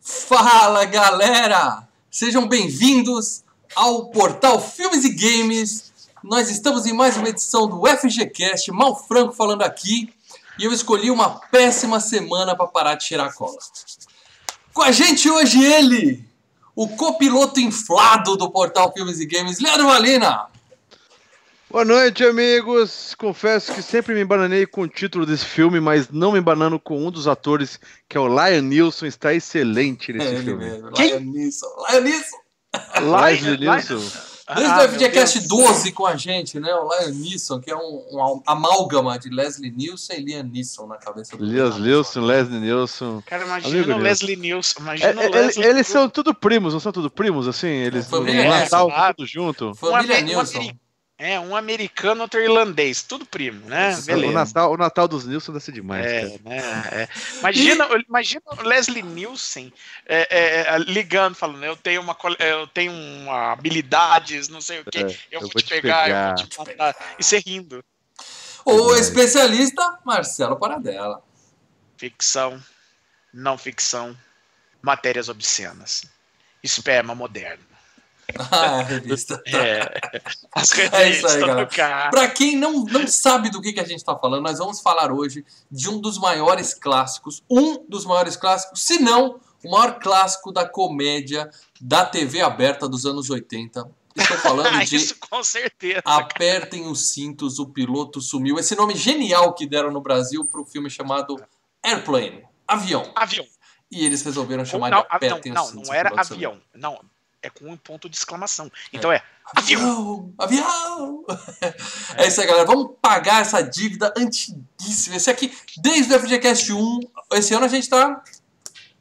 Fala galera! Sejam bem-vindos ao portal Filmes e Games. Nós estamos em mais uma edição do FGCast, Mal Franco falando aqui, e eu escolhi uma péssima semana para parar de cheirar cola. Com a gente hoje ele, o copiloto inflado do portal Filmes e Games, Leandro Valina. Boa noite, amigos. Confesso que sempre me embananei com o título desse filme, mas não me embanando com um dos atores, que é o Lion Nilson. Está excelente nesse É filme. mesmo, Lion Neeson. Lion Neeson. Leslie Nilson. Desde Ah, o FGCast Deus. 12 com a gente, né? O Lion Neeson, que é um, um amálgama de Leslie Nielsen e Liam Neeson na cabeça do Lias Liam Nilson, Leslie Nilson. Cara, Amigo imagina o Deus. Leslie Nielsen. É, Imagina é, o Leslie eles são tudo primos, não são tudo primos, assim? Eles no família Natal, Nilson. tudo junto. Família Um um ameri- É, um americano, outro irlandês. Tudo primo, né? Isso, O Beleza. Natal, o Natal dos Nilson deve ser demais. É, cara. né? é. Imagina, imagina o Leslie Nielsen é, é, é, ligando, falando: eu tenho, uma, eu tenho uma habilidades, não sei o quê, É, eu, vou te pegar, eu vou te matar. E você rindo. O especialista, Marcelo Paradela. Ficção, não ficção, matérias obscenas, esperma moderno. Ah, a revista. É, as É isso revistas aí, do galera. cara. Pra quem não, não sabe do que, que a gente tá falando, nós vamos falar hoje de um dos maiores clássicos, um dos maiores clássicos, se não o maior clássico da comédia da TV aberta dos anos 80. Estou falando de Isso com certeza. Apertem os cintos, o piloto sumiu. Esse nome genial que deram no Brasil pro filme chamado Airplane, avião. Avião. E eles resolveram chamar não, de Apertem não, os não, cintos. não o era piloto sumiu. avião. Não, é com um ponto de exclamação. Então é avião. Avião! Avião! É isso aí, galera. Vamos pagar essa dívida antiguíssima. Esse aqui, desde o FGCast 1, esse ano a gente tá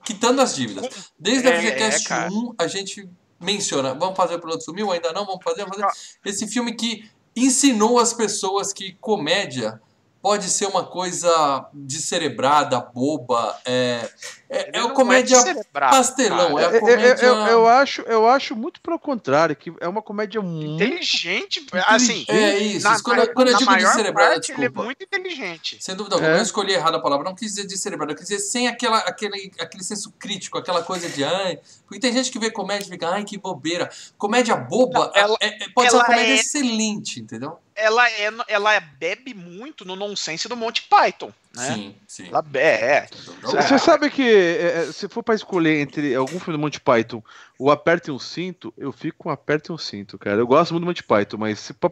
quitando as dívidas. Desde o É, FGCast é, cara. 1, a gente menciona. Vamos fazer o piloto sumiu? Ainda não? Vamos fazer? Vamos fazer. Esse filme que ensinou as pessoas que comédia pode ser uma coisa descerebrada, boba. É, é, é uma não comédia descerebrado, pastelão. cara. É a Eu, eu- comédia. eu- eu acho, eu acho muito pelo contrário, que é uma comédia muito. Inteligente. Assim, É isso. na, quando, eu- quando eu na digo maior descerebrada, parte, ele é desculpa. muito inteligente. Sem dúvida alguma, É. eu escolhi errado a palavra. Não quis dizer descerebrado, eu quis dizer sem aquela, aquele, aquele senso crítico, aquela coisa de ai. Porque tem gente que vê comédia e fica, ai, que bobeira. Comédia boba Não, ela- é- é- pode ser uma ela comédia é- excelente, entendeu? Ela, é, ela bebe muito no nonsense do Monty Python. Né? Sim, sim. Be- é. Dúvida Você sabe que é, é, se for pra escolher entre algum filme do Monty Python ou Aperte um Cinto, eu fico com Aperte um Cinto, cara. Eu gosto muito do Monty Python, mas se for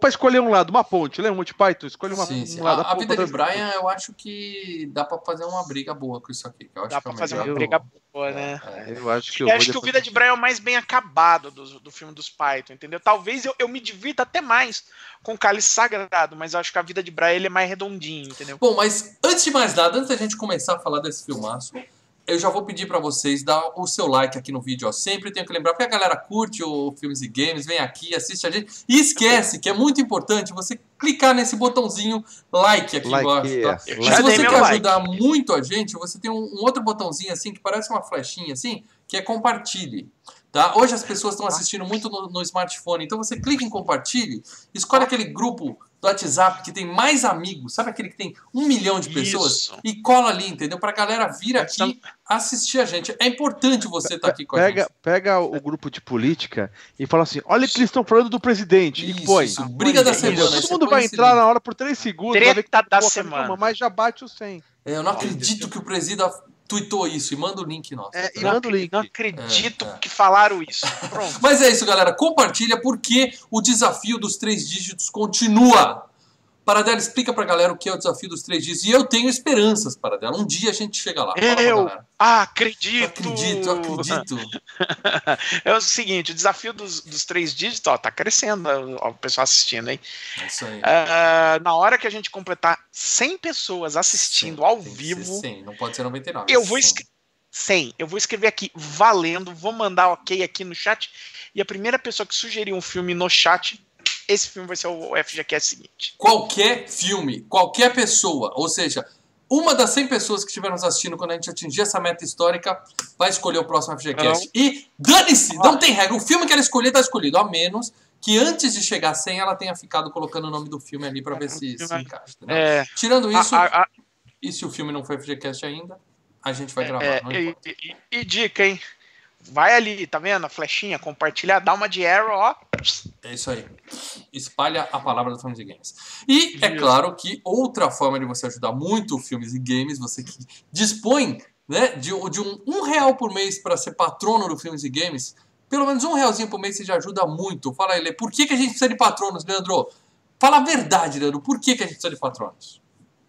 pra escolher um lado, uma ponte, lembra o Monty Python? Escolhe uma, Sim, sim. um lado. A, a vida de Brian, eu acho que dá pra fazer uma briga boa com isso aqui. Que eu acho Dá é pra o fazer uma briga boa, né? É. Eu acho que Eu eu, acho que o Vida de Brian é o mais bem acabado do, do filme dos Python, entendeu? Talvez eu, eu me divirta até mais com o Cálice Sagrado, mas eu acho que a Vida de Brian ele é mais redondinho, entendeu? Bom, mas antes de mais nada, antes da gente começar a falar desse filmaço, eu já vou pedir pra vocês dar o seu like aqui no vídeo. Ó. Sempre tenho que lembrar, porque a galera curte o Filmes e Games, vem aqui, assiste a gente. E esquece que é muito importante você clicar nesse botãozinho like aqui Like, embaixo. Tá? E se você quer like. ajudar muito a gente, você tem um, um outro botãozinho assim, que parece uma flechinha assim, que é compartilhe. Tá? Hoje as pessoas estão assistindo muito no, no smartphone, então você clica em compartilhe, escolhe aquele grupo do WhatsApp que tem mais amigos, sabe aquele que tem um milhão de pessoas? Isso. E cola ali, entendeu? Pra galera vir aqui Então- assistir a gente. É importante você estar aqui com a Pega, gente. pega o grupo de política e fala assim: olha que eles estão falando do presidente. Isso, e põe. isso. Briga da Isso. semana. Todo você mundo vai entrar na hora por 3 segundos. vai ver que Treta da semana. Mas já bate o 100. É, eu não acredito que o presida tweetou isso e manda o link nosso. É, tá? e Não, manda o link. não acredito É, é. que falaram isso. Pronto. Mas é isso, galera. Compartilha porque o desafio dos três dígitos continua. Paradela, explica pra galera o que é o desafio dos três dígitos. E eu tenho esperanças, Paradela. Um dia a gente chega lá. Eu acredito. Acredito, acredito. É o seguinte, o desafio dos, dos três dígitos, ó, tá crescendo, ó, o pessoal assistindo aí. É isso aí. Ah, na hora que a gente completar 100 pessoas assistindo Sim, ao vivo, 100, não pode ser 99. eu vou 100. escrever 100. Eu vou escrever aqui valendo, vou mandar ok aqui no chat e a primeira pessoa que sugerir um filme no chat esse filme vai ser o FGCast seguinte. Qualquer filme, qualquer pessoa, ou seja, uma das 100 pessoas que estiver nos assistindo quando a gente atingir essa meta histórica vai escolher o próximo FGCast. E dane-se, não tem regra. O filme que ela escolher está escolhido, a menos que antes de chegar a 100 ela tenha ficado colocando o nome do filme ali para ver se se encaixa. entendeu? É, Tirando isso, a- a- e se o filme não foi FGCast ainda, a gente vai gravar. é, não e, e- e dica, hein? Vai ali, tá vendo? A flechinha, compartilhar, dá uma de arrow, ó. É isso aí. Espalha a palavra do Filmes e Games. E é claro que outra forma de você ajudar muito o Filmes e Games, você que dispõe né, de, de um, um real por mês para ser patrono do Filmes e Games, pelo menos um realzinho por mês você já ajuda muito. Fala aí, Lê, por que, que a gente precisa de patronos, Leandro? Fala a verdade, Leandro. Por que, que a gente precisa de patronos?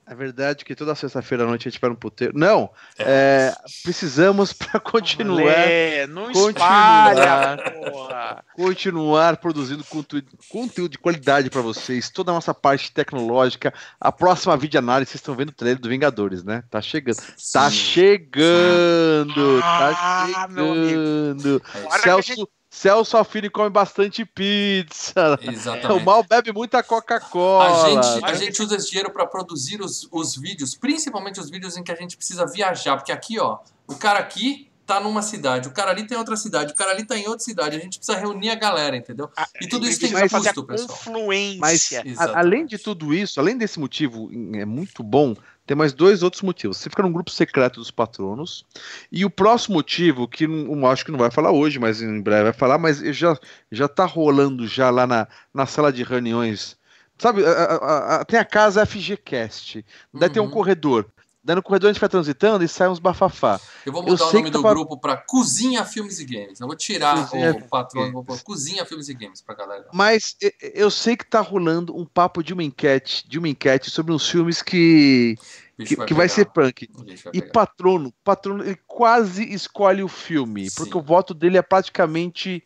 É verdade que toda sexta-feira à noite a gente vai no puteiro. Não, é, precisamos para continuar, Lê, não continuar. espalha, porra. continuar produzindo conteúdo, conteúdo de qualidade para vocês. Toda a nossa parte tecnológica. A próxima videoanálise, vocês estão vendo o trailer do Vingadores, né? Tá chegando. Tá Sim. chegando! Ah, tá amigo. chegando! É isso. Agora que a Celso, gente- Celso Alfini come bastante pizza. O Exatamente. Mal bebe muita Coca-Cola. A gente, a Mas- gente usa esse dinheiro para produzir os, os vídeos, principalmente os vídeos em que a gente precisa viajar, porque aqui, ó, o cara aqui tá numa cidade, o cara ali tem outra cidade, o cara ali tá em outra cidade, a gente precisa reunir a galera, entendeu? Ah, E tudo isso tem fazer custo, a pessoal. confluência. Mas, Exatamente. a- além de tudo isso, além desse motivo é muito bom, tem mais dois outros motivos. Você fica num grupo secreto dos patronos. E o próximo motivo, que não, eu acho que não vai falar hoje, mas em breve vai falar, mas já, já tá rolando já lá na, na sala de reuniões. Sabe, a- a- a- tem a casa FGCast. Daí tem um Uhum. corredor. Daí no corredor a gente vai transitando e sai uns bafafá. Eu vou Eu mudar o sei nome que tá do pra- grupo para Cozinha Filmes e Games. Eu vou tirar Cozinha o patrono, Games. vou pôr Cozinha Filmes e Games pra galera. Mas eu sei que tá rolando um papo de uma enquete, de uma enquete sobre uns filmes que, O bicho que, que vai ser punk. O vai E patrono, patrono, ele quase escolhe o filme, Sim. porque o voto dele é praticamente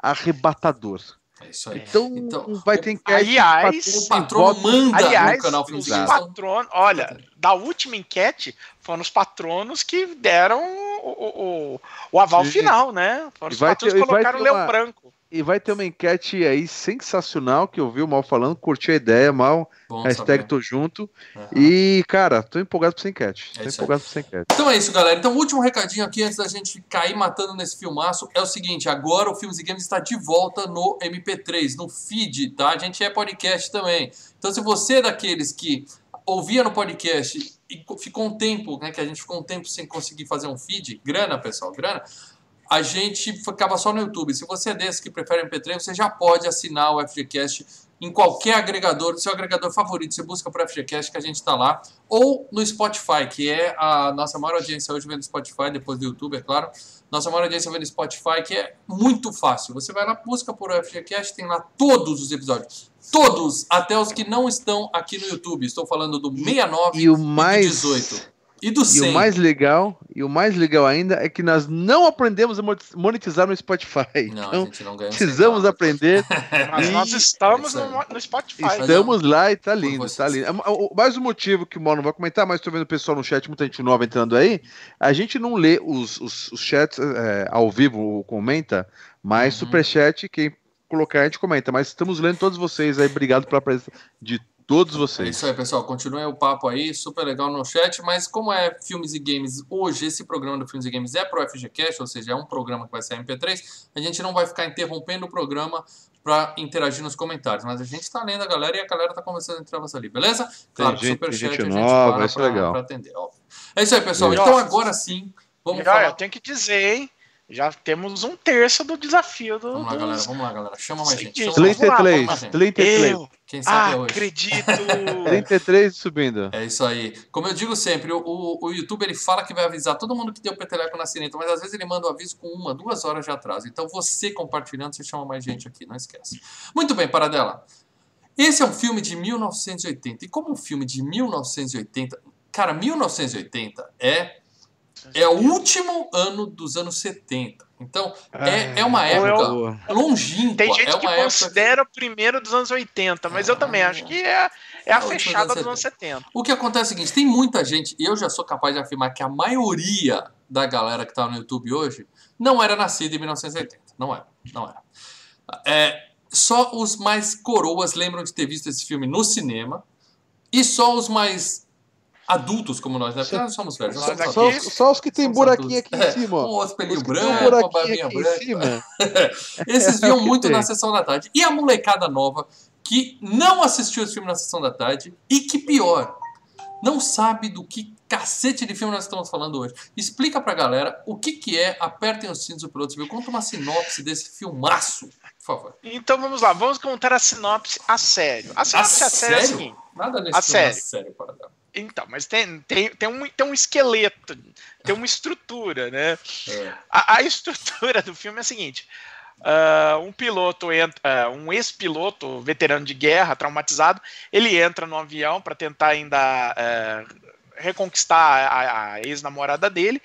arrebatador. É isso aí. Então, Então, vai ter enquete. aliás, O patrono manda Aliás, no canal os patronos, olha, da última enquete, foram os patronos que deram o, o, o, o aval Sim. final, né? Foram os patronos ter- que colocaram o Leão uma- Branco. E vai ter uma enquete aí sensacional que eu vi o Mal falando, curti a ideia, Mal, Bom hashtag saber. tô junto. Aham. E, cara, tô empolgado pra essa enquete. É Tô empolgado pra essa enquete. Então é isso, galera. Então, o último recadinho aqui antes da gente cair matando nesse filmaço é o seguinte: agora o Filmes e Games está de volta no MP3, no feed, tá? A gente é podcast também. Então, se você é daqueles que ouvia no podcast e co- ficou um tempo, né? Que a gente ficou um tempo sem conseguir fazer um feed, grana, pessoal, grana. A gente ficava só no YouTube. Se você é desse que prefere MP3, você já pode assinar o FGCast em qualquer agregador, seu agregador favorito. Você busca por FGCast que a gente está lá. Ou no Spotify, que é a nossa maior audiência hoje vem no Spotify, depois do YouTube, é claro. Nossa maior audiência vem no Spotify, que é muito fácil. Você vai lá, busca por FGCast, tem lá todos os episódios. Todos, até os que não estão aqui no YouTube. Estou falando do 69 E o mais. 18. E do E 100. o mais legal, e o mais legal ainda é que nós não aprendemos a monetizar no Spotify. Não, a então, gente não ganha precisamos aprender. Mas E- nós estamos no, no Spotify. Mas Estamos lá e tá lindo, tá lindo. O- Mais um motivo que o Mauro não vai comentar, mas tô vendo o pessoal no chat, muita gente nova entrando aí. A gente não lê os, os, os chats é, ao vivo, comenta, mas Uhum. superchat, quem colocar a gente comenta. Mas estamos lendo todos vocês aí, obrigado pela presença de todos É vocês. isso aí, pessoal. Continuem o papo aí, super legal no chat. Mas como é Filmes e Games, hoje esse programa do Filmes e Games é pro FGCast, ou seja, é um programa que vai ser MP3, a gente não vai ficar interrompendo o programa para interagir nos comentários. Mas a gente tá lendo a galera e a galera tá conversando entre elas ali, beleza? Claro, gente- superchat tem gente a gente nova, para é pra- legal. pra atender, óbvio. É isso aí, pessoal. Então agora sim, vamos E olha, falar. eu tenho que dizer, hein? Já temos um terço do desafio do. Vamos lá, dos- galera. Vamos lá, galera. Chama mais gente. Chama mais gente. vamos lá, 33, vamos lá, 33, Eu Quem sabe é hoje. acredito. 33 subindo. É isso aí. Como eu digo sempre, o, o, o YouTube ele fala que vai avisar todo mundo que deu peteleco na sineta, mas às vezes ele manda o aviso com uma, duas horas de atraso. Então você compartilhando, você chama mais gente aqui, não esquece. Muito bem, Paradela. Esse é um filme de 1980. E como um filme de 1980. Cara, 1980 é, é o último ano dos anos 70. Então, é, é uma eu- época longínqua. Tem gente é uma que época considera o primeiro dos anos 80, mas eu também acho que é, é a É o fechada dos anos anos 70. O que acontece é o seguinte, tem muita gente, e eu já sou capaz de afirmar que a maioria da galera que tá no YouTube hoje não era nascida em 1980. Não era, não era. É, só os mais coroas lembram de ter visto esse filme no cinema. E só os mais adultos como nós, né? Porque nós somos velhos. nós Só- somos Só, os- só os que tem buraquinho adultos. aqui É, em cima, Um ó. outro pelinho Os que tem branco, um uma barbinha aqui em branca. cima. Esses É viam o que muito tem. na sessão da tarde. E a molecada nova que não assistiu esse filme na sessão da tarde e que pior, não sabe do que cacete de filme nós estamos falando hoje. Explica pra galera o que, que é Apertem os Cintos do Piloto Civil. Conta uma sinopse desse filmaço, por favor. Então vamos lá, vamos contar a sinopse a sério. A sinopse a, sério é a seguinte. Nada nesse A filme é sério. sério, para dar. Então, mas tem, tem, tem, um, tem um esqueleto, tem uma estrutura, né? É. A, a estrutura do filme é a seguinte: ah, um piloto entra, ah, um ex-piloto, veterano de guerra, traumatizado, ele entra no avião para tentar ainda ah, reconquistar a, a ex-namorada dele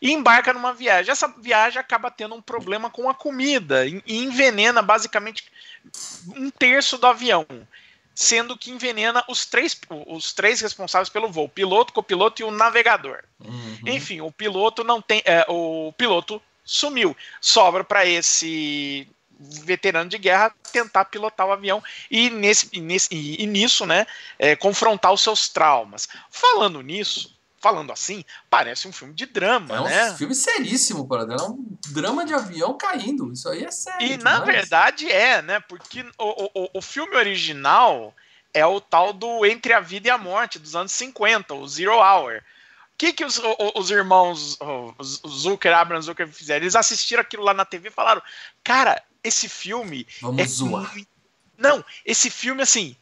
e embarca numa viagem. Essa viagem acaba tendo um problema com a comida e envenena basicamente um terço do avião. Sendo que envenena os três, os três responsáveis pelo voo: o piloto, copiloto e o navegador. Uhum. Enfim, o piloto não tem. é, o piloto sumiu. Sobra para esse veterano de guerra tentar pilotar o avião e, nesse, e, nesse, e, e nisso, né, é, confrontar os seus traumas. Falando nisso, falando assim, parece um filme de drama, É um né? filme seríssimo, para. É um drama de avião caindo. Isso aí é sério. E na demais. verdade é, né? Porque o, o, o filme original é o tal do Entre a Vida e a Morte dos anos 50, o Zero Hour. O que, que os, os irmãos os Zucker, Abrams Zucker fizeram? Eles assistiram aquilo lá na TV e falaram: Cara, esse filme Vamos é zoar. mui- Não, esse filme, assim,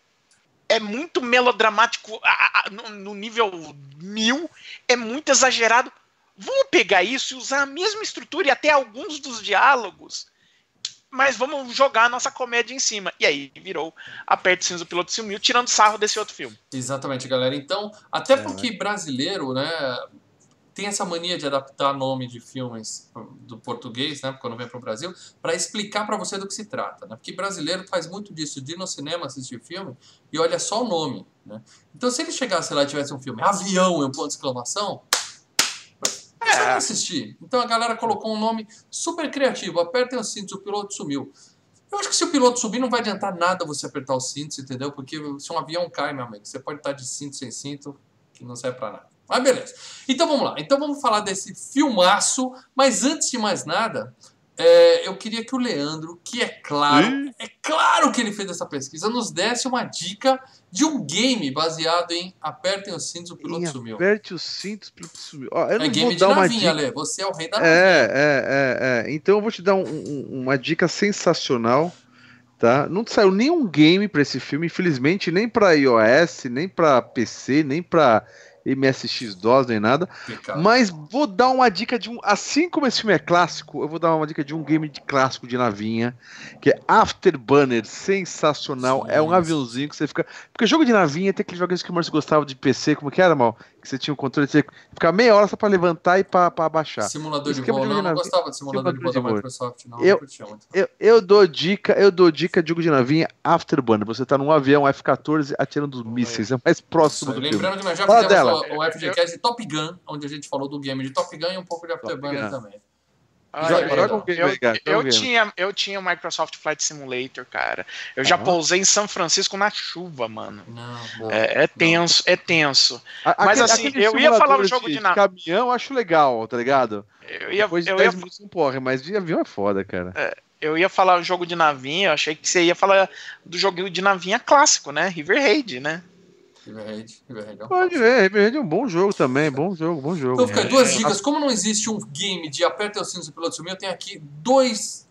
é muito melodramático a- a- no, no nível mil, é muito exagerado. Vamos pegar isso e usar a mesma estrutura e até alguns dos diálogos, mas vamos jogar a nossa comédia em cima. E aí virou Aperte Cinza, o Piloto Sumiu, tirando sarro desse outro filme. Exatamente, galera. Então, até É, porque brasileiro, né, tem essa mania de adaptar nome de filmes do português, né, quando vem para o Brasil, para explicar para você do que se trata, né? Porque brasileiro faz muito disso, de ir no cinema assistir filme e olha só o nome, né? Então, se ele chegasse lá e tivesse um filme Avião e um ponto de exclamação, você É. vai assistir. Então a galera colocou um nome super criativo. Apertem os cintos, o piloto sumiu. Eu acho que se o piloto subir, não vai adiantar nada você apertar os cintos, entendeu? Porque se um avião cai, meu amigo, você pode estar de cinto sem cinto, que não serve pra nada. Mas beleza. Então vamos lá. Então vamos falar desse filmaço. Mas antes de mais nada, é, eu queria que o Leandro, que é claro, Ih. é claro que ele fez essa pesquisa, nos desse uma dica de um game baseado em Apertem os cintos, o piloto Em sumiu. Aperte os cintos. piloto sumiu. Ó, eu É não game vou de navinha, dica. Ale. Você é o rei da navinha. É, é, é, é. Então eu vou te dar um- um- uma dica sensacional, tá? Não saiu nenhum game pra esse filme, infelizmente, nem pra iOS, nem pra PC, nem pra MSX-DOS, nem nada. Mas vou dar uma dica de um. Assim como esse filme é clássico, eu vou dar uma dica de um game de clássico de navinha, que é Afterburner. Sensacional. Sim. É um aviãozinho que você fica. Porque jogo de navinha tem aqueles joguinhos que o Márcio gostava de PC, como que era, mal? Que você tinha o controle, você ficar meia hora só pra levantar e pra, pra abaixar. Simulador de voo, de não, jogo não gostava de simulador de voo da. Microsoft, não, Eu- não. Eu, eu dou dica, eu dou dica de jogo de navinha Afterburner. Você tá num avião F-14 atirando os mísseis, é o mais próximo do filme. Lembrando que nós já Fala fizemos dela. o, o FGCast de Top Gun, onde a gente falou do game de Top Gun e um pouco de Afterburner também. Ah, Joga- eu- joga um game eu, aí, cara, joga eu game. tinha, eu tinha o Microsoft Flight Simulator, cara. Eu já Ah. pousei em São Francisco na chuva, mano. Não, É, é tenso, é tenso. A- Mas, aquele- assim, aquele eu ia falar o jogo de de caminhão, eu acho legal, tá ligado? Eu ia, Depois de eu 10 ia, minutos não porra, mas de avião é foda, cara. eu ia falar o jogo de navinha, eu achei que você ia falar do jogo de navinha clássico, né? River Raid, né? Riverhead, Riverhead. é um Pode ver, Riverhead é um bom jogo também, bom jogo, bom jogo. Então fica duas É. dicas. Como não existe um game de aperta os cintos e piloto sumiu, eu tenho aqui dois,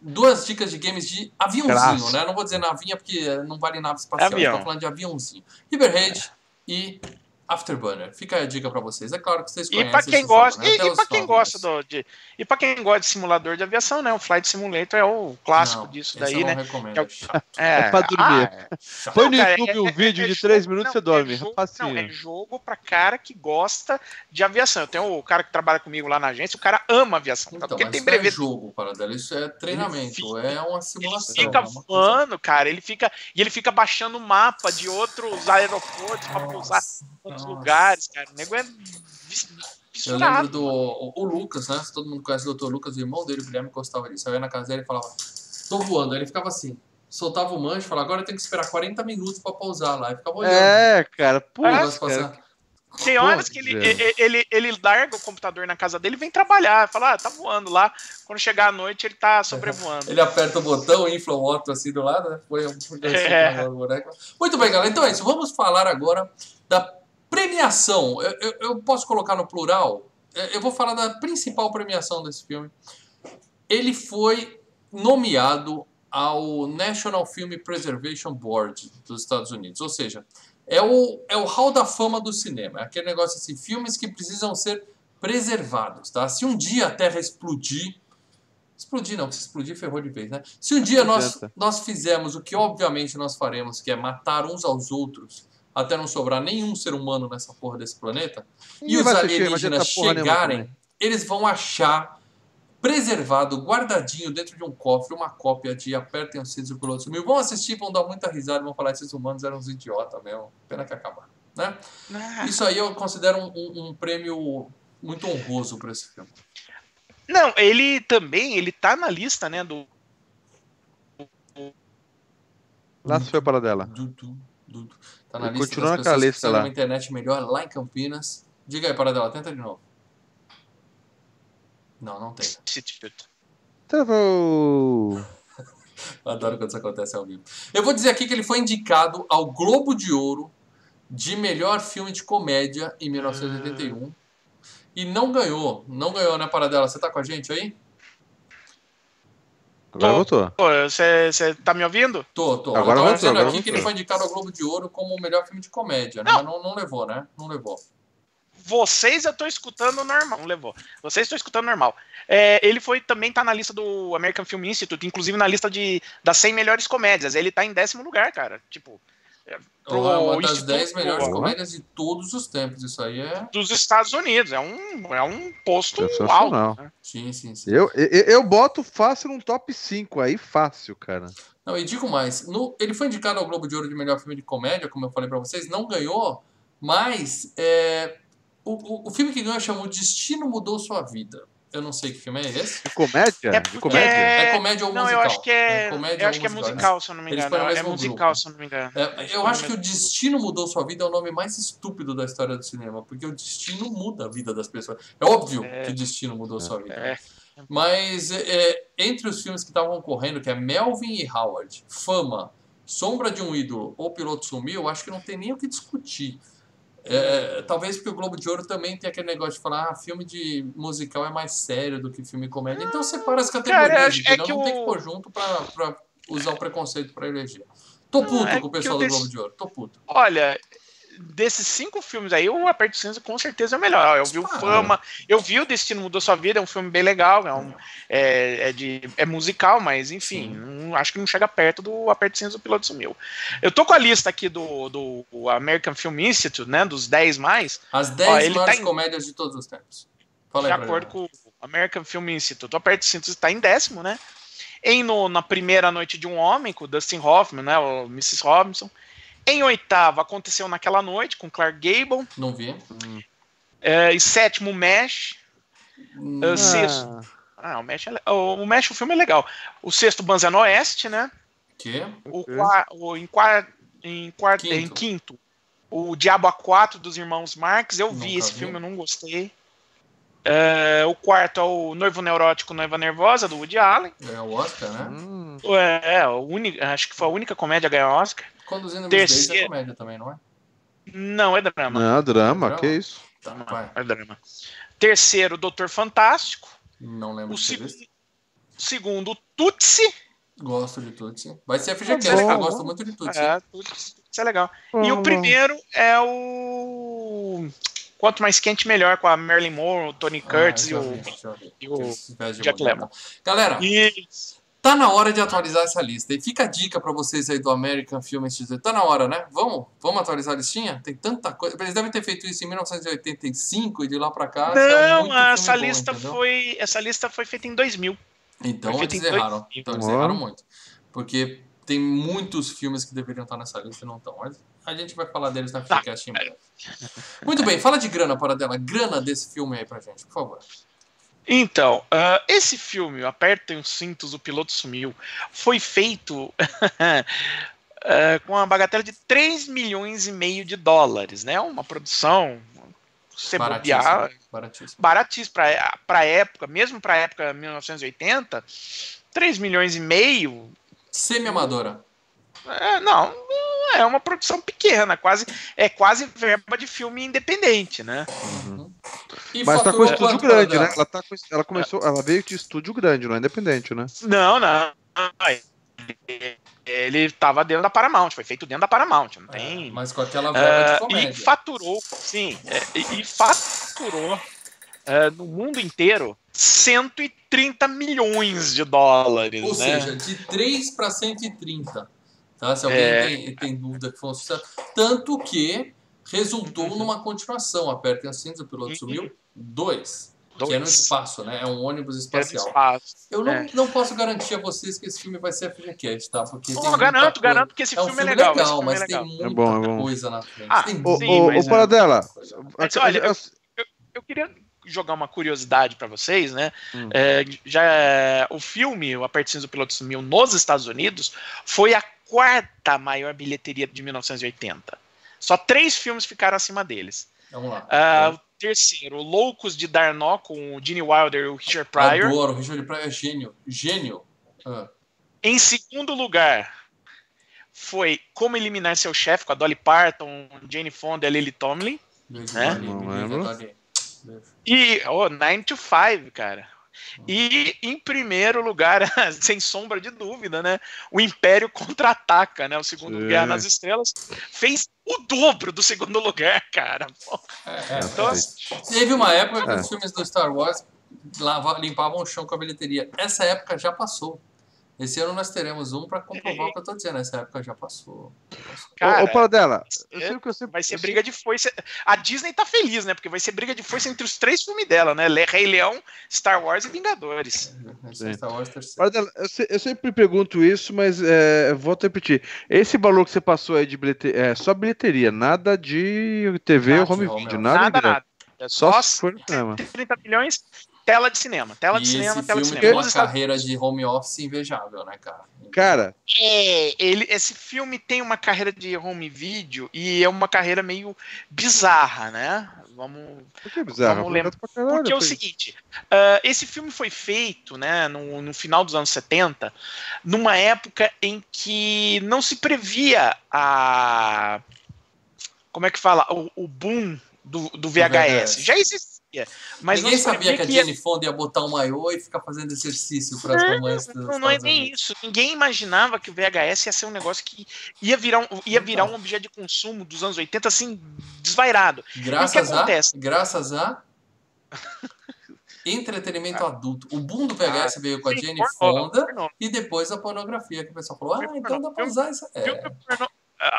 duas dicas de games de aviãozinho, Clássico. né? Não vou dizer navinha porque não vale nave espacial. Avião. Estou falando de aviãozinho. Riverhead e Afterburner. Fica a dica pra vocês. É claro que vocês E conhecem. pra quem vocês sabem, gosta, né? e, e para quem gosta do, de, e para quem gosta de simulador de aviação, né? O Flight Simulator é o clássico Não, disso daí, eu né? recomendo. É o- é chato, É, pra dormir. ah, chato. Põe no YouTube é- um é- vídeo é de jogo- 3 minutos não, você dorme. É jogo, não, é jogo pra cara que gosta de aviação. Eu tenho o cara que trabalha comigo lá na agência, o cara ama aviação, tá? Então, porque ele tem isso não é brevet. jogo, Paradela. Isso é treinamento. fica- é uma Ele simulação. fica é uma coisa- voando, cara. Ele fica e ele fica baixando o mapa de outros aeroportos pra pousar outros Nossa. lugares, cara. O nego é Eu lembro do o, o Lucas, né? Todo mundo conhece o Dr. Lucas, o irmão dele, o Guilherme, gostava disso. Eu ia na casa dele e falava, tô voando. Aí ele ficava assim. soltava o manche e falava, agora eu tenho que esperar 40 minutos pra pausar lá. E ficava olhando. É, cara, passar. Tem horas que ele, ele, ele, ele larga o computador na casa dele e vem trabalhar. Fala, ah, tá voando lá. Quando chegar à noite, ele tá sobrevoando. Ele aperta o botão, infla o Otto assim do lado, né? Põe um É. boneco. Muito bem, galera. Então é isso. Vamos falar agora da premiação. Eu, eu- eu posso colocar no plural? Eu vou falar da principal premiação desse filme. Ele foi nomeado ao National Film Preservation Board dos Estados Unidos. Ou seja, é o, é o hall da fama do cinema. É aquele negócio assim, filmes que precisam ser preservados, tá? Se um dia a Terra explodir, explodir não, se explodir ferrou de vez, né? Se um dia nós, nós fizermos o que obviamente nós faremos, que é matar uns aos outros, até não sobrar nenhum ser humano nessa porra desse planeta, e Ninguém os alienígenas nenhuma chegarem, eles vão achar preservado, guardadinho dentro de um cofre, uma cópia de Apertem os Cintos e o Piloto Sumiu. Vão assistir, vão dar muita risada, vão falar esses humanos eram uns idiotas mesmo. Pena que acabaram, né? Ah, Isso aí eu considero um, um- um prêmio muito honroso para esse filme. Não, ele também, ele tá na lista, né, do... Lá se foi para dela. Dudu, Dudu. Tá na lista continua das pessoas que precisam uma internet melhor lá em Campinas. Diga aí, Paradela, tenta de novo. Não, não tem. Travou. Eu adoro quando isso acontece ao vivo. Eu vou dizer aqui que ele foi indicado ao Globo de Ouro de melhor filme de comédia em 1981. E não ganhou. Não ganhou, né, Paradela? Você tá com a gente aí? Agora Tô. voltou. Você tá me ouvindo? Tô, tô. Agora eu tô voltou, dizendo agora aqui que ele voltou. foi indicado ao Globo de Ouro como o melhor filme de comédia, né? Não. Mas não, não levou, né? Não levou. Vocês eu tô escutando normal, não levou. Vocês estão escutando normal. É, ele foi também tá na lista do American Film Institute, inclusive na lista de das 100 melhores comédias. Ele tá em décimo lugar, cara. Tipo, é, pro é uma das Instituto 10 melhores Ó. comédias de todos os tempos. Isso aí é. dos Estados Unidos. É um, é um posto alto. né? Sim, sim, sim. Eu, eu, eu boto fácil num top 5 aí, fácil, cara. Não, e digo mais, no- ele foi indicado ao Globo de Ouro de melhor filme de comédia, como eu falei pra vocês, não ganhou, mas é, o, o, o filme que ganhou chama O Destino Mudou Sua Vida. Eu não sei que filme é esse. De comédia? É de comédia? É comédia ou Não, musical? eu acho que é, comédia eu ou acho que é musical. musical, se eu não me engano. É musical, grupo. se eu não me engano. É, eu acho que o Destino Mudou Sua Vida é o nome mais estúpido da história do cinema, porque o destino muda a vida das pessoas. É óbvio É. que o destino mudou sua vida. É. Mas é, entre os filmes que estavam correndo, que é Melvin e Howard, Fama, Sombra de um Ídolo ou Piloto Sumiu, eu acho que não tem nem o que discutir. É, talvez porque o Globo de Ouro também tem aquele negócio de falar ah, filme de musical é mais sério do que filme comédia. Então separa as categorias, Cara, acho- é que não tem que o- pôr junto pra, pra usar o preconceito pra eleger. Tô Não, puto é com o pessoal do dec- Globo de Ouro, tô puto. Olha, desses cinco filmes aí, o Aperto Cinza com certeza é o melhor. Eu vi o Ah. Fama, eu vi o Destino Mudou Sua Vida, é um filme bem legal, é, um, é, é de, é musical, mas enfim, não- acho que não chega perto do Aperto Cinza do Piloto Sumiu. Eu tô com a lista aqui do, do American Film Institute, né, dos 10 mais, As 10 ele tá maiores em- comédias de todos os tempos. Fala de acordo com o American Film Institute. O Aperto Cinza está em décimo, né? Em no, na primeira noite de um homem, com o Dustin Hoffman, né, o Mrs. Robinson. Em oitavo, aconteceu naquela noite, com Clark Gable. Não vi. É, em sétimo, Mesh. Hum, Eu sexto. Ah, o Mesh, é, o, Mesh, o filme é legal. O sexto, Banza no Oeste, né? Que? O, Ok. qua- o- em, qua- em, quarto, Quinto. em quinto, o Diabo A4 dos Irmãos Marx. Eu vi Nunca esse vi. filme, eu não gostei. É, o quarto é o Noivo Neurótico, Noiva Nervosa, do Woody Allen. É o Oscar, né? Hum, É, é, o uni- acho que foi a única comédia a ganhar Oscar. Conduzindo Miss Daisy é Terceiro. comédia também, não é? Não, é drama. não, drama, Drama. que isso? Tá, Não, vai. é drama. Terceiro, Doutor Fantástico. Não lembro O visto. segundo, Tutsi. Gosto de Tutsi. Vai ser Tá FGCast, bom. que eu gosto muito de Tutsi. É, Tutsi. Isso é legal. E o primeiro é o. Quanto mais quente, melhor, com a Marilyn Monroe, o Tony Ah, Curtis e o. vi, e o Jack Lemmon. tá? Galera, E tá na hora de atualizar essa lista. E fica a dica pra vocês aí do American Film Institute. Tá na hora, né? Vamos? Vamos atualizar a listinha? Tem tanta coisa. Eles devem ter feito isso em 1985 e de lá pra cá. saiu Não, essa bom, lista entendeu? foi. Essa lista foi feita em 2000. Então Foi feito eles erraram. Então eles erraram muito. Porque tem muitos filmes que deveriam estar nessa lista e não estão. Mas a gente vai falar deles na Tá. FGCast em breve. Muito bem, fala de grana, para dela. Grana desse filme aí pra gente, por favor. Então, uh, esse filme, Apertem os Cintos, o Piloto Sumiu, foi feito uh, com uma bagatela de 3 milhões e meio de dólares, né? Uma produção, bobear, baratíssimo. Baratíssimo para a época, mesmo para a época 1980, 3 milhões e meio. Semi-amadora. É, não, é uma produção pequena, quase é quase verba de filme independente, né? Uhum. Mas tá com estúdio grande, né? Ela, tá com, ela começou, ela veio de estúdio grande, não é independente, né? Não, não. Ele tava dentro da Paramount, foi feito dentro da Paramount, não é, tem. mas com aquela verba uh, de comédia. E faturou, sim, é, e, e faturou uh, no mundo inteiro 130 milhões de dólares. Ou né? seja, de 3 para 130. Tá? Se alguém é... tem, tem, dúvida que foi um sucesso. Tanto que resultou uhum. numa continuação. Apertem as cinzas, o piloto uhum. sumiu. Dois. Dois. Que é no espaço, né? É um ônibus espacial. É Eu não, é. não posso garantir a vocês que esse filme vai ser FGCast, tá? Porque oh, tem garanto, garanto que esse é um filme, é legal. legal mas é legal. tem muita é bom, é bom. coisa na frente. Ah, tem o, sim, o, o Paradela. Mas, olha, eu, eu, eu queria jogar uma curiosidade para vocês, né? Hum. É, já o filme, o Aperte do Piloto Sumiu, nos Estados Unidos, foi a quarta maior bilheteria de 1980. Só três filmes ficaram acima deles. Vamos lá. Uh, o terceiro, Loucos de Darnó, com o Gene Wilder e o Richard Pryor. Adoro, o Richard Pryor é gênio. Gênio. Uh. Em segundo lugar, foi Como Eliminar Seu Chefe, com a Dolly Parton, Jane Fonda e a Lily Tomlin. Né? Não lembro. E, oh, 9 to 5, cara. E em primeiro lugar, sem sombra de dúvida, né? O Império contra-ataca, né? O segundo Sim. Guerra nas Estrelas fez o dobro do segundo lugar, cara. É, é, então, teve uma época que é. os filmes do Star Wars limpavam o chão com a bilheteria. Essa época já passou. Esse ano nós teremos um para comprovar o que eu tô dizendo. Essa época já passou. Cara, ô, ô dela, vai ser briga de foice. A Disney tá feliz, né? Porque vai ser briga de foice entre os três filmes dela, né? Rei Leão, Star Wars e Vingadores. É, Star Wars Paradela, eu, eu, sempre pergunto isso, mas é, volto a repetir. Esse valor que você passou aí de bilheteria, é só bilheteria, nada de TV ou home, home video, nada, nada, nada. É só, só 30 milhões tela de cinema, tela de e cinema, tela de cinema. Tem uma carreira de home office invejável, né, cara? Cara, é, ele, esse filme tem uma carreira de home video e é uma carreira meio bizarra, né? Vamos. Por que bizarra? Vamos lembrar. Caralho, Porque é o seguinte: uh, esse filme foi feito, né, no, no final dos anos 70, numa época em que não se previa a. Como é que fala? O, o boom do, do VHS. VHS. Já existia mas Ninguém sabia que a Jenny Fonda ia botar um maiô e ficar fazendo exercício para as mamães Não, não, é nem isso. Ninguém imaginava que o VHS ia ser um negócio que ia virar um, ia virar um objeto de consumo dos anos 80 assim, desvairado. Graças a. Graças a. entretenimento ah. adulto. O boom do VHS ah, veio com a Jenny Fonda e depois a pornografia, que o pessoal falou: ah, então dá pra usar isso. É.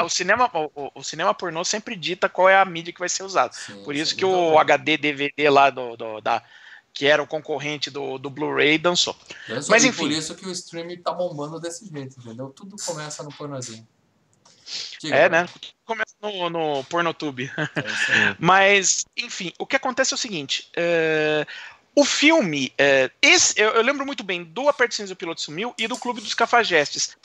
O cinema, o, o, cinema pornô sempre dita qual é a mídia que vai ser usada. Sim, Por isso que o HD DVD lá do, do, da, que era o concorrente do, do Blu-ray dançou. Mas enfim. Por isso que o streaming tá bombando desse jeito, entendeu? Tudo começa no pornozinho. Diga, é, né? Começa no, no Pornotube. É Mas, enfim, o que acontece é o seguinte: uh, o filme, uh, esse, eu, eu, lembro muito bem do Aperte do Piloto Sumiu e do Clube dos Cafajestes.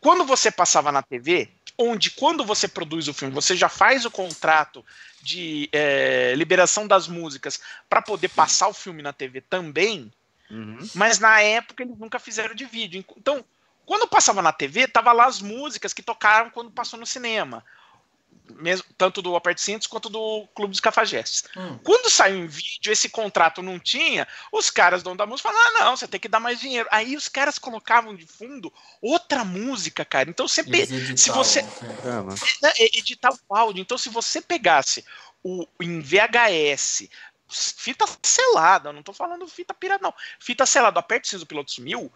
Quando você passava na TV, onde quando você produz o filme, você já faz o contrato de é, liberação das músicas para poder passar o filme na TV também, uhum. mas na época eles nunca fizeram de vídeo. Então, quando passava na TV, tava lá as músicas que tocaram quando passou no cinema mesmo, tanto do Aperte Cintos quanto do Clube dos Cafajestes. Hum. Quando saiu em vídeo, esse contrato não tinha, os caras dono da música falaram: ah, não, você tem que dar mais dinheiro. Aí os caras colocavam de fundo outra música, cara. Então você se você é, é, editar o áudio. Então se você pegasse o em VHS fita selada, não tô falando fita pirata, não. Fita selada, cinza, o piloto sumiu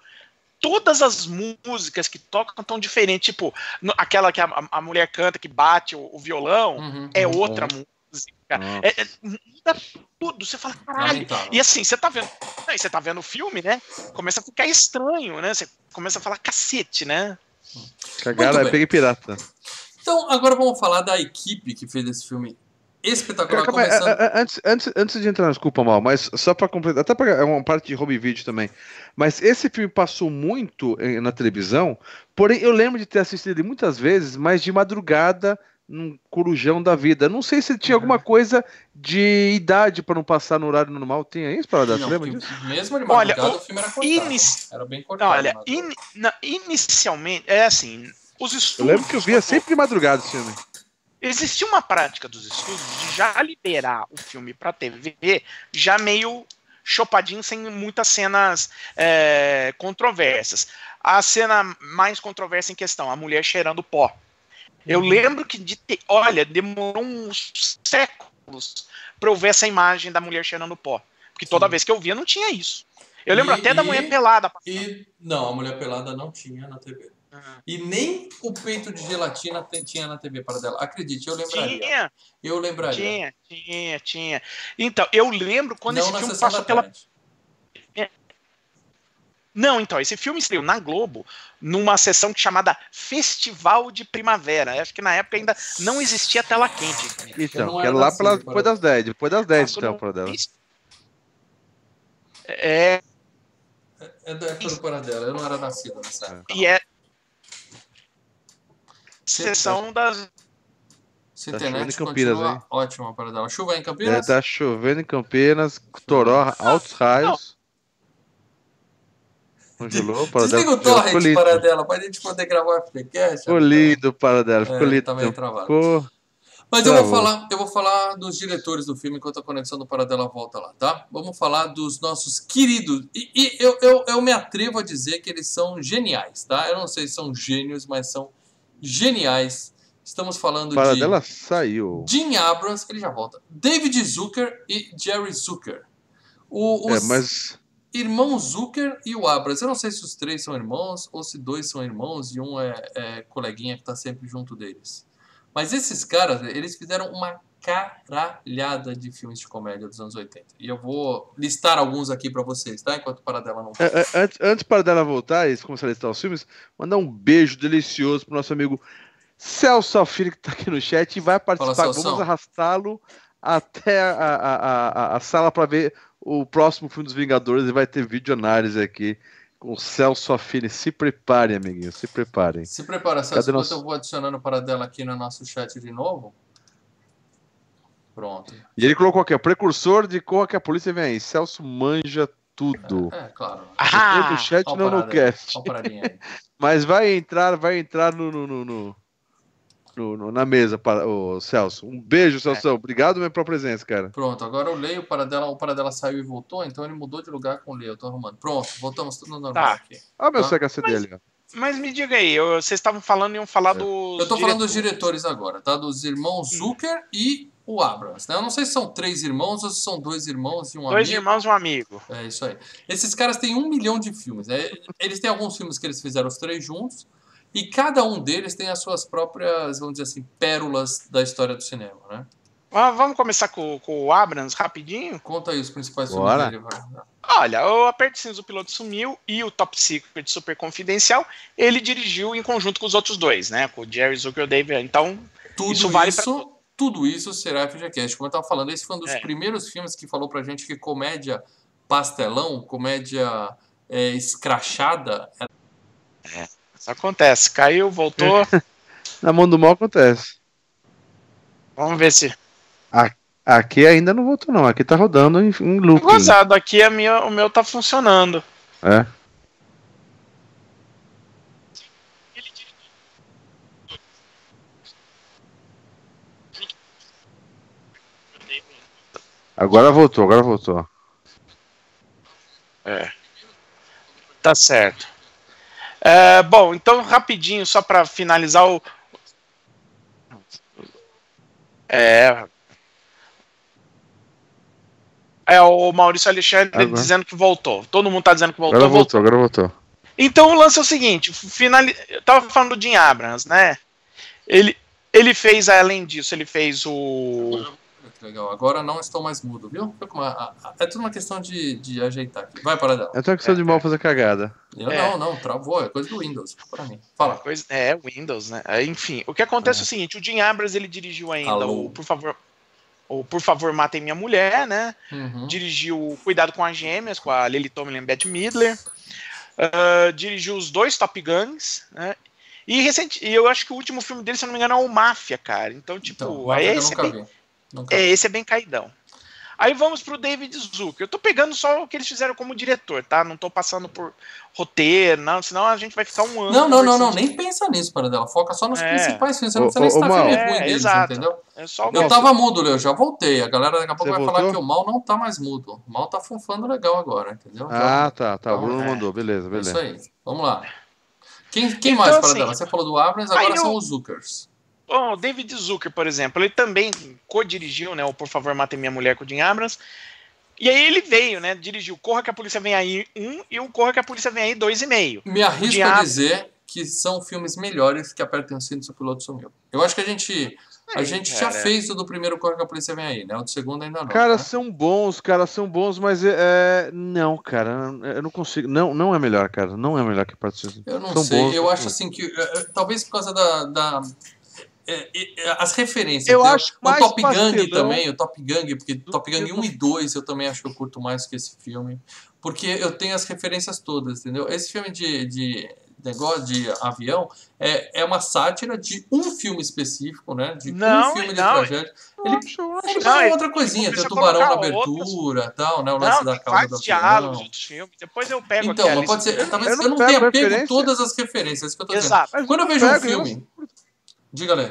todas as músicas que tocam tão diferentes. Tipo, no, aquela que a, a, mulher canta, que bate o, o violão, uhum, é uhum. outra música. Uhum. É, é, muda tudo. Você fala, caralho. E assim, você tá vendo. Você tá vendo o filme, né? Começa a ficar estranho, né? Você começa a falar cacete, né? Cagada, é peguei pirata. Então, agora vamos falar da equipe que fez esse filme espetacular. Calma, começando... a- a- antes, antes, antes de entrar na desculpa mal, mas só pra completar, até pra, é uma parte de home video também. Mas esse filme passou muito eh, na televisão, porém eu lembro de ter assistido ele muitas vezes, mas de madrugada, num corujão da vida. Não sei se tinha alguma coisa de idade pra não passar no horário normal. Tinha isso, para dar? Lembra disso? mesmo de Olha, madrugada o- o filme era cortado. inici- Era bem cortado. olha, in- na- inicialmente, é assim, os Eu estudos. lembro que eu via sempre de madrugada esse filme. Existia uma prática dos estudos de já liberar o filme para TV, já meio chopadinho, sem muitas cenas é, controversas. A cena mais controversa em questão, a mulher cheirando pó. Eu lembro que de ter, olha, demorou uns séculos para eu ver essa imagem da mulher cheirando pó. Porque toda Sim. vez que eu via não tinha isso. Eu lembro E- até da e- mulher pelada. E não, a mulher pelada não tinha na TV. E nem o peito de gelatina tinha na TV para dela. Acredite, eu lembraria. Tinha, Eu lembraria. tinha, tinha, tinha. Então, eu lembro quando não esse filme passou da pela. Não, então, esse filme estreou na Globo numa sessão chamada Festival de Primavera. Acho que na época ainda não existia tela quente. Então, que era lá pela, para- depois das 10. Depois das 10, Passou então, para dela. É, É da época do Paradela. Eu não era nascido nessa época. e é sessão das. Se Tá internet em Campinas, continua hein? ótima para dela. Chuva em É, Campinas? tá chovendo em Campinas, toró, altos raios. Congelou, para Desliga o torrent para dela, para a gente poder gravar o FPCast. Ficou lindo para dela, ficou É, lindo. tá meio travado. Ficou... Mas eu vou, falar, eu vou falar dos diretores do filme enquanto a conexão do Paradela volta lá, tá? Vamos falar dos nossos queridos. E, e eu, eu, eu me atrevo a dizer que eles são geniais, tá? Eu não sei se são gênios, mas são geniais. Estamos falando Para de dela saiu. Jim Abrams, ele já volta. David Zucker e Jerry Zucker. O, É, os mas irmão Zucker e o Abrams. Eu não sei se os três são irmãos ou se dois são irmãos e um é, é coleguinha que tá sempre junto deles. Mas esses caras, eles fizeram uma caralhada de filmes de comédia dos anos 80. E eu vou listar alguns aqui pra vocês, tá? Enquanto o Paradela não é, é, antes, antes para dela voltar e começar a listar os filmes, mandar um beijo delicioso pro nosso amigo Celso Alfini, que tá aqui no chat e vai participar. Celsão. Vamos arrastá-lo até a, a, a, a- sala para ver o próximo filme dos Vingadores e vai ter vídeo análise aqui com o Celso Affini. Se prepare, amiguinho, se preparem. Se prepara, Celso, Cadê nosso- eu vou adicionando o Paradela aqui no nosso chat de novo. Pronto. E ele colocou aqui, ó, precursor de Corra que a Polícia Vem aí. Celso manja tudo. É, claro. Ah, no chat, Ó o não no Paradela, cast. o. Mas vai entrar, vai entrar no, no, no- no- no- no- na mesa, para o Celso. Um beijo, Celso. Obrigado mesmo pela presença, cara. Pronto, agora eu leio o Paradela, o Paradela saiu e voltou, então ele mudou de lugar com o Leio, eu tô arrumando. Pronto, voltamos tudo no normal Tá. aqui. Olha meu Tá. CHC dele, ó. Mas me diga aí, eu- vocês estavam falando e iam falar dos. Eu tô falando dos diretores. diretores agora, tá? Dos irmãos Zucker e o Abrams, né? Eu não sei se são três irmãos ou se são dois irmãos e um Dois amigo. irmãos e um amigo. É isso aí. Esses caras têm um milhão de filmes. né? Eles têm alguns filmes que eles fizeram os três juntos. E cada um deles tem as suas próprias, vamos dizer assim, pérolas da história do cinema, né? Ah, Vamos começar com, com o Abrams rapidinho? Conta aí os principais Bora. filmes dele. vai. Olha, o Aperto Cinza, o Piloto Sumiu e o Top Secret Super Confidencial, ele dirigiu em conjunto com os outros dois, né? Com o Jerry Zucker e o David. Então, Tudo Isso isso, vale pra tudo isso será FGCast. Como eu estava falando, esse foi um dos É. primeiros filmes que falou pra gente que comédia pastelão, comédia é, escrachada, isso acontece. Caiu, voltou. Na mão do mal acontece. Vamos ver se. Aqui ainda não voltou, não. Aqui tá rodando em, em looping. Gozado, aqui a minha, o meu tá funcionando. É. Agora voltou, agora voltou. É. Tá certo. É, bom, então rapidinho, só para finalizar o. É. É o Maurício Alexandre Agora. dizendo que voltou. Todo mundo tá dizendo que voltou. Agora voltou. voltou, agora voltou. Então o lance é o seguinte: finali... eu tava falando do Jim Abrams, né? Ele, ele fez, além disso, ele fez o. Que legal. Agora não estou mais mudo, viu? É tudo uma questão de, de ajeitar aqui. Vai para dela. Eu tenho questão de mal fazer cagada. Eu É. não, não, travou. É coisa do Windows. Pra mim. Fala. Coisa, é, Windows, né? Enfim, o que acontece é, o seguinte: o Jim Abrams ele dirigiu ainda Alô. o Por favor. ou Por Favor Matem Minha Mulher, né? Uhum. Dirigiu Cuidado com as Gêmeas, com a Lily Tomlin e Bette Midler. Uh, dirigiu os dois Top Guns, né? E recente, eu acho que o último filme dele, se eu não me engano, é o Máfia, cara. Então, tipo, Então, aí eu esse, nunca é bem, vi. Nunca é, esse é bem caidão. Aí vamos pro David Zucker. Eu tô pegando só o que eles fizeram como diretor, tá? Não tô passando por roteiro, não, senão a gente vai ficar um ano. Não, não, não, não, nem pensa nisso, para dela. Foca só nos É. principais filmes. Você não precisa nem ô, Mal. filme É, ruim deles, exato. entendeu? É só o Eu tava mudo, Leo, já voltei. A galera daqui a pouco Você vai falar voltou? que o mal não tá mais mudo. O mal tá funfando legal agora, entendeu? Já- Ah, tá, tá. O Bruno É. mandou, beleza, é isso beleza. aí. Vamos lá. Quem, quem Então, mais, para assim, dela? Você falou do Abrams, agora eu- são os Zuckers. Bom, o David Zucker, por exemplo, ele também co-dirigiu, né, o Por Favor Mate Minha Mulher com o Jim Abrams. E aí ele veio, né, dirigiu Corra que a Polícia Vem Aí 1 e o Corra que a Polícia Vem Aí 2,5. Me arrisco a dizer que são filmes melhores que Apertem o Cinto e o Piloto Sumiu. Eu acho que a gente, a gente já cara. fez o do primeiro Corre que a Polícia Vem Aí, né? O do segundo ainda não. Cara, né? são bons, cara, são bons, mas é, é, não, cara, eu não consigo. Não, não é melhor, cara. Não é melhor que Participação. Eu não são sei, bons, eu acho assim que. eh, eh, Talvez por causa da. da as referências. Eu entendeu? acho o mais Top Gang pastelão também, o Top Gang, porque do Top Gang que 1 e 2 eu também acho que eu curto mais que esse filme. Porque eu tenho as referências todas, entendeu? Esse filme de, de negócio de avião é, é uma sátira de um filme específico, né? De Não, um filme de não, tragédia. Ele, ele outra coisinha, tem o tubarão na colocar outras- abertura tal, né? O lance Não, da cauda do diálogos outros filmes. Depois eu pego Então, mas pode ser. Talvez Eu eu não tenha pego todas as referências, é isso que eu tô dizendo. Exato. Mas Quando eu vejo um filme. Diga, Lê.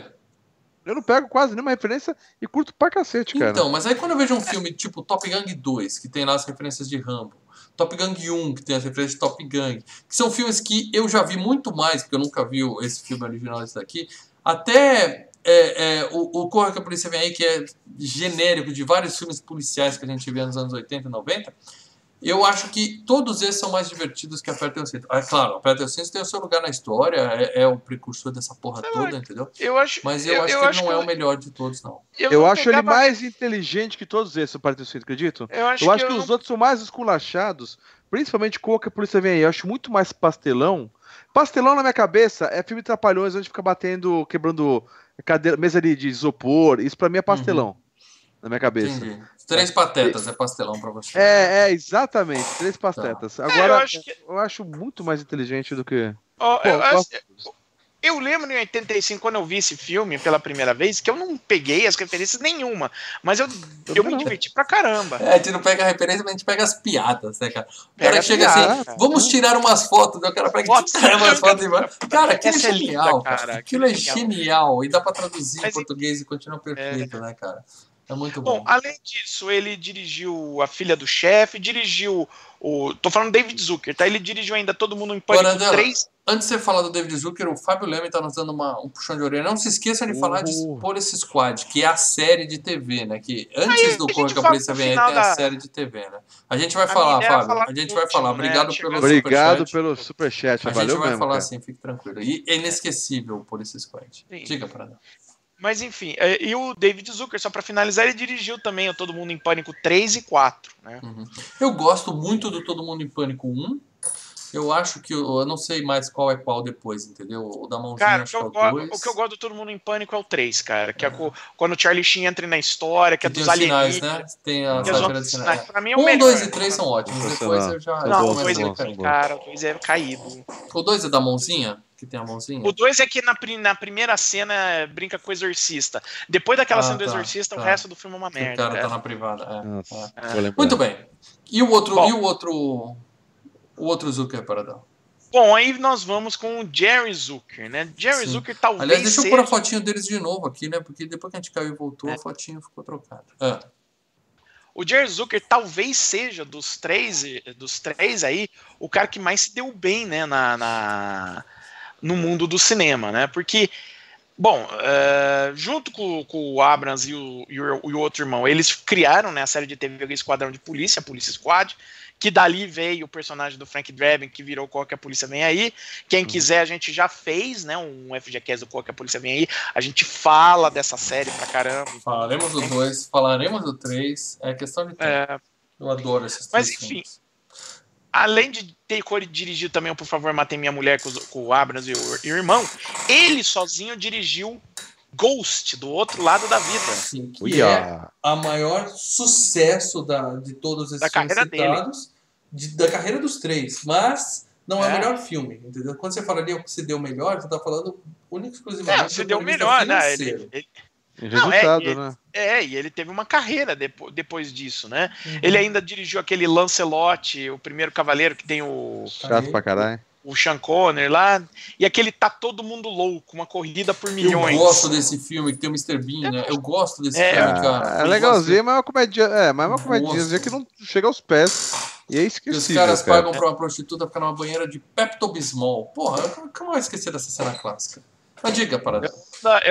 Eu não pego quase nenhuma referência e curto pra cacete, cara. Então, mas aí quando eu vejo um filme tipo Top Gang 2, que tem lá as referências de Rambo, Top Gang 1, que tem as referências de Top Gang, que são filmes que eu já vi muito mais, porque eu nunca vi esse filme original esse daqui, até é, é, o, o Corra que a Polícia Vem Aí, que é genérico de vários filmes policiais que a gente vê nos anos 80 e 90, eu acho que todos esses são mais divertidos que Apertem o Cinto. Ah, claro, Apertem o Cinto tem o seu lugar na história, é, é o precursor dessa porra toda, entendeu? Eu acho, Mas eu, acho que ele não é o melhor de todos, não. Eu não acho ele pegava- mais inteligente que todos esses, o Partido Cinto, acredito? Eu acho, Eu acho que, que eu os não- outros são mais esculachados, principalmente com o que a polícia vem aí. Eu acho muito mais pastelão. Pastelão na minha cabeça é filme de trapalhões onde fica batendo, quebrando cadeira, mesa de, de isopor. Isso pra mim é pastelão. Na minha cabeça. Entendi. Três patetas é pastelão pra você. É, é, exatamente. Três pastetas. É, Agora, eu eu acho acho, que- muito mais inteligente do que. Ó, Pô, eu, eu eu- eu lembro em 85, quando eu vi esse filme pela primeira vez, que eu não peguei as referências nenhuma. Mas eu, eu, também me diverti pra caramba. É, a gente não pega a referência, mas a gente pega as piadas, né, cara? O Pega cara chega piadas, assim, cara. vamos tirar umas fotos, né? o cara pega Fotos. tira umas fotos e vai. Cara, aquilo é é linda, genial, cara, cara. aquilo Aquilo é é genial. genial. E dá pra traduzir em Mas e- português e continua perfeito, né, cara? É muito bom. Bom, além disso, ele dirigiu A Filha do Chefe, dirigiu o. Tô falando David Zucker, tá? Ele dirigiu ainda Todo Mundo em Pânico Guarandela, 3. Antes de você falar do David Zucker, o Fábio Leme tá nos dando uma- um puxão de orelha. Não se esqueçam de falar de. Police Squad, que é a série de TV, né? Que antes do a Corre gente que a Polícia Vem aí tem a da- série de TV, né? A gente vai A falar, é Fábio. falar A gente vai falar. último, né? Obrigado Chegando- pelo Obrigado superchat. pelo superchat. A Valeu gente vai mesmo. falar cara. assim, fique tranquilo. E é inesquecível o Police Squad. Sim. Diga, Prada. Mas enfim, é, e o David Zucker, só pra finalizar, ele dirigiu também o Todo Mundo em Pânico 3 e 4, né? Uhum. Eu gosto muito do Todo Mundo em Pânico 1. Eu acho que eu, eu não sei mais qual é qual depois, entendeu? O da mãozinha Cara, o acho que, que é eu o gosto, 2. o que eu gosto do Todo Mundo em Pânico é o 3, cara. Que é co- quando o Charlie Sheen entra na história, que é tem dos os sinais, alienígenas. né? Tem a que é sinais. sinais. Pra mim é o 1, melhor. 2 e 3 são ótimos. Depois Sensacional. eu já. Eu Não, o começo 2 a são é, cara, o 2 é caído. O 2 é da mãozinha? Que tem a mãozinha? O 2 é que na, na primeira cena é, brinca com o exorcista. Depois daquela Ah, cena do tá, exorcista, tá. o resto do filme é uma Que o merda. cara é. tá na privada. é, Nossa, é. Muito bem. E o outro, Bom. e o outro, o outro Zucker, Paradão? Bom, aí nós vamos com o Jerry Zucker, né? Jerry Sim. Zucker talvez Aliás, deixa eu pôr a fotinho deles de novo aqui, né? Porque depois que a gente caiu e voltou, É. a fotinho ficou trocada. Ah, O Jerry Zucker talvez seja dos três, dos três aí, o cara que mais se deu bem, né, na, na- no mundo do cinema, né? Porque, bom, eh, junto com, com o Abrams e o, e o- outro irmão, eles criaram né, a série de TV Esquadrão de Polícia, Polícia Squad, que dali veio o personagem do Frank Drebin, que virou Qual que a Polícia Vem Aí. Quem quiser, a gente já fez, né, um FGCast do Qual que a Polícia Vem Aí. A gente fala dessa série pra caramba. falaremos do 2, falaremos do 3. É questão de tempo. É, Eu adoro esses Mas, enfim, filmes. Além de ter dirigido também o Por Favor Matei Minha Mulher com, os- com o Abrams e o, e o irmão, ele sozinho dirigiu Ghost, do outro lado da vida. Assim, que Uia. é a maior sucesso da, de todos esses Da filmes carreira dele. citados, de- da carreira dos três, mas não é, o É. melhor filme, entendeu? Quando você fala ali o que se deu melhor, você tá falando único e exclusivamente É, você do deu melhor, né? financeiro. Ele, Não, é, Resultado, e- né? é, e ele teve uma carreira depo- depois disso, né? Uhum. Ele ainda dirigiu aquele Lancelot, o primeiro cavaleiro que tem o, Chato pra caralho. o Sean Connery lá, e aquele Tá Todo Mundo Louco, uma corrida por Eu milhões. gosto desse filme que tem o Mr. Bean, né? Eu gosto desse É, filme, cara. É, Eu legalzinho, mas é uma comédia. É, mas é uma comédia que não chega aos pés. E é gosto. E os caras cara. pagam pra uma prostituta ficar numa banheira de Pepto-Bismol. Porra, eu- como eu vou esquecer dessa cena clássica? Mas diga, para Eu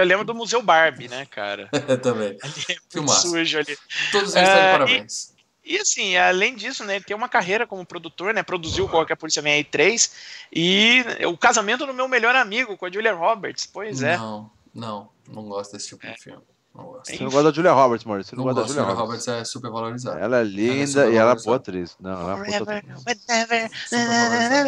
lembro do Museu Barbie, né, cara? também. Ali é muito Filmaço. sujo ali. Todos eles estão de É, parabéns. E assim, além disso, né, ele tem uma carreira como produtor, né? Produziu Qualquer Polícia Vem Aí 3 e o casamento do meu melhor amigo com a Julia Roberts. Pois é. Não, não, não gosto desse tipo de filme. Não gosto. Você não gosta da Julia Roberts, Maurício. Você não, Não gosta da Julia Julia Roberts. Roberts é super valorizada. Ela é linda Ela é e ela é boa atriz. Não, ela é atriz.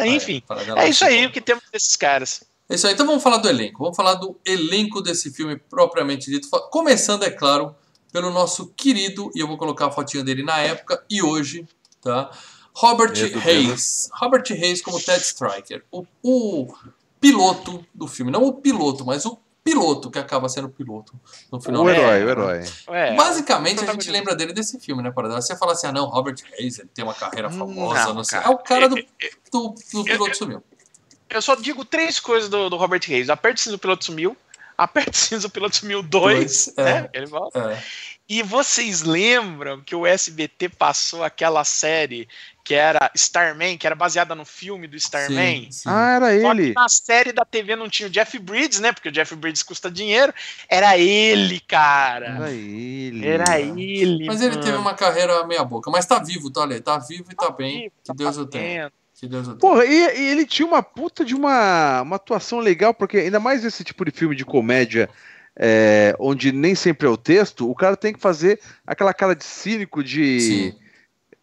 Enfim, é isso aí o que temos desses caras. É isso aí, então vamos falar do elenco. Vamos falar do elenco desse filme propriamente dito. Começando, é claro, pelo nosso querido, e eu vou colocar a fotinha dele na época e hoje, tá? Robert Medo, Hayes. Robert Hayes como Ted Striker. O, o piloto do filme. Não o piloto, mas o piloto que acaba sendo o piloto no final. O do herói, filme, o herói. É, Basicamente, a gente lembra dele desse filme, né, Paradela? Você fala assim, ah, não, Robert Hayes, ele tem uma carreira famosa, não, Não, sei. cara. É o cara do, do, do piloto sumiu. Eu só digo três coisas do, do Robert Hayes. Aperte o cinto, o piloto sumiu. Aperte o cinto, o piloto sumiu 2. Dois, é. Né? Ele volta. É. E vocês lembram que o SBT passou aquela série que era Starman, que era baseada no filme do Starman? Sim, sim. Ah, era Só que ele. na série da TV não tinha o Jeff Bridges, né? Porque o Jeff Bridges custa dinheiro. Era ele, cara. Era ele. Era ele. Mas ele mano. teve uma carreira meia boca. Mas tá vivo, tá, Ale? Tá vivo e tá, Tá bem. vivo, que tá Deus o tenha. Que Deus o. Porra, e, e ele tinha uma puta de uma, uma atuação legal, porque ainda mais esse tipo de filme de comédia, é, onde nem sempre é o texto, o cara tem que fazer aquela cara de cínico de. Sim.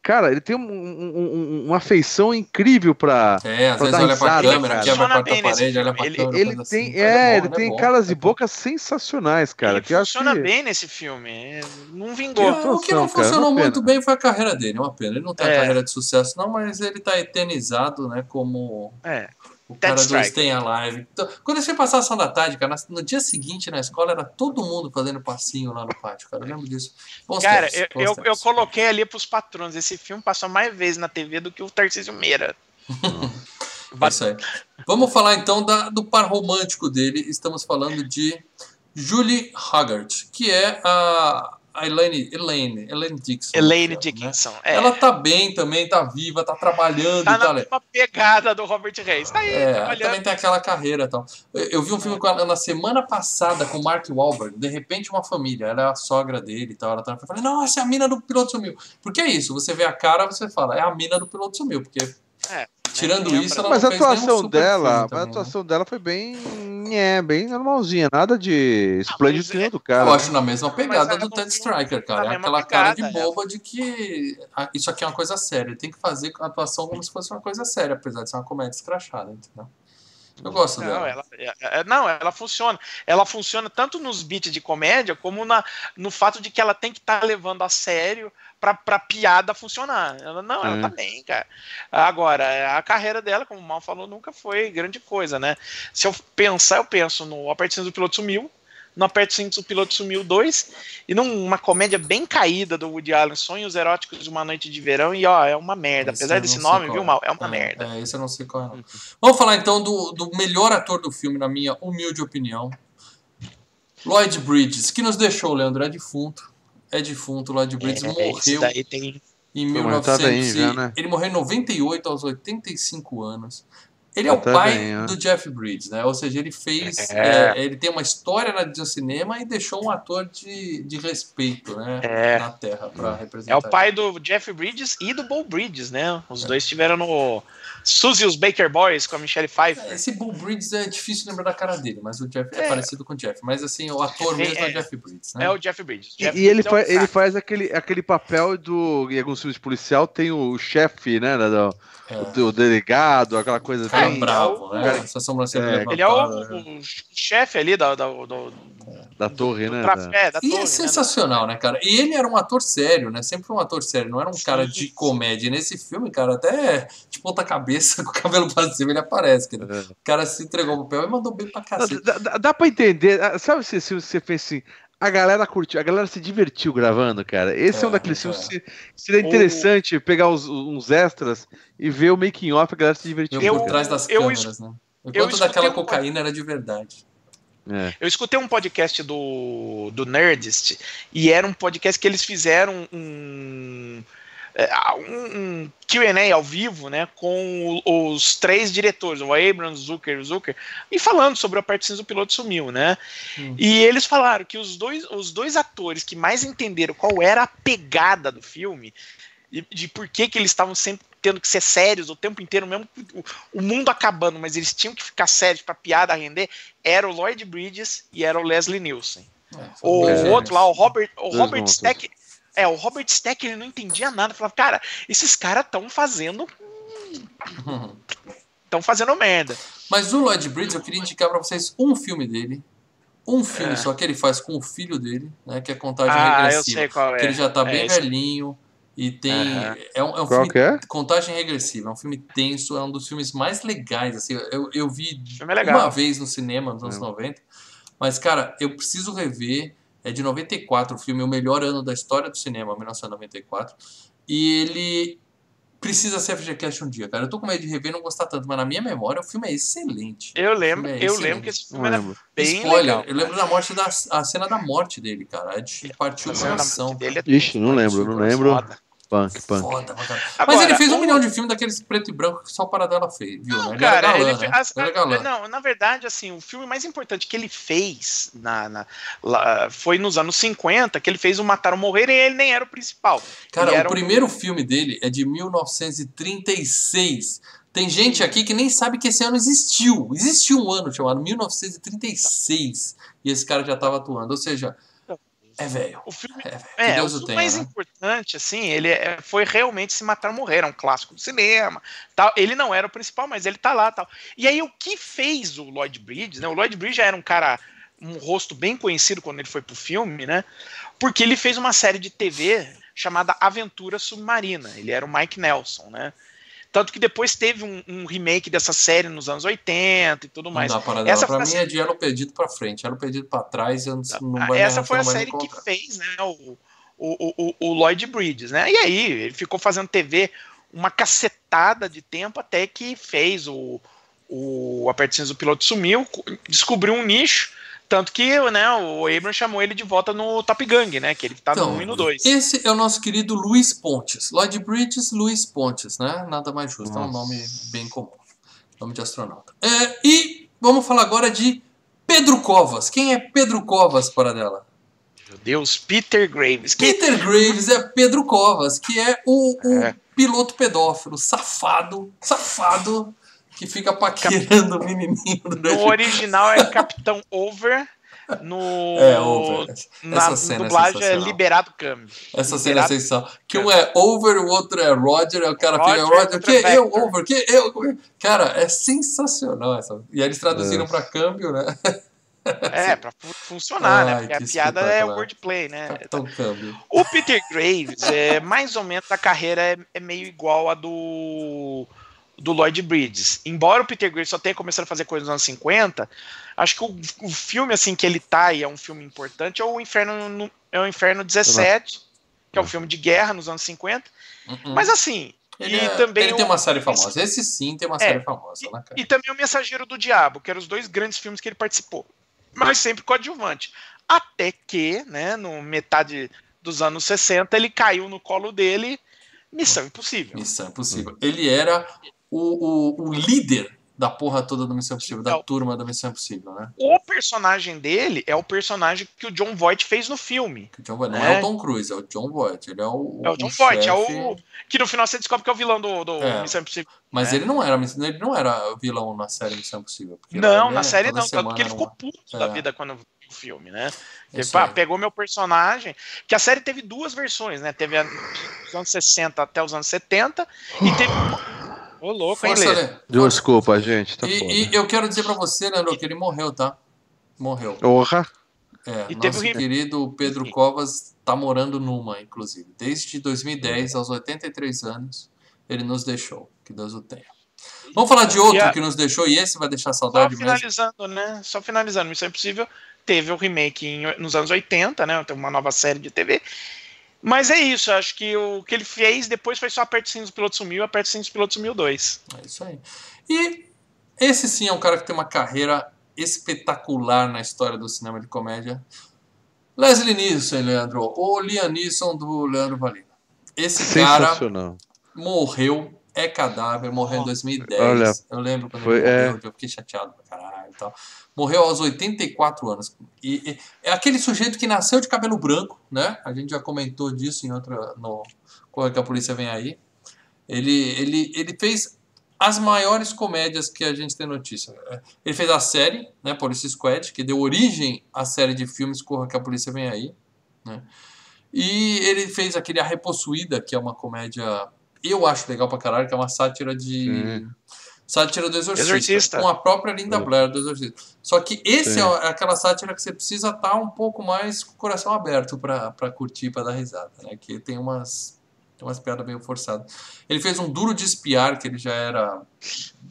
Cara, ele tem um- um- um- uma afeição incrível pra. É, às Pra vezes dar olha pra risada, câmera, cara. quebra a quarta parede, olha pra Ele- câmera. Ele tem, assim. é, bom, ele tem bom, caras é e bom. bocas sensacionais, cara. ele que funciona que- bem nesse filme. Não É, vingou. O que não cara, funcionou uma muito bem foi a carreira dele, é uma pena. Ele não tem a É. carreira de sucesso, não, mas ele tá eternizado, né? Como É. o cara do Striker. Stay Alive. Então, quando eu fui passar a ação da tarde, cara, no dia seguinte na escola era todo mundo fazendo passinho lá no pátio, cara. Eu lembro disso. Bons Cara, tempos, eu, eu, eu coloquei ali pros patrões. Esse filme passou mais vezes na TV do que o Tarcísio Meira. É isso aí. Vamos falar então da- do par romântico dele. Estamos falando de Julie Haggard, que é a, a Elaine, Elaine, Elaine Dixon. Elaine né? Dickinson. É, Ela tá bem também, tá viva, tá trabalhando tá e tal. na mesma pegada do Robert Reis. Tá aí, É, trabalhando. também tem aquela carreira e tal. Eu, eu vi um filme com ela na semana passada com o Mark Wahlberg, de repente uma família, ela é a sogra dele e tal. Ela tá, eu falei, nossa, é a mina do piloto sumiu. Porque é isso, você vê a cara, você fala, é a mina do piloto sumiu, porque É, tirando lembra. isso, ela Mas não a atuação dela, filme mas a né? atuação dela foi bem, é, bem normalzinha, nada de esplêndido nem é- do cara. Eu acho na mesma pegada do não Ted Striker, cara. É aquela cara de pegada, é. boba de que ah, isso aqui é uma coisa séria. Tem que fazer a atuação como se fosse uma coisa séria, apesar de ser uma comédia escrachada, entendeu? Eu gosto Não dela. ela, é- é- não, ela funciona. Ela funciona tanto nos beats de comédia como na, no fato de que ela tem que estar levando a sério pra, pra piada funcionar. Ela, não, ela É. tá bem, cara. Agora, a carreira dela, como o Mal falou, nunca foi grande coisa, né? Se eu pensar, eu penso no Aperto do Piloto Sumiu, no Aperto Cintos o Piloto Sumiu 2, e numa comédia bem caída do Woody Allen, Sonhos Eróticos de uma Noite de Verão, e ó, é uma merda. Esse Apesar desse nome, viu, é. Mal? É uma É, merda. É, esse eu não sei qual é. não. Vamos falar então do, do melhor ator do filme, na minha humilde opinião. Lloyd Bridges, que nos deixou, Leandro, é defunto. É defunto, Lloyd Bridges É, esse morreu daí tem. em Pô, mas tá 1900 bem, e- já, né? Ele morreu em 98 aos 85 anos. Ele é o pai bem, do Jeff Bridges, né? Ou seja, ele fez. É. é, ele tem uma história na do cinema e deixou um ator de, de respeito, né? É. Na Terra para representar. É o pai do Jeff Bridges e do Bo Bridges, né? Os dois estiveram no Suzy e os Baker Boys com a Michelle Pfeiffer. Esse Bull Bridges é difícil lembrar da cara dele, mas o Jeff é, É. parecido com o Jeff. Mas assim, o ator É, mesmo é, é. Jeff Bridges, né? É, o Jeff Bridges. E, Jeff e ele, é faz, ele faz aquele, aquele papel do. Em alguns filmes policial tem o chefe, né? Do, É. do delegado, aquela coisa. Cara, É, bravo, é o- né? Essa sobrancelha É. Ele é o, né? o chefe ali da, da, do, Da torre, do né? trafé, da E torre, é né? sensacional, né, cara? E ele era um ator sério, né? Sempre um ator sério, não era um Sim, cara de comédia. E nesse filme, cara, até de ponta cabeça, com o cabelo pra cima, ele aparece. cara. É. O cara se entregou pro papel e mandou bem pra cacete. Dá, dá, dá pra entender. ah, Sabe se, se você fez assim? A galera curtiu, a galera se divertiu gravando, cara. Esse é, um É, daqueles é. filmes que seria interessante pegar os- uns extras e ver o making off, a galera se divertiu. Eu- por trás das eu câmeras, né? O eu quanto daquela escutei um- cocaína era de verdade. É. Eu escutei um podcast do, do Nerdist e era um podcast que eles fizeram um, é, um, Q&A ao vivo, né, com os três diretores, o Abrams, Zucker e o Zucker, e falando sobre a parte cinza do piloto sumiu, né? Hum. E eles falaram que os dois, os dois atores que mais entenderam qual era a pegada do filme e de por que, que eles estavam sempre tendo que ser sérios o tempo inteiro, mesmo o, o mundo acabando, mas eles tinham que ficar sérios pra piada render, era o Lloyd Bridges e era o Leslie Nielsen. É, O dois outro lá, o. Robert, o Dois Robert. Stack, é, o Robert Stack, ele não entendia nada, falava, cara, esses caras estão fazendo, estão fazendo merda. Mas o Lloyd Bridges, eu queria indicar pra vocês um filme dele. Um filme É. só que ele faz com o filho dele, né? Que é Contagem Ah, eu Regressiva. sei qual é. Que ele já tá É bem esse. velhinho e tem... Aham. É um, é um Qual filme que é? Contagem Regressiva, é um filme tenso, é um dos filmes mais legais, assim, eu, eu vi é legal. uma vez no cinema, nos anos É. 90, mas, cara, eu preciso rever, é de 94 o filme, o melhor ano da história do cinema, 1994, e ele precisa ser FGCast um dia, cara, eu tô com medo de rever e não gostar tanto, mas na minha memória o filme é excelente. Eu lembro, É, eu excelente. lembro que esse filme era lembro. bem Spoiler, legal. eu lembro da morte da a cena da morte dele, cara, é de partir A o cena da coração. morte dele é Ixi, não lembro, não lembro. foda. Punk, punk. Foda. Agora, Mas ele fez um o- milhão de filmes daqueles preto e branco que só o Paradela fez, viu? Não, né? Ele cara, galã, ele né? as- a- não, na verdade, assim, o filme mais importante que ele fez na, na- lá, foi nos anos 50, que ele fez o Matar ou Morrer e ele nem era o principal. Cara, Ele o um- primeiro filme dele é de 1936. Tem gente aqui que nem sabe que esse ano existiu. Existiu um ano chamado 1936 e esse cara já estava atuando. Ou seja, é velho. O filme, É é, o o tenha, mais né? importante, assim, ele é- foi realmente Se Matar Morrer, era um clássico do cinema. Tal. Ele não era o principal, mas ele tá lá tal. E aí, o que fez o Lloyd Bridges, né? O Lloyd Bridges já era um cara, um rosto bem conhecido quando ele foi pro filme, né? Porque ele fez uma série de TV chamada Aventura Submarina. Ele era o Mike Nelson, né? Tanto que depois teve um, um remake dessa série nos anos 80 e tudo Não mais. dá Paradela. Essa Pra a mim série- é de Elo Perdido pra frente. Elo Perdido pra trás eu não, não Ah, vai Essa foi a série que fez, né, o, o, o, o Lloyd Bridges, né? E aí, ele ficou fazendo TV uma cacetada de tempo até que fez o, o Apertinhos do Piloto Sumiu, co- descobriu um nicho, tanto que né, o Abrams chamou ele de volta no Top Gang, né? Que ele tá Então, no 1 e no 2. Esse é o nosso querido Luiz Pontes. Lloyd Bridges, Luiz Pontes, né? Nada mais justo, é um Nossa. nome bem comum. Nome de astronauta. É, e vamos falar agora de Pedro Covas. Quem é Pedro Covas, Paradela? Meu Deus, Peter Graves. Que, Peter Graves é Pedro Covas, que é o, o É. piloto pedófilo, safado, safado, que fica paquerando o menininho no durante original é Capitão Over, no, É, over. na Essa cena é dublagem é sensacional. Liberado Câmbio. Essa cena é Liberado- sensacional. Que um é over, o outro é Roger, aí o cara Roger, fica, Roger, outro que é eu, over, que eu. Cara, é sensacional essa. E aí eles traduziram É. pra câmbio, né? É, pra fu- funcionar, né? Ai, Porque a piada é espetacular. wordplay, né? Capitão Câmbio. O Peter Graves, é, mais ou menos, a carreira é, é meio igual a do, do Lloyd Bridges. Embora o Peter Graves só tenha começado a fazer coisas nos anos 50, acho que o, o filme assim que ele tá e é um filme importante é o Inferno, no- é o Inferno 17, que é um filme de guerra nos anos 50. Uhum. Mas assim, ele, e é- também ele o- tem uma série famosa. Esse sim tem uma É, série famosa, né, cara? e também o Mensageiro do Diabo, que eram os dois grandes filmes que ele participou. Mas sempre coadjuvante. Até que, né, no metade dos anos 60, ele caiu no colo dele Missão Impossível. Missão Impossível. Ele era o, o, o líder da porra toda do Missão Impossível, da Então. turma da Missão Impossível, né? O personagem dele é o personagem que o John Voight fez no filme. John Voight, não É. o Tom Cruise, é o John Voight. Ele é o. É o John Voight, é o. Que no final você descobre que é o vilão do, do É. Missão Impossível. Mas É. ele não era ele não era vilão na série Missão Impossível. Não, na série não, tanto que ele ficou puto da É. vida quando viu o filme, né? Ele pá, pegou meu personagem, que a série teve duas versões, né? Teve a, dos anos 60 até os anos 70 e teve Ô, louco, hein, Força, Lê? Lê. Desculpa, gente. Tá E, e eu quero dizer pra você, Leandro, que ele morreu, tá? Morreu. Porra. É, E teve nosso remake. querido Pedro Covas tá morando numa, inclusive. Desde 2010, aos 83 anos, ele nos deixou. Que Deus o tenha. Vamos falar de outro a- que nos deixou, e esse vai deixar Só saudade mesmo. finalizando, né? Só finalizando, Missão Impossível teve o remake em- nos anos 80, né? Tem uma nova série de TV. Mas é isso, acho que o que ele fez depois foi só Aperte Sim dos Pilotos Sumiu e Aperte Sim dos Pilotos Sumiu 2. É isso aí. E esse sim é um cara que tem uma carreira espetacular na história do cinema de comédia. Leslie Nielsen, Leandro. O Liam Neeson do Leandro Valina. Esse cara morreu, é cadáver, morreu em 2010. Olha, eu lembro quando foi- ele é. morreu, eu fiquei chateado pra caralho tal. Morreu aos 84 anos. E, e é aquele sujeito que nasceu de cabelo branco, né? A gente já comentou disso em outra. No Corre que a Polícia Vem Aí. Ele, ele, ele fez as maiores comédias que a gente tem notícia. Ele fez a série, né, Police Squad, que deu origem à série de filmes Corra que a Polícia Vem Aí. Né? E ele fez aquele A Repossuída, que é uma comédia, eu acho legal pra caralho, que é uma sátira de... Sim. Sátira do Exorcista, Exorcista. com a própria Linda. Blair do Exorcista. Só que esse Sim. é aquela sátira que você precisa estar um pouco mais com o coração aberto pra pra curtir, pra dar risada, né? Que tem umas, tem umas piadas meio forçadas. Ele fez um Duro de Espiar, que ele já era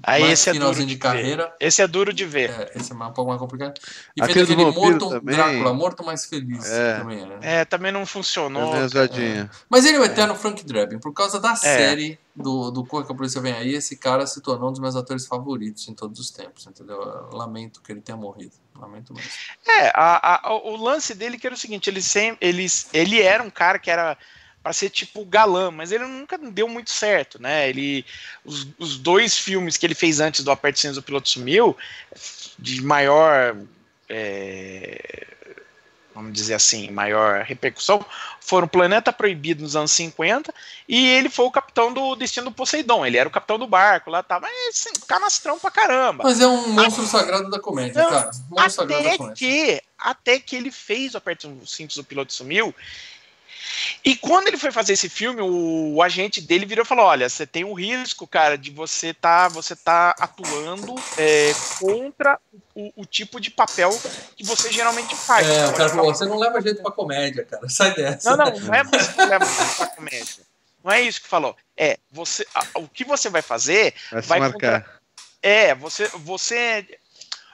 Aí mais esse é duro finalzinho de, de ver. carreira. Esse é duro de ver. É, esse é um pouco mais complicado. E Aquele fez aquele Morto também. Drácula, Morto Mais Feliz. É. Também, né? É, também não É funcionou. zoadinha. Mas ele é o eterno Frank Drebin. Por causa da É. série do, do Corra que a Polícia Vem Aí, esse cara se tornou um dos meus atores favoritos em todos os tempos, entendeu? Eu lamento que ele tenha morrido. Lamento mesmo. É, a- a- o lance dele que era o seguinte, ele sempre, ele, ele era um cara que era para ser tipo galã, mas ele nunca deu muito certo, né? Ele, os, os dois filmes que ele fez antes do Aperte Cinza do Piloto Sumiu, de maior, é, vamos dizer assim, maior repercussão, foram Planeta Proibido nos anos 50 e ele foi o capitão do Destino do Poseidon. Ele era o capitão do barco lá, tá, mas assim, canastrão pra caramba. Mas é um monstro sagrado da comédia, Não, cara. Monstro sagrado da Até comédia. que, até que ele fez o Aperte os Cintos do Piloto Sumiu. E quando ele foi fazer esse filme, o, o agente dele virou e falou: Olha, você tem um risco, cara, de você tá, você tá atuando é, contra o, o tipo de papel que você geralmente faz. É, o cara falou, você não leva jeito pra comédia, cara. Sai dessa. não, não, não é você que leva pra comédia. Não é isso que falou. É, você, a- o que você vai fazer Vai se vai marcar. é, você, você.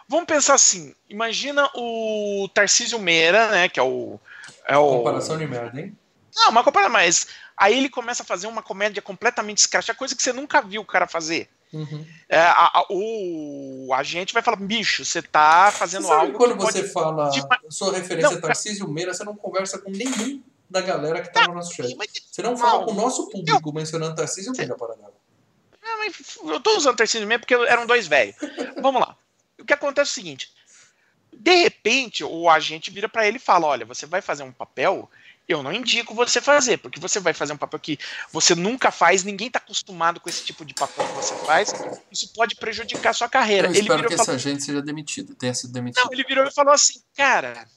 Vamos pensar assim. Imagina o Tarcísio Meira, né? Que é o. É o Comparação de merda, hein? Não, uma comparação, mas aí ele começa a fazer uma comédia completamente escrachada, coisa que você nunca viu o cara fazer. Uhum. É, a- a- o agente vai falar, bicho, você tá fazendo Você algo quando que pode. você fala Dema- sua referência Não, é Tarcísio Meira, você não conversa com nenhum da galera que tá no nosso chat. Mas- Você não fala Não. com o nosso público mencionando Tarcísio Meira, para dela. Não, mas eu tô usando Tarcísio Meira porque eram dois velhos. Vamos lá. O que acontece é o seguinte: de repente, o agente vira pra ele e fala: Olha, você vai fazer um papel. Eu não indico você fazer, porque você vai fazer um papel que você nunca faz, ninguém tá acostumado com esse tipo de papel que você faz, isso pode prejudicar a sua carreira. Eu Ele espero que e esse falou, agente seja demitido, tenha sido demitido. não, ele virou e falou assim, cara,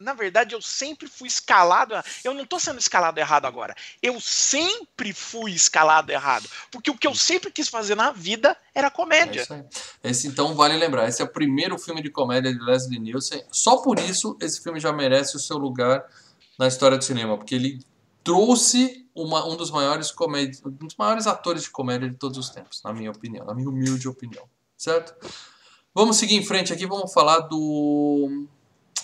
na verdade eu sempre fui escalado, eu não tô sendo escalado errado agora, eu sempre fui escalado errado, porque o que eu sempre quis fazer na vida era É comédia. aí. Esse, então, vale lembrar, esse é o primeiro filme de comédia de Leslie Nielsen. Só por isso, esse filme já merece o seu lugar na história do cinema, porque ele trouxe uma, um dos maiores comédias, um dos maiores atores de comédia de todos os tempos, na minha opinião, na minha humilde opinião, certo? Vamos seguir em frente aqui, vamos falar do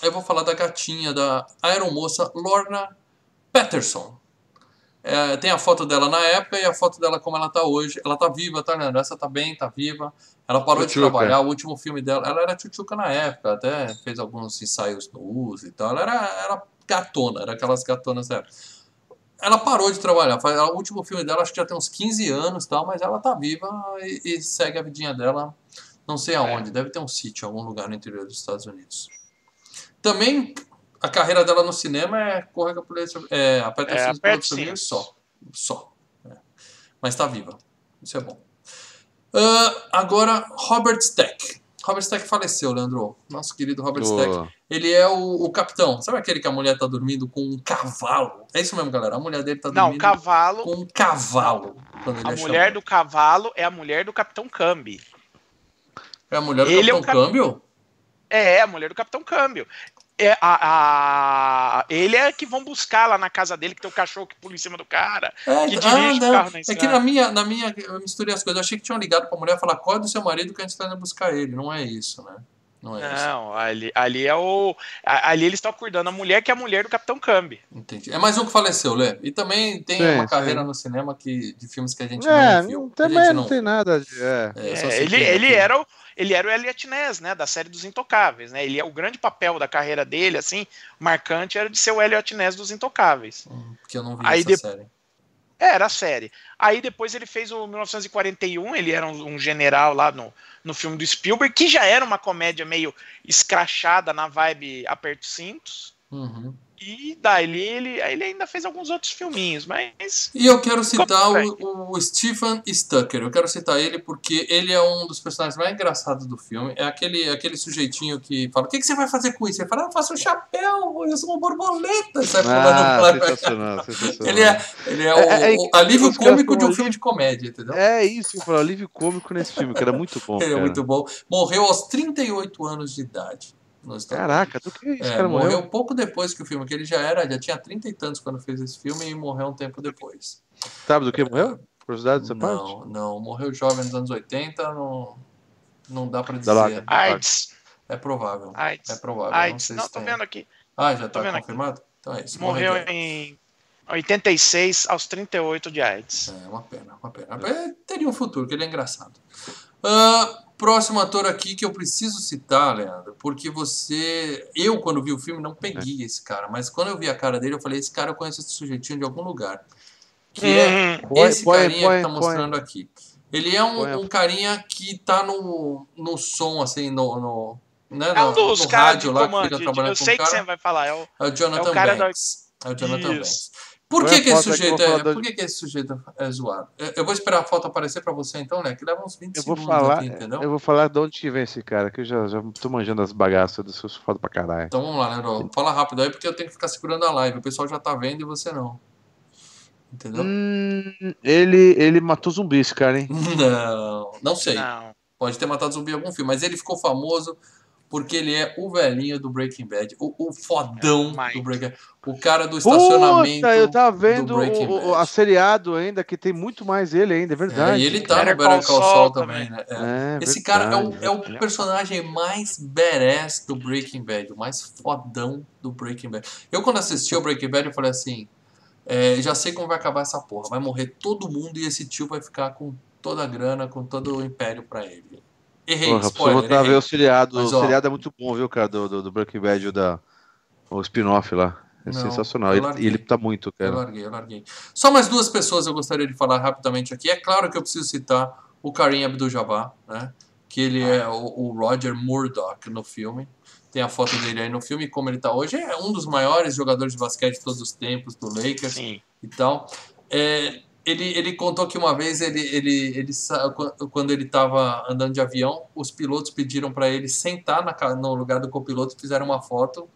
eu vou falar da gatinha da aeromoça Lorna Patterson. É, tem a foto dela na época e a foto dela como ela tá hoje. Ela tá viva, tá, Leandro? Essa tá bem, tá viva. Ela parou de trabalhar. O último filme dela, ela era tchutchuca na época, até fez alguns ensaios nus e tal. Ela era, era gatona, era aquelas gatonas da época. Ela parou de trabalhar. Faz- O último filme dela acho que já tem uns 15 anos tal, mas ela tá viva e, e segue a vidinha dela. Não sei aonde, deve ter um sítio em algum lugar no interior dos Estados Unidos. Também a carreira dela no cinema é Corre com a Polícia. É, aperta É, os cintos só. Só. É. Mas tá viva. Isso é bom. Ah, agora, Robert Stack. Robert Stack faleceu, Leandro. Nosso querido Robert Ô, Stack. Ele é o, o capitão. Sabe aquele que a mulher tá dormindo com um cavalo? É isso mesmo, galera. A mulher dele tá Não, dormindo cavalo. com um cavalo. Quando ele A é mulher chamado. do cavalo é a mulher do Capitão Cambi. É a mulher do Ele é Capitão cap- Câmbio? É, a mulher do Capitão Câmbio. É, a, a- ele é que vão buscar lá na casa dele, que tem o cachorro que pula em cima do cara. É, Que então- dirige o carro na É que na minha, na minha. Eu misturei as coisas. Eu achei que tinham ligado pra mulher e falar: acorda do seu marido que a gente tá indo buscar ele. Não é isso, né? Não é isso. Não, ali, ali é o. Ali eles estão acordando a mulher que é a mulher do Capitão Câmbio. Entendi. É mais um que faleceu, Lê. E também tem Sim, uma sim. carreira no cinema que, de filmes que a gente É, não viu. não, A também gente não tem nada de. É. É, É, ele, quem é ele, era o, ele era o Elliot Ness, né? Da série dos Intocáveis, né? Ele é o grande papel da carreira dele, assim, marcante, era de ser o Elliot Ness dos Intocáveis. Hum, Que eu não vi Aí essa de- série. É, Era a série. Aí depois ele fez o 1941, ele era um, um general lá no, no filme do Spielberg, que já era uma comédia meio escrachada na vibe aperto cintos. Uhum. E daí ele, ele ainda fez alguns outros filminhos, mas. E eu quero citar o, o Stephen Stucker. Eu quero citar ele porque ele é um dos personagens mais engraçados do filme. É aquele, aquele sujeitinho que fala: O que, que você vai fazer com isso? Ele fala: Eu faço um chapéu, eu sou uma borboleta. Sai Ah, sensacional, sensacional. Ele é, ele é, o, É, é o alívio cômico de um filme de comédia, entendeu? É isso, eu falo, alívio cômico nesse filme, que era muito bom. Ele é muito bom. Morreu aos 38 anos de idade. Nos Estados Caraca, do que esse É, cara morreu morreu? pouco depois que o filme, que ele já era, já tinha 30 e tantos quando fez esse filme e morreu um tempo depois. Sabe do que morreu? Curiosidade dessa parte? Não, não, morreu jovem nos anos 80, não, não dá pra dizer. AIDS. É provável. AIDS. É provável. não AIDS. sei Não, se tô tem. vendo aqui. Ah, já tá vendo aqui. confirmado? Então é isso. Morreu de AIDS. em 86 aos 38 de AIDS. É, uma pena, uma pena. É, teria um futuro, que ele é engraçado. Ah, próximo ator aqui que eu preciso citar, Leandro, porque você. Eu, quando vi o filme, não peguei esse cara, mas quando eu vi a cara dele, eu falei: esse cara eu conheço esse sujeitinho de algum lugar. Que é Hum, Põe- esse põe- carinha põe- que tá põe. mostrando aqui. Ele é um, Põe. um carinha que tá no, no som, assim, no. no né, é um dos caras de rádio lá que comando. fica trabalhando Eu com sei o que cara. você vai falar. É o, É o Jonathan É o cara da- Banks. É o Jonathan Isso. Banks. Por que, a que esse eu sujeito é. da- Por que, que esse sujeito é zoado? Eu eu vou esperar a foto aparecer pra você então, né? Que leva uns 20 Eu vou segundos falar, aqui, entendeu? eu vou falar de onde que vem esse cara, que eu já, já tô manjando as bagaças dos seus fotos pra caralho. Então vamos lá, Leandro. Fala rápido aí, porque eu tenho que ficar segurando a live. O pessoal já tá vendo e você não. Entendeu? Hum, ele, ele matou zumbi, esse cara, hein? Não, não sei. não. Pode ter matado zumbi em algum filme, mas ele ficou famoso porque ele é o velhinho do Breaking Bad, o, o fodão É, o do Breaking Bad, o cara do estacionamento. Puta, eu tava vendo do Breaking o, o, Bad. a seriado ainda, que tem muito mais ele ainda, é É, verdade. e ele tá Better no Better Call Saul também, né? É. É, Esse cara é o, verdade. é o é- personagem mais badass do Breaking Bad, o mais fodão do Breaking Bad. Eu, quando assisti ao Breaking Bad, eu falei assim: é, já sei como vai acabar essa porra. Vai morrer todo mundo e esse tio vai ficar com toda a grana, com todo o império pra ele. Errei, Porra, spoiler. voltar a ver errei. o seriado. Mas, o ó, seriado é muito bom, viu, cara, do, do, do Breaking Bad, o, da, o spin-off lá. É Não, sensacional. eu Ele, tá muito, Eu cara. larguei, eu larguei. Só mais duas pessoas eu gostaria de falar rapidamente aqui. É claro que eu preciso citar o Karim Abdul-Jabbar, né? Que ele é o, o Roger Murdoch no filme. Tem a foto dele aí no filme, e como ele tá hoje. É um dos maiores jogadores de basquete de todos os tempos, do Lakers Sim. e tal. É, ele, ele contou que uma vez ele, ele, ele quando ele estava andando de avião, os pilotos pediram para ele sentar na, no lugar do copiloto, fizeram uma foto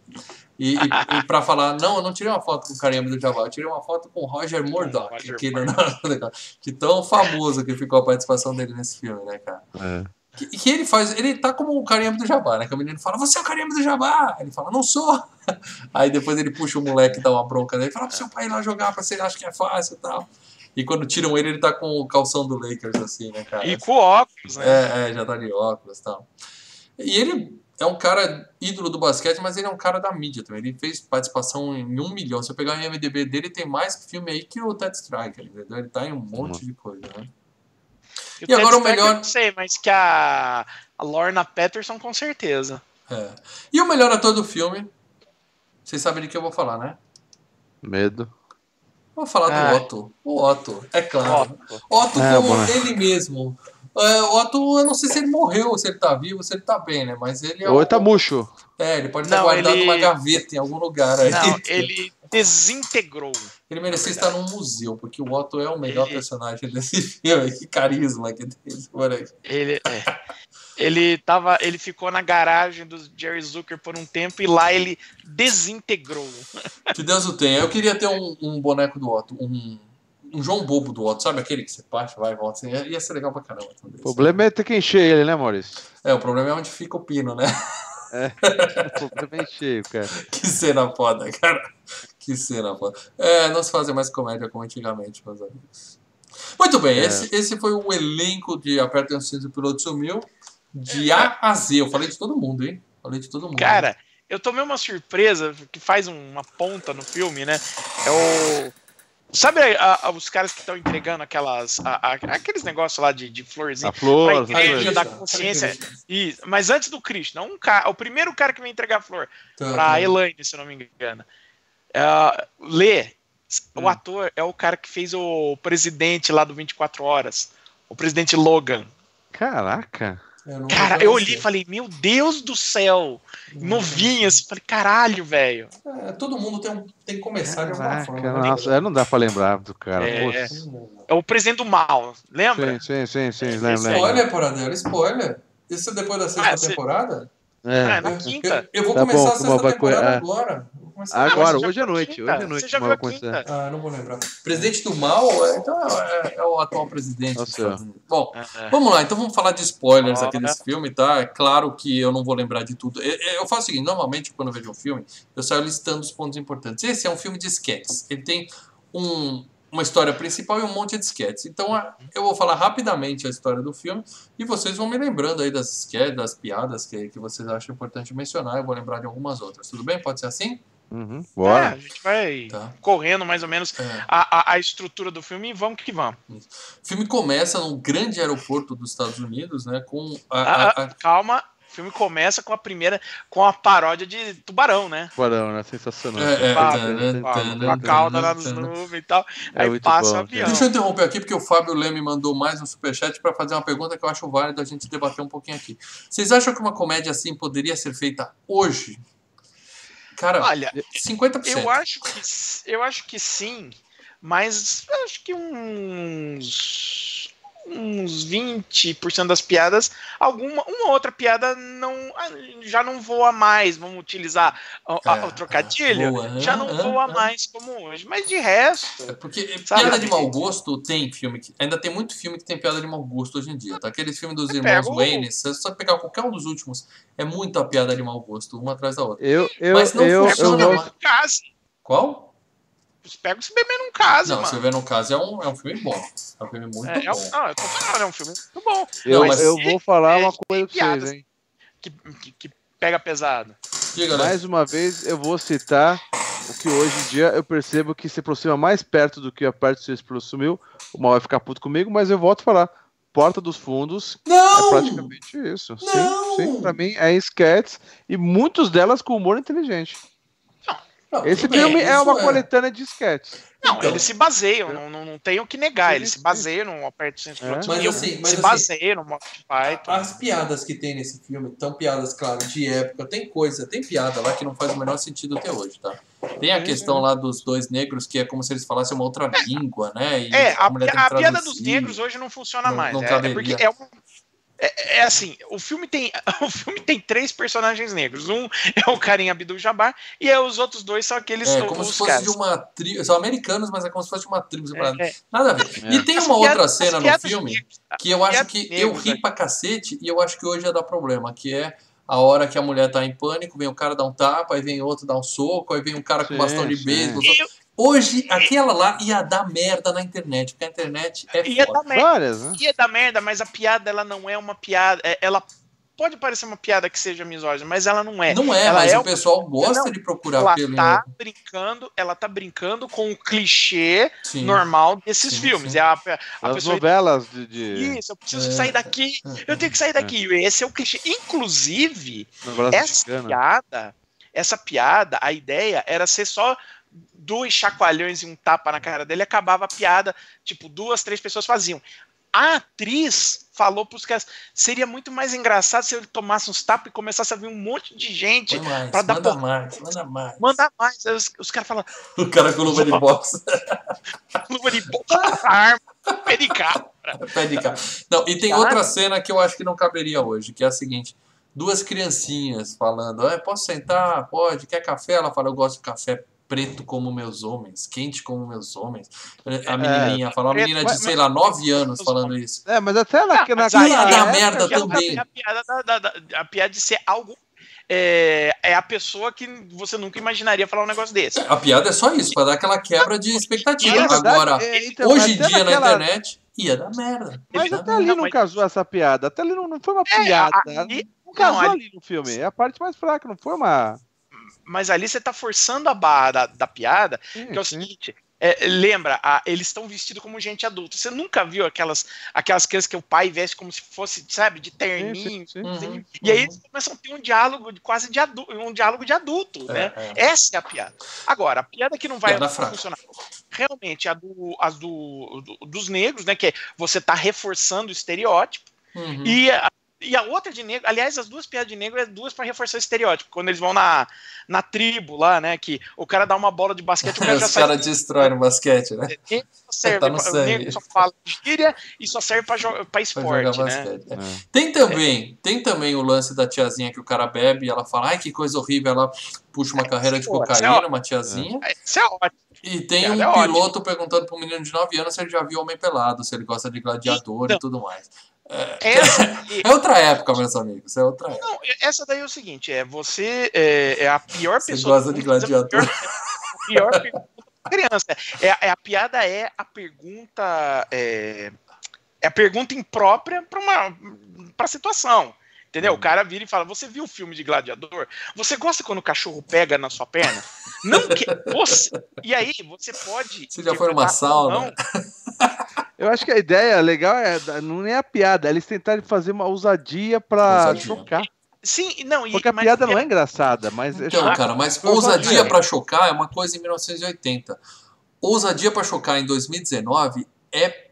e, e, e para falar não, eu não tirei uma foto com o Kareem do Jabbar, eu tirei uma foto com o Roger Murdoch, Roger que, que tão famoso que ficou a participação dele nesse filme, né, cara? É. Que, que ele faz, ele tá como o Kareem do Jabbar, né? Que o menino fala, você é o Kareem do Jabbar! Ele fala, não sou! Aí depois ele puxa o moleque e dá uma bronca dele, fala pro seu pai ir lá jogar pra você acha que é fácil e tal. E quando tiram ele, ele tá com o calção do Lakers, assim, né, cara? E com óculos, né? É, é, já tá de óculos e tal. E ele é um cara ídolo do basquete, mas ele é um cara da mídia também. Ele fez participação em um milhão. Se eu pegar o IMDB dele, tem mais filme aí que o Ted Striker, entendeu? Ele tá em um monte de coisa, né? E, E agora o melhor- eu Não sei, mas que a, a Lorna Patterson com certeza. É. E o melhor ator do filme, vocês sabem de que eu vou falar, né? Medo. Vou falar do Ah. Otto. O Otto, é claro. Otto. Otto É, como bom. ele mesmo. É, o Otto, eu não sei se ele morreu, se ele tá vivo, se ele tá bem, né? Mas ele é. Ou o- ele tá murcho. É, ele pode estar guardado ele- numa gaveta em algum lugar aí. Não, ele desintegrou. Ele merecia estar num museu, porque o Otto é o melhor Ele- personagem desse filme. Que carisma que tem esse moleque. Ele, é. Ele tava, ele ficou na garagem do Jerry Zucker por um tempo e lá ele desintegrou. Que Deus o tenha. Eu queria ter um, um boneco do Otto, um, um João Bobo do Otto, sabe aquele que você parte, vai e volta, assim, ia ser legal pra caramba. também. O problema é ter que encher ele, né, Maurício? É, o problema é onde fica o pino, né? O problema é cheio, cara. Que cena foda, cara. Que cena foda. É, não se fazem mais comédia como antigamente, meus amigos. Muito bem, É. esse, esse foi o elenco de Aperta o Cinto e o Piloto Sumiu. De A a Z. Eu falei de todo mundo, hein? Falei de todo mundo. Cara, eu tomei uma surpresa que faz uma ponta no filme, né? É o. Sabe a- a- os caras que estão entregando aquelas. a- a- aqueles negócios lá de, de florzinha? A flor, Pra igreja flores. da consciência. E, mas antes do Krishna, um cara, o primeiro cara que vem entregar a flor Tá, pra tá. Elaine, se eu não me engano. É, Lê, Hum. o ator é o cara que fez o presidente lá do 24 Horas. O presidente Logan. Caraca. Eu não Cara, eu olhei e falei, meu Deus do céu! Novinho, assim, falei, caralho, velho. É, todo mundo tem, um, tem que começar de alguma Caraca, forma. né? nossa, é, não dá pra lembrar do cara. É. Poxa. É o presidente do mal, lembra? Sim, sim, sim, sim, aí. lembro. Spoiler, Paradela, spoiler. Isso é depois da sexta Ah, você- temporada? Ah, É. na Eu- quinta. Eu, eu vou Tá começar bom, a sexta vai co- temporada é. agora. Começar Agora, hoje à noite, quinta? hoje à noite. Você já viu a quinta? Ah, não vou lembrar. Presidente do mal, é, então é, é o atual presidente. dos Nossa. Estados Unidos. Bom, Ah, vamos lá, então vamos falar de spoilers aqui Bora. desse filme, tá? É claro que eu não vou lembrar de tudo. Eu, eu faço o seguinte: normalmente, quando eu vejo um filme, eu saio listando os pontos importantes. Esse é um filme de sketches. Ele tem um- uma história principal e um monte de sketches. Então, eu vou falar rapidamente a história do filme e vocês vão me lembrando aí das sketches, das piadas que, que vocês acham importante mencionar. Eu vou lembrar de algumas outras. Tudo bem? Pode ser assim? Uhum, É, bora. a gente vai Tá. correndo mais ou menos É. a, a, a estrutura do filme e vamos que vamos. O filme começa num grande aeroporto dos Estados Unidos, né? Com a- Ah, a- a- Calma, o filme começa com a primeira, com a paródia de tubarão, né? Barão, né? Sensacional. É, é, Fábio, tana, com a- tana, com a cauda lá nos nuvens e tal. É aí passa bom, o avião. Deixa eu interromper aqui, porque o Fábio Leme mandou mais um superchat para fazer uma pergunta que eu acho válido a gente debater um pouquinho aqui. Vocês acham que uma comédia assim poderia ser feita hoje? Cara, Olha, 50%. eu acho que eu acho que sim, mas acho que uns uns 20% das piadas, alguma uma outra piada não ah, já não voa mais, vamos utilizar o, a- É, o trocadilho, já ah, não ah, voa ah. mais como hoje, mas de resto, É Porque Sabe? piada de mau gosto tem filme que. Ainda tem muito filme que tem piada de mau gosto hoje em dia, tá? Aqueles filmes dos irmãos pega o- Wayne, se você só pegar qualquer um dos últimos, é muita piada de mau gosto, uma atrás da outra. Eu, eu, Mas não eu, eu, funciona vou- mais. num case, Qual? Pega o se beber num caso, Não, mano. você vê no caso, é um, é um filme bom. É um filme muito É, é bom. um, não, eu tô falando, é um filme muito bom. eu, Não, mas eu vou falar é, uma coisa pra vocês, hein? Que, que, que pega pesado. Diga, né? Mais uma vez, eu vou citar o que hoje em dia eu percebo que se aproxima mais perto do que a parte do Suíço sumiu. O mal vai ficar puto comigo, mas eu volto a falar. Porta dos Fundos é Não! praticamente isso. Não! Sim, sim. Pra mim é sketches e muitos delas com humor inteligente. Não, Esse filme é isso uma coletânea de sketches. Não, Então. eles se baseiam, não, não, não tem o que negar, eles se baseiam no Aperto Sem É. Mas assim, mas se assim, baseiam no Monty Python. As piadas que tem nesse filme, tão piadas, claro, de época, tem coisa, tem piada lá que não faz o menor sentido até hoje, tá? Tem a questão lá dos dois negros que é como se eles falassem uma outra língua, né? E É, a, a que piada dos negros hoje não funciona Não- mais. não é, é porque é um. É, é assim, o filme tem o filme tem três personagens negros. Um é o Karim Abdul-Jabbar e é, os outros dois são aqueles É, como se fosse caras. de uma tribo. São americanos, mas é como se fosse de uma tribo. separada. É, é. Nada a ver. É. E tem As uma outra piadas- cena no filme negras, que eu acho que eu negras, ri pra cacete e eu acho que hoje ia dar problema, que é a hora que a mulher tá em pânico, vem o cara dar um tapa, aí vem outro dar um soco, aí vem um cara com Sim, bastão de beisebol. Eu- Hoje, aquela lá ia dar merda na internet, porque a internet é Ia foda. dar merda, Várias, né? ia dar merda, mas a piada ela não é uma piada. é- Ela pode parecer uma piada que seja misógina, mas ela não é. Não é, Ela mas é o um- pessoal gosta Não, de procurar ela pelo tá brincando, ela tá brincando com o clichê Sim. normal desses Sim, filmes. sim. É a, a As pessoa novelas de. de isso, eu preciso É, sair daqui, eu tenho que sair daqui. Esse é o clichê. Inclusive, essa piada, essa piada, a ideia era ser só dois chacoalhões e um tapa na cara dele, acabava a piada, tipo, duas, três pessoas faziam. A atriz falou pros caras, seria muito mais engraçado se ele tomasse uns tapas e começasse a vir um monte de gente pra dar manda por- mais, manda mais. mandar mais. Aí Os, os caras falam, O cara com luva de boxe. luva de boca, arma, pé de cabra. Pé de cabra. Não, e tem outra cena que eu acho que não caberia hoje, que é a seguinte: duas criancinhas falando, "Ah, posso sentar? Pode, quer café? Ela fala, eu gosto de café preto como meus homens, quente como meus homens. A menininha fala, uma preto, menina de, mas- sei lá, nove anos falando isso. É, mas até na, na, mas aí ia dar época merda também. A piada, da- da- da- a piada de ser algo. É, é a pessoa que você nunca imaginaria falar um negócio desse. A piada é só isso, pra dar aquela quebra de expectativa. Na verdade, Agora, é, então, hoje em dia na naquela- internet, ia dar merda. Mas até ali merda. não mas- casou essa piada. Até ali não, não foi uma piada. ali- não casou não, ali no filme. É a parte mais fraca, não foi uma. Mas ali você tá forçando a barra da, da piada, que é o seguinte. é, lembra, a- eles estão vestidos como gente adulta. Você nunca viu aquelas, aquelas crianças que o pai veste como se fosse, sabe, de terninho. Sim, sim, sim. Uhum, E aí uhum. eles começam a ter um diálogo de- quase de adulto, um diálogo de adulto, É, né? é. Essa é a piada. Agora, a piada que não vai Piada fraca. funcionar. Realmente, a do, as do, do- dos negros, né? Que é você tá reforçando o estereótipo. Uhum. E, a, e a outra de negro, aliás, as duas piadas de negro é duas para reforçar o estereótipo. Quando eles vão na, na tribo lá, né? Que o cara dá uma bola de basquete, o cara já Os caras destroem no basquete, né? Negro só serve Tá no pra- o negro só fala gíria e só serve pra, pra Pra esporte, jogar né? basquete. é. É. Tem também, tem também o lance da tiazinha que o cara bebe e ela fala, ai que coisa horrível, ela puxa uma carreira de é cocaína, ótimo. uma tiazinha. Isso é ótimo. E tem um é piloto perguntando pro menino de 9 anos se ele já viu Homem Pelado, se ele gosta de gladiador e Então. tudo mais. Essa, É outra época, meus amigos, é outra época. Não, essa daí é o seguinte, é você é, é a pior Você pessoa. gosta do de a gladiador. pior- pior pergunta pra criança. É, é a piada é a pergunta é, é a pergunta imprópria para uma para situação. Entendeu? O cara vira e fala: Você viu o filme de gladiador? Você gosta quando o cachorro pega na sua perna? Não que você. E aí você pode. Você já foi numa ou sauna? não. Eu acho que a ideia legal é não é a piada, é eles tentarem fazer uma ousadia pra Ousadia. chocar. Sim, não. E, Porque a mas- piada não é engraçada, mas é Então, chocar. cara, mas ousadia. ousadia pra chocar é uma coisa em 1980. Ousadia pra chocar em 2019 é,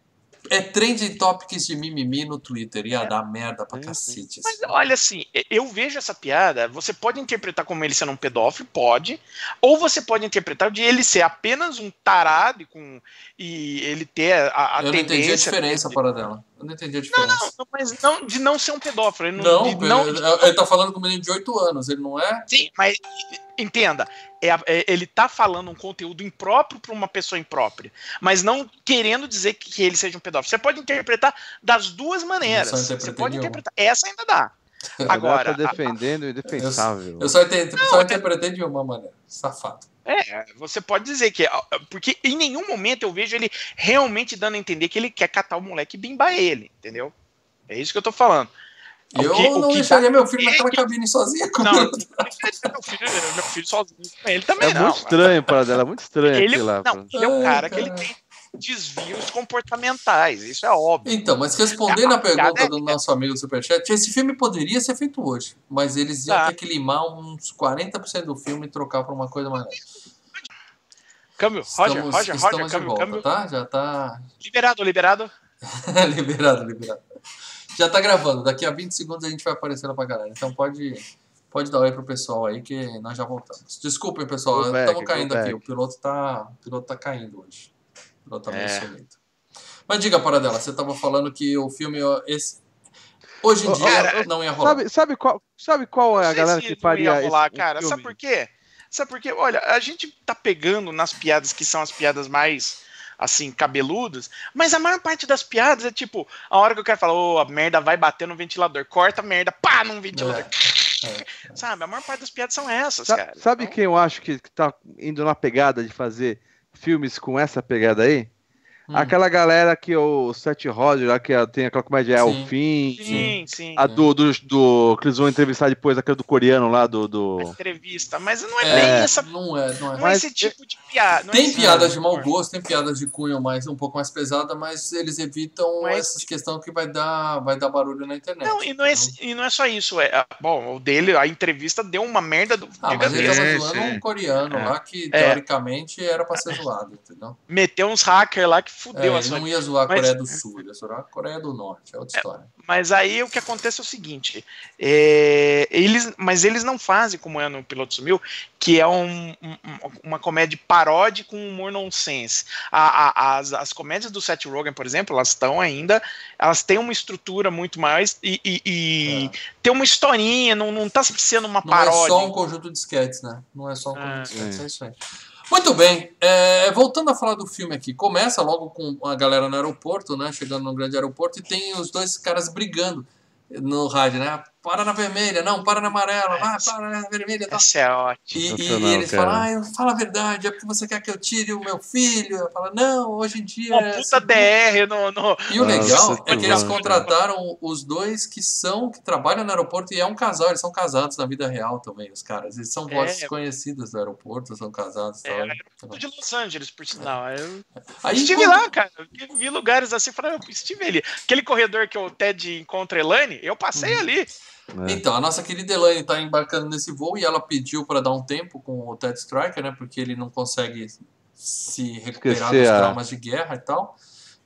é trending topics de mimimi no Twitter. Ia dar merda pra Sim, cacete. Mas olha assim, eu vejo essa piada, você pode interpretar como ele sendo um pedófilo, pode, ou você pode interpretar de ele ser apenas um tarado e, com, e ele ter a, a Eu não entendi a tendência... diferença de- para dela. Eu não entendi a diferença. Não, não, mas não, de não ser um pedófilo. Ele Não, de não ele, ele tá falando com um menino de 8 anos, ele não é? Sim, mas entenda, é, é- ele tá falando um conteúdo impróprio para uma pessoa imprópria, mas não querendo dizer que, que ele seja um pedófilo. Você pode interpretar das duas maneiras. só Você pode interpretar. Essa ainda dá. Agora tá defendendo indefensável. Eu só, entendi, só Não, é- interpretei de uma maneira. Safado. É, você pode dizer que. Porque em nenhum momento eu vejo ele realmente dando a entender que ele quer catar o moleque e bimbar ele, entendeu? É isso que eu tô falando. O Eu que- o não que deixaria meu filho é naquela que- cabine sozinha com Não, meu filho, meu filho sozinho ele também É não. muito estranho para dela, é muito estranho Ele, aquilo lá. não, ele é um cara que ele tem desvios comportamentais, isso é óbvio. Então, mas respondendo A a pergunta é- do nosso amigo do Superchat, esse filme poderia ser feito hoje, mas eles iam Tá. ter que limar uns 40% do filme e trocar pra uma coisa mais. Câmbio, Roger, Estamos, Roger, estamos Roger, de câmbio, volta, câmbio. tá? Já tá Liberado, liberado. liberado, liberado. Já tá gravando, daqui a 20 segundos a gente vai aparecer lá pra galera. Então pode, pode dar oi pro pessoal aí que nós já voltamos. Desculpem, pessoal, Go back, estamos caindo aqui. O piloto tá, o piloto tá caindo hoje. O piloto tá meio É. sumido. Mas diga para dela, você tava falando que o filme esse hoje em dia cara, não ia rolar. Sabe, sabe, qual, sabe qual é a galera que não faria ia rolar, esse cara. Sabe por quê? Sabe por quê? Olha, a gente tá pegando nas piadas que são as piadas mais, assim, cabeludas, mas a maior parte das piadas é tipo, a hora que o cara fala, ô, a merda vai bater no ventilador, corta a merda, pá, num ventilador. É, Sabe? A maior parte das piadas são essas, Sa- cara. Sabe Então, quem eu acho que, que tá indo na pegada de fazer filmes com essa pegada aí? Hum. Aquela galera que o Seth Roger, lá que tem aquela comédia É o. Fim. Sim, sim. A do, do, do- que eles vão entrevistar depois, aquela do coreano lá, do. do... Entrevista, mas não é, É, bem essa. não é, não é. Não é Mas esse tipo de piada. é Tem esse piadas de tipo mau humor. gosto, tem piadas de cunho mais, um pouco mais pesada, mas eles evitam Mas- essas questões que vai dar, vai dar barulho na internet. Não, e não, é, e não é só isso. É, bom, o dele, a entrevista deu uma merda do Ah, mas ele tava Sim, zoando um coreano É. lá que, É. teoricamente, era pra ser zoado, entendeu? Meteu uns hackers lá que fudeu É, a ele não ia zoar a Mas- Coreia do Sul, ele ia zoar a Coreia do Norte, é outra história. Mas aí o que acontece é o seguinte: é, eles, mas eles não fazem como é no Piloto Sumiu, que é um- um- uma comédia paródia com humor nonsense. A- a- as, as comédias do Seth Rogen, por exemplo, elas estão ainda, elas têm uma estrutura muito mais e, e- e tem uma historinha, não, não tá sendo uma É. Não é paródia. só um conjunto de sketches, né? Não é só um conjunto É. de sketches, é isso aí. Muito bem, é, voltando a falar do filme aqui, começa logo com a galera no aeroporto, né? Chegando no grande aeroporto e tem os dois caras brigando no rádio, né? Para na vermelha, não, para na amarela, vai, para na vermelha. Tá. Essa é ótima. E, e- e eles cara. falam, ah, eu- fala a verdade, é porque você quer que eu tire o meu filho. Eu falo, não, hoje em dia. Uma é puta assim." DR no. no- E o Nossa, legal que é que eles contrataram os dois que são, que trabalham no aeroporto e é um casal, eles são casados na vida real também, os caras. Eles são É. vozes conhecidas do aeroporto, são casados. É, tal. aeroporto de Los Angeles, por sinal. Eu Aí, estive quando- lá, cara. Eu Vi lugares assim, falei, eu estive ali. Aquele corredor que o Ted encontra a Elaine, eu passei Uhum. ali. Né? Então, a nossa querida Elaine está embarcando nesse voo e ela pediu para dar um tempo com o Ted Striker, né? Porque ele não consegue se recuperar Esquecer dos traumas de guerra e tal.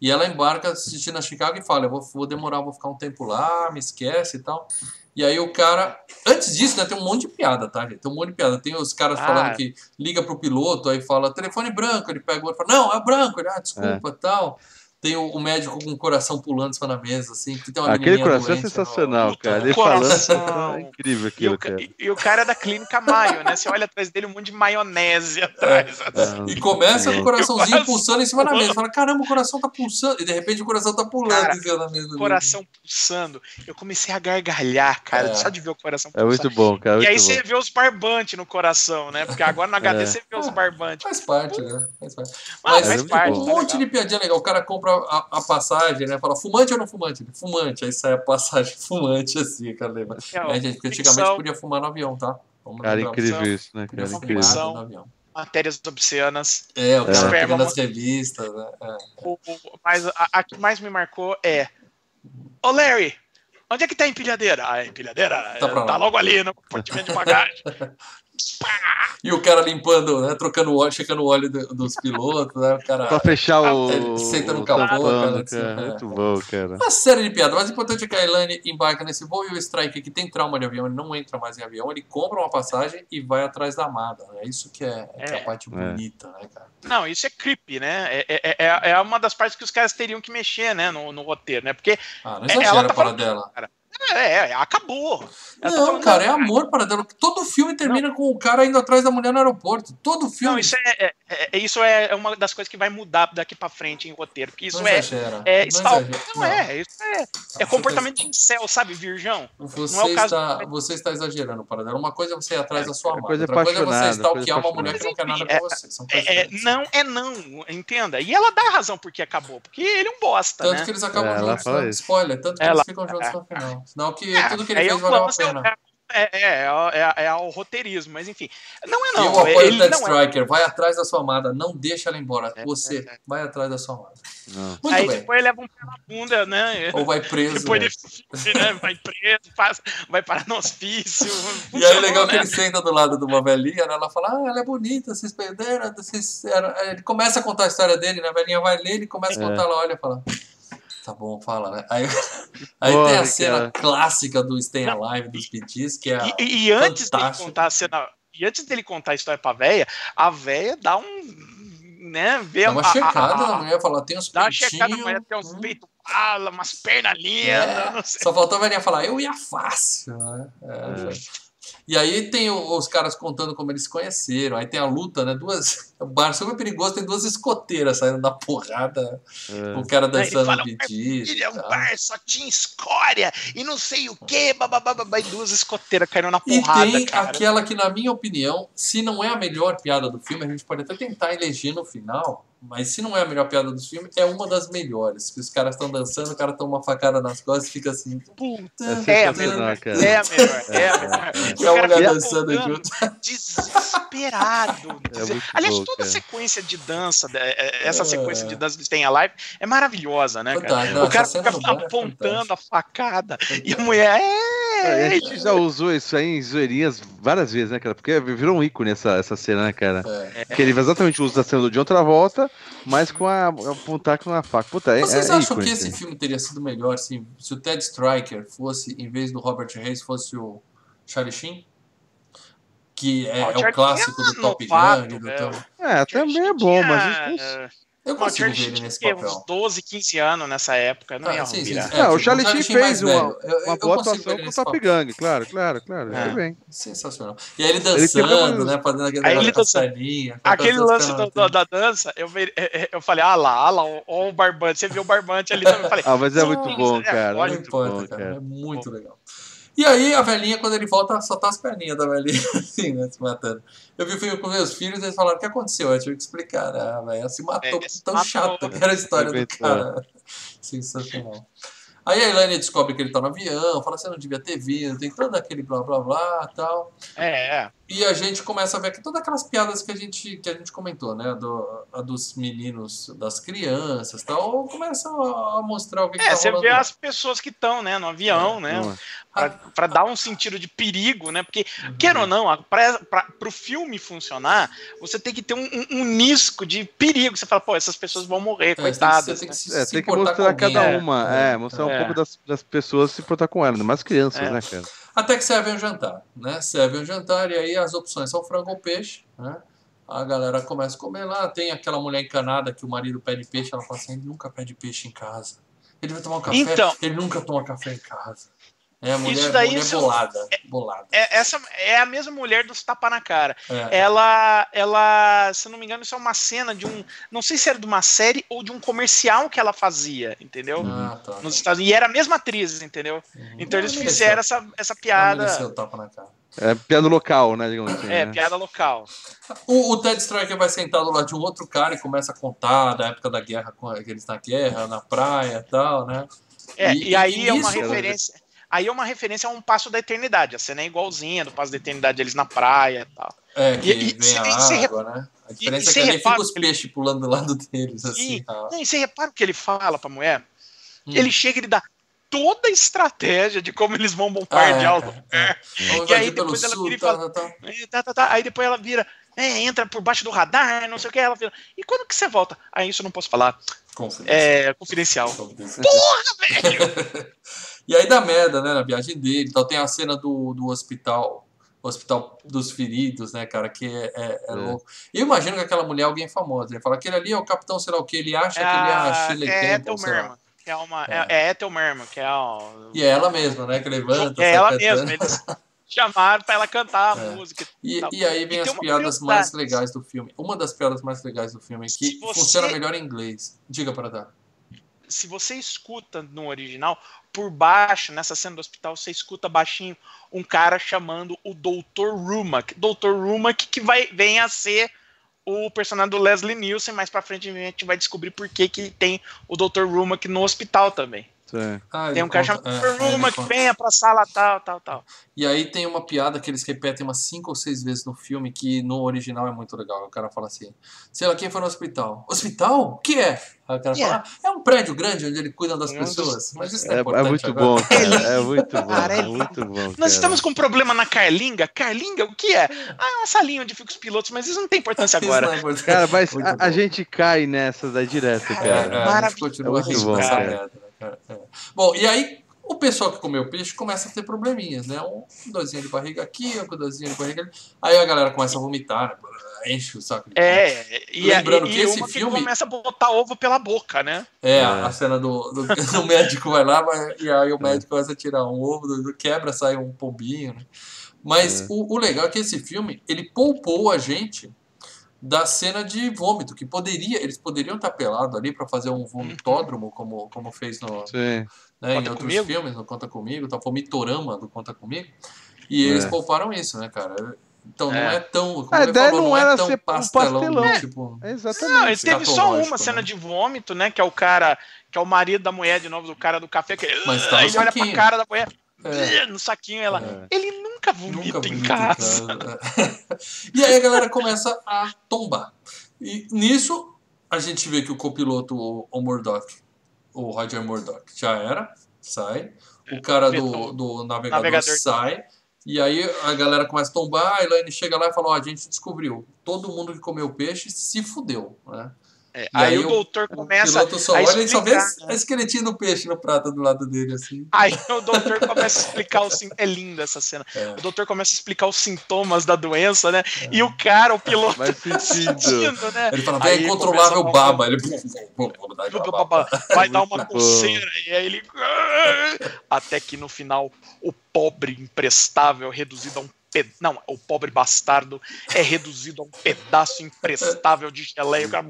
E ela embarca assistindo a Chicago e fala: Eu vou, vou demorar, vou ficar um tempo lá, me esquece e tal. E aí o cara. Antes disso, né, tem um monte de piada, tá, gente? Tem um monte de piada. Tem os caras Ah. falando que liga pro piloto, aí fala telefone branco, ele pega o outro e fala: Não, é branco, ele, ah, desculpa tal. Tem o, o médico com o coração pulando em cima da mesa, assim, que tem uma Aquele coração é doente, sensacional, Puta, cara. Ele coração. falando. É incrível E aquilo, o, ca- cara. e- e o cara é da clínica Maio, né? Você olha atrás dele um monte de maionese atrás. assim. E começa com o coraçãozinho coração pulsando em cima da mesa. Fala, caramba, o coração tá pulsando. E de repente o coração tá pulando Cara, em cima da mesa. O coração pulsando. Eu comecei a gargalhar, cara, É. só de ver o coração É muito pulsando. bom, cara. E aí você bom. vê os barbantes no coração, né? Porque agora no HD É. você vê os barbantes. Faz parte, né? Faz parte. Ah, Mas faz é parte. um tá monte legal. de piadinha legal. O cara compra a, a passagem, né? Fala, fumante ou não fumante? Fumante. Aí sai a passagem fumante, assim, cara. Lembra? É, ó, É, gente, porque antigamente ficção, podia fumar no avião, tá? Vamos Cara, incrível isso, né? Cara, incrível. No avião. matérias obscenas. É, o cara É. pegando as revistas, né? É. O, o- mas a, a que mais me marcou é. Ô Larry, onde é que tá a empilhadeira? A empilhadeira Tá tá logo ali no compartimento de bagagem. E o cara limpando, né? Trocando o óleo, checando o óleo do- dos pilotos, né? O cara. Pra fechar o. Ele senta no o capô, cara, assim, é. Muito bom, cara. Uma série de piadas. O mais importante é que a Elaine embarca nesse voo e o Strike, que tem trauma de avião, ele não entra mais em avião, ele compra uma passagem e vai atrás da amada. É isso que é, é que é a É. parte bonita, né, cara? Não, isso é creepy, né? É, é, é, é uma das partes que os caras teriam que mexer, né, no, no roteiro, né? Porque Ah, não É, exagera ela tá para falando- dela. é, é, acabou. Ela tá Não, falando, cara, é amor para dela. Todo filme termina com o cara indo atrás da mulher no aeroporto. Todo filme. Não, isso é, é- é- isso é uma das coisas que vai mudar daqui pra frente em roteiro. Porque isso não é. exagera. É, não stal- exagera. não, é, isso é, é comportamento de incel, sabe, virgão? Você, Não é o caso está, do- você está exagerando, para dela. Uma coisa é você ir atrás da sua é Outra coisa é você stalkear uma mulher que não quer nada É, com você. É, é, não é não, entenda. E ela dá razão porque acabou, porque ele é um bosta, Tanto né? que eles acabam É, juntos, né? Spoiler, tanto que Ela- eles ficam juntos no final. Senão que É, tudo que ele fez eu valeu a é pena. É, é, é, é, é o roteirismo, mas enfim. Não é não. eu apoio ele o Ted é. Striker. Vai atrás da sua amada. Não deixa ela embora. É, Você é, é. vai atrás da sua amada. Muito Aí bem. depois leva um pé na bunda, né? Ou vai preso. Depois né? ele né? vai preso, passa, vai parar no hospício. E aí é legal que né? ele senta do lado de uma velhinha, né? Ela fala, ah, ela é bonita, vocês perderam, vocês Ele começa a contar a história dele, né? A velhinha vai ler, ele começa a contar, ela olha e fala, tá bom, fala, né? Aí, aí Porra, tem a cena cara. clássica do Stay Alive, dos PTs, que é... E, e- antes dele contar a cena, e antes dele contar a história pra véia, a véia dá um. Né, vê Dá uma a- a- checada a- na mulher, fala, tem uns Dá uma peitinhos... checada, a mulher tem uns hum, peitos ala, umas pernas lindas, É, só faltou a velhinha falar, eu ia fácil, né? É. E aí tem os caras contando como eles se conheceram. Aí tem a luta, né? Duas. O bar super perigoso, tem duas escoteiras saindo da porrada. É. O cara dançando fala, BTs. Ele é um bar, só tinha escória e não sei o que, bababá, e duas escoteiras caindo na E porrada, tem cara. aquela que, na minha opinião, se não é a melhor piada do filme, a gente pode até tentar eleger no final, mas se não é a melhor piada do filme, é uma das melhores. Que os caras estão dançando, o cara toma uma facada nas costas e fica assim. Puta, É é a sensacional, melhor, cara. é a melhor, é a melhor. E a O cara mulher dançando junto. Desesperado. É Aliás, bom, toda a sequência de dança, é, é, essa É. sequência de dança do Stay Alive é maravilhosa, né, cara? Não, o cara fica é apontando fantástica. a facada e a mulher, é, A gente já usou isso aí em zoeirinhas várias vezes, né, cara? Porque virou um ícone essa, essa cena, né, cara? É. Que ele exatamente usa a cena do John Travolta, mas com a, apontar com a faca. Puta, é, Vocês é acham ícone, que esse assim. filme teria sido melhor se, se o Ted Striker fosse, em vez do Robert Reis, fosse o Charlie Sheen? Que é, o é o clássico é do Top Gun. Do é. É, também é bom, mas é, Eu consigo Charlie ver ele nesse papel. uns 12, 15 anos nessa época, não Ah, ia sim, sim, virar. é, Não, o tipo, Charlie Charlie Sheen fez uma, uma boa atuação com o Top. Gun, claro, claro, claro. É. Bem. Sensacional. E aí ele Ele dançando, umas- né? Fazendo aquele Aí ele dançando. Aquele lance pernas do- do- da dança, eu, é, é, eu falei, ah lá, ah lá, ó, o barbante. Você viu o barbante ali também. Eu falei, Ah, mas é "Sim, muito bom, é, cara. Não muito bom, cara. É muito legal. E aí, a velhinha, quando ele volta, só tá as perninhas da velhinha, assim, né? Se matando. Eu vi o filme com meus filhos eles falaram: o que aconteceu? Eu tive que explicar. né? A velha se matou, É, tão matou. chata que era a história do cara. Sensacional. Aí a Elaine descobre que ele tá no avião, fala: você não devia ter vindo, tem todo aquele blá blá blá tal. É, é. E a gente começa a ver aqui todas aquelas piadas que a gente, que a gente comentou, né? Do, a dos meninos, das crianças e tal. Começa a, a mostrar o que, que É, tá você rolando vê as pessoas que estão, né, no avião, né, Não é. pra, pra dar um sentido de perigo, né, porque, Uhum. quer ou não, a- pra, pra, pro filme funcionar, você tem que ter um, um, um nisco de perigo, você fala, pô, essas pessoas vão morrer, É, você tem que- coitadas, né? que se, É, se tem que importar mostrar alguém, cada né? uma, é, mostrar um É. pouco das, das pessoas se portar com ela, ainda mais crianças, É. né, cara? Até que servem um jantar, né? Servem um jantar e aí as opções são frango ou peixe, né? A galera começa a comer lá, tem aquela mulher encanada que o marido pede peixe, ela fala assim, ele nunca pede peixe em casa. Ele vai tomar um café, Então- ele nunca toma café em casa. É, a mulher, Isso daí mulher são- bolada, bolada. É, essa é a mesma mulher dos tapa na cara. É. Ela, ela, se eu não me engano, isso é uma cena de um, não sei se era de uma série ou de um comercial que ela fazia, entendeu? Ah, tá. Nos Estados Unidos. E era a mesma atriz, entendeu? Uhum. Então eles fizeram essa, essa piada. tapa na cara. É piada local, né, digamos assim. É, né? piada local. O, o Ted Striker vai sentar do lado de um outro cara e começa a contar da época da guerra, com que eles na guerra, na praia e tal, né? É, E- e, aí e é uma referência. Aí é uma referência a um passo da eternidade. A cena é igualzinha do passo da eternidade, eles na praia e tal. É, que E- e vem a e se água, né? A diferença e é que ali repara fica os peixes pulando do lado deles, assim. Sim. ah. Não, e você repara o que ele fala pra mulher? Hum. Ele chega e ele dá toda a estratégia de como eles vão Ah, é, bombardear o é, lugar. é. Vamos E aí depois ela vira e tá, fala- tá, tá. É, tá, tá, tá. Aí depois ela vira, é, entra por baixo do radar, não sei o que. Ela vira, e quando que você volta? Aí isso eu não posso falar. Confidencial. É confidencial. Confidencial. e aí dá merda, né, na viagem dele. Então tem a cena do, do hospital, hospital dos feridos, né, cara, que é, é- é É. louco. Eu imagino que aquela mulher é alguém famosa. Ele fala, aquele ali é o capitão, sei lá o que, ele acha É, que ele é a a- Shirley é lá. Merman, que é uma. É. É, é Ethel Merman, que é o. E é ela mesma, né, que levanta, É ela cantando. mesma. Eles chamaram pra ela cantar a É. música. E, tal. e aí vem E as piadas mais legais do filme. Uma das piadas mais legais do filme é que você- funciona melhor em inglês. Diga para dar. Se você escuta no original, por baixo, nessa cena do hospital, você escuta baixinho um cara chamando o Dr. Rumack. Dr. Rumack que vai, vem a ser o personagem do Leslie Nielsen, mais pra frente a gente vai descobrir por que, que tem o Dr. Rumack no hospital também. Sim. Ah, Tem um cara chamado é, Rumack, conta. venha pra sala tal, tal, tal. E aí tem uma piada que eles repetem umas cinco ou seis vezes no filme que no original é muito legal. O cara fala assim, sei lá, quem foi no hospital? Hospital? O que é? Aí o cara Yeah. fala, "Ah, é um prédio grande onde ele cuida das É pessoas. Mas isso é, É, é importante muito agora. bom, cara. É muito bom. Cara, É muito bom. Nós cara. estamos com um problema na Carlinga. Carlinga, o que é? Ah, é uma salinha onde ficam os pilotos, mas isso não tem importância agora. é importante. Cara, mas a, a gente cai nessa daí direto, É, cara. é, a gente Maravilhoso. continua É muito bom, cara. Cara? É. Bom, e aí o pessoal que comeu peixe começa a ter probleminhas, né? Um dorzinho de barriga aqui, um dorzinho de barriga ali. Aí a galera começa a vomitar, né? enche o saco de É, e, Lembrando e, que e esse uma filme- que começa a botar ovo pela boca, né? É, É. a cena do, do, do médico vai lá vai- e aí o médico começa a tirar um ovo, do, do- quebra, sai um pombinho, né? Mas É. o, o legal é que esse filme, ele poupou a gente da cena de vômito, que poderia, eles poderiam estar pelados ali para fazer um vomitódromo, como, como fez no, Sim. né, em outros Comigo? filmes, no Conta Comigo, tá, vomitorama do Conta Comigo, e eles É. pouparam isso, né, cara? Então não É. é tão, como A ele ideia falou, não não, era é tão ser um pastelão, pastelão. tipo... É Não, exatamente. ele teve só uma cena né? de vômito, né? Que é o cara, que é o marido da mulher, de novo, do cara do café, que Mas tá ele olha pra cara da mulher, É. no saquinho, ela. É. Ele nunca vomita Nunca em vomita casa. e aí a galera começa a tombar. E nisso, a gente vê que o copiloto, o, o Murdoch, o Roger Murdoch, já era, sai. o cara do, do navegador, Navegador. sai. E aí a galera começa a tombar, a Elaine chega lá e fala, ó, a gente descobriu. Todo mundo que comeu peixe se fudeu, né? É, aí, aí o o- doutor O começa piloto só a olha e só vê explicar, a esqueletinho do peixe no prato do lado dele, assim. Aí o doutor começa a explicar os sim- É linda essa cena. É. O doutor começa a explicar os sintomas da doença, né? E o cara, o piloto, Faz sentido. sentindo, né? Ele fala, a dar uma- baba. Ele... Vai dar uma coceira. E aí ele. Até que no final, o pobre imprestável é reduzido a um. Não, o pobre bastardo é reduzido a um pedaço imprestável de geleia. O cara-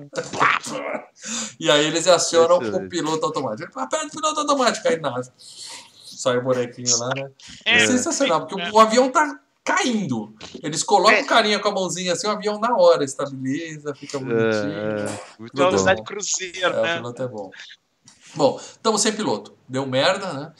E aí eles acionam o Excelente. piloto automático. Aperta o piloto automático, aí nada. Sai o bonequinho lá, né? É, É, sensacional, porque o avião tá caindo. Eles colocam É. o carinha com a mãozinha assim, o avião na hora estabiliza, fica bonitinho. É, é, muito Bom. Velocidade bom. cruzeiro, É, o né? piloto é bom. Bom, estamos sem piloto. Deu merda, né?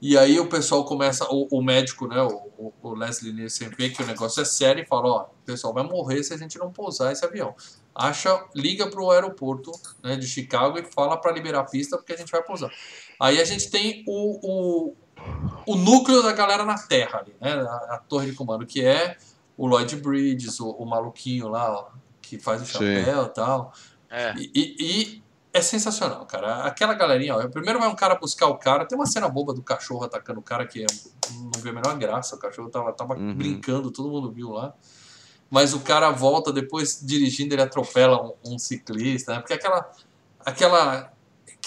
E aí o pessoal começa, o, o médico, né, o, o- o Leslie Nielsen vê que o negócio é sério e fala, ó, o pessoal vai morrer se a gente não pousar esse avião. Acha, liga pro aeroporto né, de Chicago e fala para liberar a pista porque a gente vai pousar. Aí a gente tem o, o, o núcleo da galera na Terra ali, né? A, a torre de comando, que é o Lloyd Bridges, o, o maluquinho lá, ó, que faz o Sim. chapéu e tal. É. E, e- e é sensacional, cara. Aquela galerinha, ó. Primeiro vai um cara buscar o cara. Tem uma cena boba do cachorro atacando o cara que é- não vê a menor graça. O cachorro tava, tava Uhum. brincando, todo mundo viu lá. Mas o cara volta depois dirigindo, ele atropela um, um ciclista, né? Porque aquela. aquela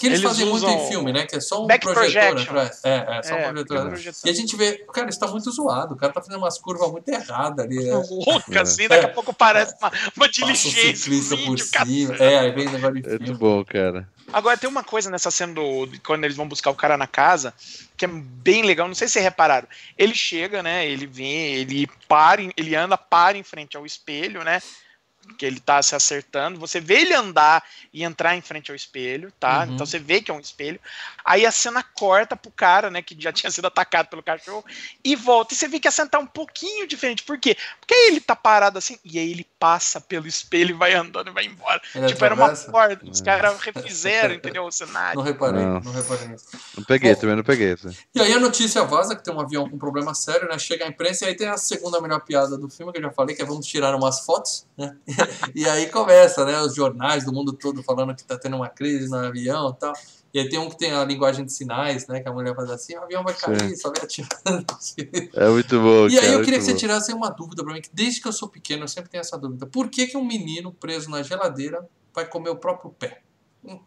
que eles, Eles fazem muito em filme, né? Que é só um back projetor projection. atrás. É, é, só um É, projetor. projeção. E a gente vê, cara, isso tá muito zoado. O cara tá fazendo umas curvas muito erradas ali. É, Louca, assim, daqui a pouco parece uma, uma um diligência. um por vídeo, cara. cima. É, aí vem negócio de É muito filme. bom, cara. Agora tem uma coisa nessa cena do de quando eles vão buscar o cara na casa que é bem legal. Não sei se vocês repararam. Ele chega, né? Ele vem, ele para, ele anda, para em frente ao espelho, né? Que ele tá se acertando. Você vê ele andar e entrar em frente ao espelho, tá? Uhum. Então você vê que é um espelho. Aí a cena corta pro cara, né? Que já tinha sido atacado pelo cachorro e volta. E você vê que a cena tá um pouquinho diferente. Por quê? Porque aí ele tá parado assim e aí ele passa pelo espelho e vai andando e vai embora. Ele tipo, era uma atravessa? porta. Os caras refizeram, entendeu? O cenário. Não reparei, Não. não reparei nisso. Não peguei, Bom. também não peguei. E aí a notícia vaza que tem um avião com problema sério, né? Chega a imprensa e aí tem a segunda melhor piada do filme que eu já falei, que é vamos tirar umas fotos, né? E aí começa, né? Os jornais do mundo todo falando que tá tendo uma crise no avião e tal. E aí tem um que tem a linguagem de sinais, né? Que a mulher faz assim, o avião vai cair, só vai atirando. É muito bom, E cara. aí eu queria que você bom. tirasse uma dúvida pra mim, que desde que eu sou pequeno eu sempre tenho essa dúvida. Por que, que um menino preso na geladeira vai comer o próprio pé? Hum,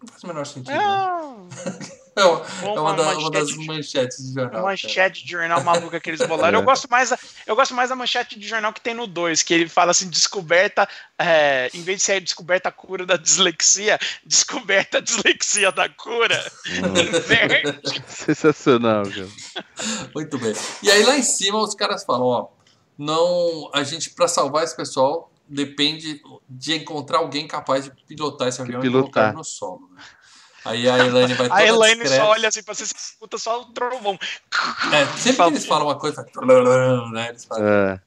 Não faz o menor sentido. né? É, uma, uma é uma, da- uma manchete das manchetes de jornal. uma manchete de jornal maluca que eles bolaram. É. Eu gosto mais, da- eu gosto mais da manchete de jornal que tem no 2, que ele fala assim: descoberta, é, em vez de ser descoberta a cura da dislexia, descoberta a dislexia da cura. Sensacional, cara. Muito bem. E aí lá em cima os caras falam, ó, não, a gente para salvar esse pessoal depende de encontrar alguém capaz de pilotar esse avião e colocar no solo. né? Aí a Elaine vai toda A Elaine discreta. só olha assim pra você, você escuta só o trovão. É, sempre que eles falam uma coisa, né, eles fazem. É,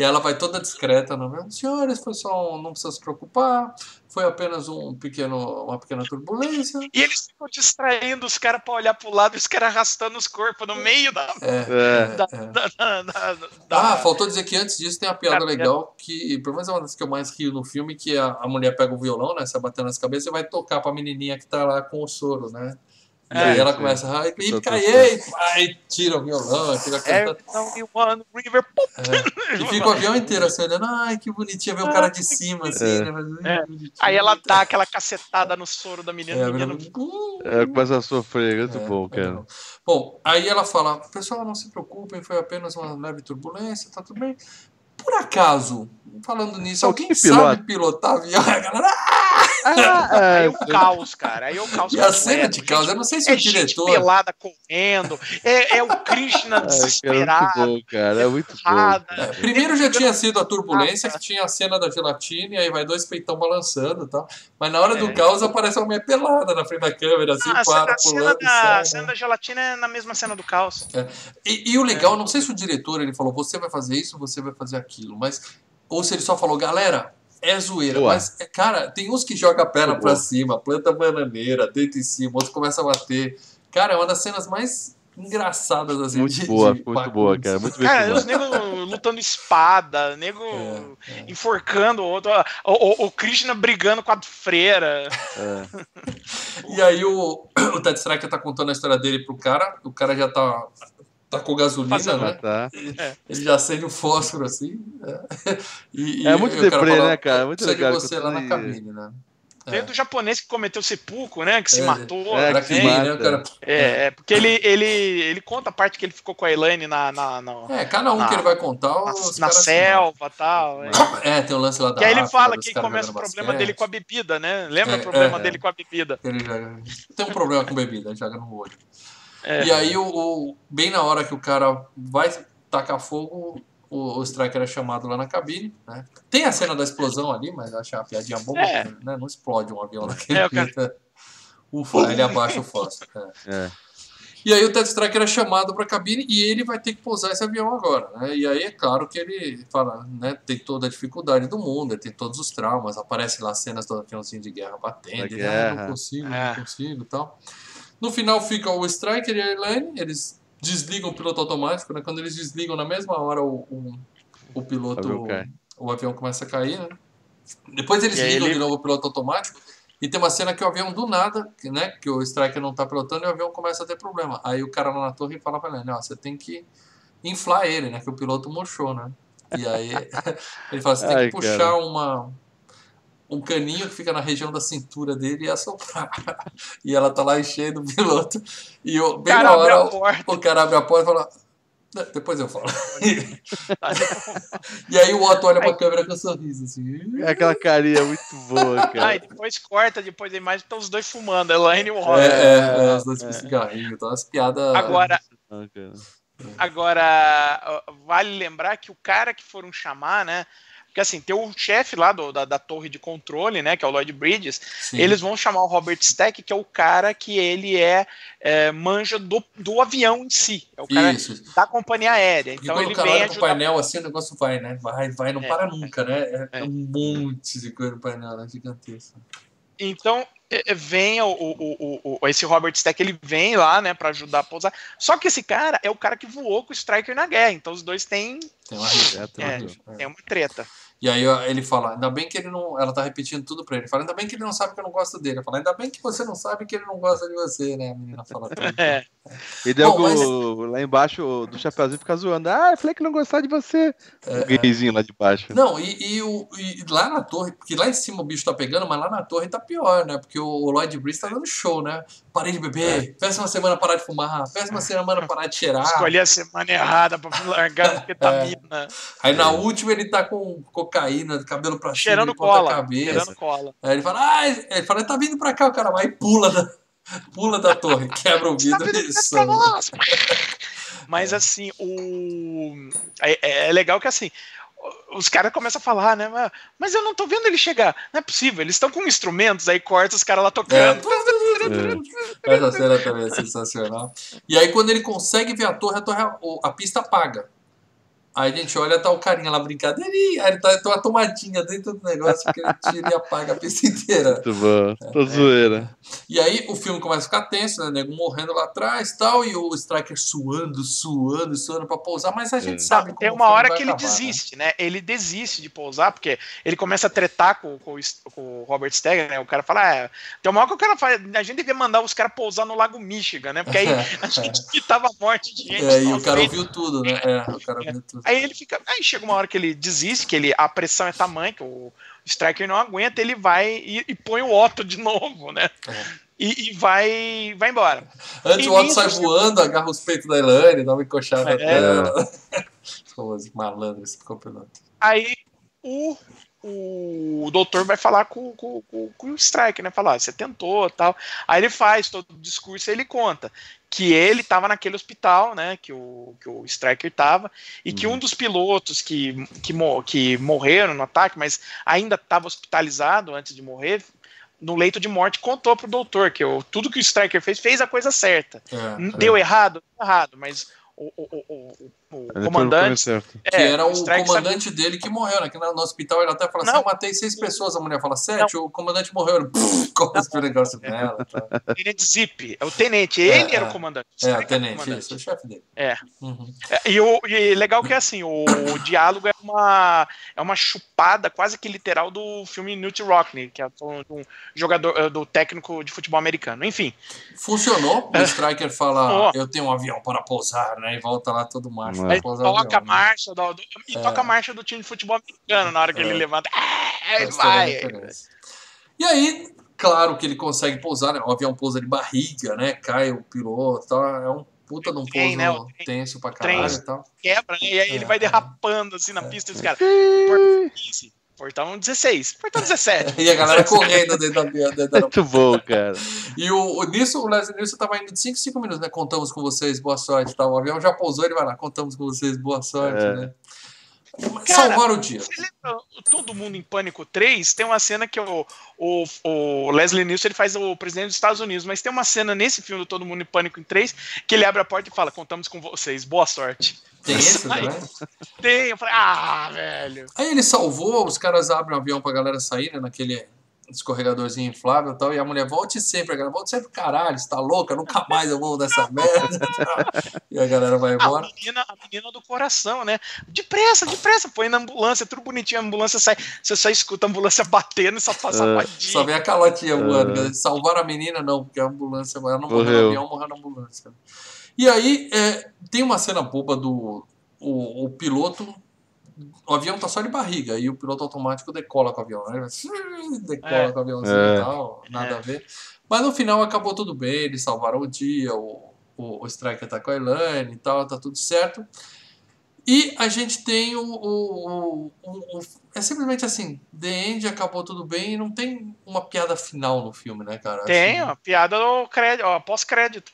E ela vai toda discreta, não é? Senhores, foi só um, não precisa se preocupar, foi apenas um pequeno, uma pequena turbulência. E eles ficam distraindo os caras pra olhar pro lado e os caras arrastando os corpos no meio da. É, é. da, é. da- da- da- Ah, da- faltou dizer que antes disso tem a piada Ah, legal que, pelo menos é uma das que eu mais rio no filme, que a, a mulher pega o violão, né, se batendo nas cabeças e vai tocar pra menininha que tá lá com o soro, né? E É, aí ela sim. começa, ai, e caiei, aí tira o violão, fica cantando. Every one river. É. E fica o avião inteiro assim, olhando, ai, que bonitinho, ver o cara de cima, assim, É. né? Mas, É. Aí ela dá aquela cacetada no soro da menina. É, a a menina menina, "Hum". É, começa a sofrer, muito É, bom, é cara. bom. Bom, aí ela fala, pessoal, não se preocupem, foi apenas uma leve turbulência, tá tudo bem. Por acaso, falando nisso, Alguém alguém pilota? sabe pilotar avião? A galera, "Ah!" Aí é, o caos, cara. Aí o caos. E a cena de caos, eu não sei se É o gente diretor... pelada correndo. É, é o Krishna é, cara, muito desesperado. bom, cara. É muito bom. errada. É, primeiro já tinha sido a Ah, turbulência, que tinha a cena da gelatina, e aí vai dois peitão balançando e tal. Mas na hora do É. caos aparece uma mulher pelada na frente da câmera, assim, Ah, cena, para, a cena pulando, da, sai, a cena da gelatina é na mesma cena do caos. E, e o legal, não sei se o diretor ele falou, você vai fazer isso, você vai fazer aquilo, mas. Ou se ele só falou, galera, é zoeira. Boa. Mas, é, cara, tem uns que jogam a perna Boa. pra cima, planta bananeira, deita em cima, outros começam a bater. Cara, é uma das cenas mais engraçadas assim. Muito de- boa, de muito boa, cara. Muito bem Cara, filmado. os nego lutando espada, nego É, é. enforcando o outro, o, o, o Krishna brigando com a freira. É. E aí o, o Ted Striker tá contando a história dele pro cara, o cara já tá, tá com gasolina, né? Ah, tá. Ele já acende o fósforo assim. né? E, É muito deprê, né, cara? Muito legal. você lá na cabine, né? Tem do japonês que cometeu sepulcro, né? Que se É, matou. é, que que né? né? O cara, É, é, porque ele, ele, ele conta a parte que ele ficou com a Elaine na, na, na, é, cada um Na- que ele vai contar, na, os na caras se selva e tal. É. É, tem o lance lá da E aí ele fala que começa o problema basquete. dele com a bebida, né? Lembra É, o problema é, dele com a bebida? Ele joga- Tem um problema com bebida, joga no olho. É. E aí, o, o- bem na hora que o cara vai tacar fogo, o, o Striker é chamado lá na cabine. Né? Tem a cena da explosão ali, mas achei uma piadinha boba, É. né? não explode um avião naquele É, o cara-. Ufa, ele abaixa o fósforo. é. É. E aí o Ted Striker é chamado para a cabine e ele vai ter que pousar esse avião agora, né? E aí é claro que ele fala, né? Tem toda a dificuldade do mundo, ele tem todos os traumas, aparece lá cenas do aviãozinho de guerra batendo, ele, ah, não consigo, É. não consigo, e tal. No final fica o Striker e a Elaine, eles desligam o piloto automático, né? Quando eles desligam na mesma hora o, o, o piloto, O avião o avião começa a cair, né? Depois eles ligam ele- de novo o piloto automático e tem uma cena que o avião do nada, que, né, que o Striker não tá pilotando e o avião começa a ter problema. Aí o cara lá na torre fala pra ele, ó, você tem que inflar ele, né, que o piloto murchou, né? E aí ele fala, você tem Ai, que puxar cara. uma um caninho que fica na região da cintura dele e assoprar. E ela tá lá enchendo o piloto. E eu, O bem cara na abre hora, a porta. o cara abre a porta e fala. "Não, Depois eu falo. e aí o Otto olha pra câmera com um sorriso assim. É Aquela carinha muito boa, Ah, cara. e depois corta, depois da imagem, estão os dois fumando, a Elaine e o É, Robert. é, é, os dois com cigarrinho, tá? As piadas. Agora. Agora, vale lembrar que o cara que foram chamar, né? Porque assim, tem o chefe lá do- da, da torre de controle, né? Que é o Lloyd Bridges. Sim. Eles vão chamar o Robert Stack, que é o cara que ele é, é, manja do, do avião em si. É o cara Isso. da companhia aérea. Então quando ele o cara vem olha ajudar. painel assim, o negócio vai, né? Vai, vai, não É. para nunca, né? É, é É. um monte de coisa no painel, né? Gigantesco. Então é, é, vem o, o, o, o- esse Robert Stack, ele vem lá, né, para ajudar a pousar. Só que esse cara é o cara que voou com o Striker na guerra. Então os dois têm, Tem uma rixa, É, tem uma é, rixa. É. uma treta. E aí ele fala, ainda bem que ele não. Ela tá repetindo tudo pra ele. Fala, ainda bem que ele não sabe que eu não gosto dele. Fala, ainda bem que você não sabe que ele não gosta de você, né? A menina fala tudo. É. E daí Bom, mas- lá embaixo o do Chapeuzinho fica zoando. Ah, eu falei que não gostava de você. É, o gayzinho lá de baixo. Não, e, e o, e lá na torre, porque lá em cima o bicho tá pegando, mas lá na torre tá pior, né? Porque o, o Lloyd Breeze tá dando show, né? Parei de beber, péssima semana parar de fumar, péssima semana parar de cheirar. Escolhi a semana errada pra largar a ketamina. Aí na última ele tá com cocaína, cabelo pra cima, cheirando cola. cabeça. Cheirando cola. Aí ele fala, ah, ele fala, tá vindo pra cá, o cara vai e pula da, pula da torre, quebra o Tá vidro vindo e. Mas assim, o. É, é legal que assim. Os caras começam a falar, né? "Mas- Mas eu não tô vendo ele chegar. Não é possível, eles estão com instrumentos, aí corta os caras lá É. tocando. Essa cena também é sensacional. E aí, quando ele consegue ver a torre, a, torre, a pista apaga. Aí a gente olha, tá o carinha lá brincadeirinha. Aí ele tá, tem uma tomadinha dentro do negócio que ele tira e apaga a pista inteira. Muito bom. É. Tô zoeira. E aí o filme começa a ficar tenso, né? Nego morrendo lá atrás e tal. E o Striker suando, suando, suando pra pousar. Mas a gente É. sabe tem o uma hora que ele acabar, né? desiste, né? Ele desiste de pousar, porque ele começa a tretar com, com o com o Robert Stagger, né? O cara fala, ah, tem uma hora que o cara fala, a gente devia mandar os caras pousar no Lago Michigan, né? Porque aí a gente evitava a morte de gente. É, e o cara ouviu tudo, né? É, o cara ouviu tudo. Aí ele fica. Aí chega uma hora que ele desiste, que ele, a pressão é tamanha, que o Striker não aguenta, ele vai e, e põe o Otto de novo, né? É. E, e vai, vai embora. Antes E o Otto nisso, sai voando, agarra os peitos da Elaine, dá uma encoxada É. Famoso malandro esse campeonato. Aí o, o doutor vai falar com, com, com, com o Striker, né? Falar, "Ah, você tentou tal. Aí ele faz todo o discurso e ele conta que ele estava naquele hospital, né? Que o, que o Striker estava, e que Uhum. um dos pilotos que, que, que morreram no ataque, mas ainda estava hospitalizado antes de morrer, no leito de morte, contou pro doutor que o, tudo que o Striker fez, fez a coisa certa. É, é. Deu errado? Deu errado, mas o, o, o, o- o comandante. certo. Que é, era o Strike comandante dele que morreu, né? Que no hospital ele até fala assim: Não. eu matei seis pessoas. A mulher fala: sete, o comandante morreu. Ele cospe o negócio dela. Tá. sabe, o tenente Zip, é o tenente, É, ele era é. o comandante. É, o tenente, comandante. isso, o chefe dele. É. Uhum. É, E, o, e legal que é assim, o, o diálogo é uma, é uma chupada quase que literal do filme Newt Rockney, que é um jogador, eh, do técnico de futebol americano. Enfim, Funcionou. O Striker fala: eu tenho um avião para pousar, né? E volta lá todo macho. É. pra aí toca a né? marcha do, do- e É. toca a marcha do time de futebol americano na hora que É. ele levanta. É, Faz toda a vai. E aí, claro que ele consegue pousar, né? O avião pousa de barriga, né? Cai o piloto tal. É um puta de um pouso né? Tenso pra caralho e tal. Quebra, né? E aí ele É, vai é. derrapando assim na pista e os caras. Portão 15, portão 16, portão 17. E a galera correndo dentro da, dentro da Muito bom, cara. E o, o, nisso, o Leslie Nielsen tava indo de 5 em 5 minutos, né? Contamos com vocês, boa sorte. Tá? O avião já pousou, ele vai lá, contamos com vocês, boa sorte, É. né? Cara, Salvar o dia. Você lembra Todo Mundo em Pânico 3? Tem uma cena que o, o, o Leslie Nielsen ele faz o presidente dos Estados Unidos, mas tem uma cena nesse filme do Todo Mundo em Pânico em 3 que ele abre a porta e fala: Contamos com vocês, boa sorte. Tem esse Aí- também? Tem, eu falei: Ah, velho. Aí ele salvou, os caras abrem o avião pra galera sair, né? Naquele escorregadorzinho inflável e tal. E a mulher, volte sempre, a galera, volte sempre, caralho, você tá louca? Nunca mais eu vou nessa merda. e a galera vai A embora. menina, a menina do coração, né? Depressa, depressa, põe na ambulância, tudo bonitinho, a ambulância sai, você só escuta a ambulância batendo e só passa É. badinho. Só vem a calotinha voando. É. dizer, Salvaram a menina, não, porque a ambulância, ela não morreu no avião, morreu na ambulância. E aí, é, tem uma cena boba do o, o piloto. O avião tá só de barriga e o piloto automático decola com o avião. Né? Decola É. com o aviãozinho É. e tal, nada É. a ver. Mas no final acabou tudo bem, eles salvaram o dia, o, o, o Striker tá com a Elaine e tal, tá tudo certo. E a gente tem o, o, o- o- É simplesmente assim, The End acabou tudo bem e não tem uma piada final no filme, né, cara? Tem, Assim, ó, piada do crédito, ó, pós-crédito.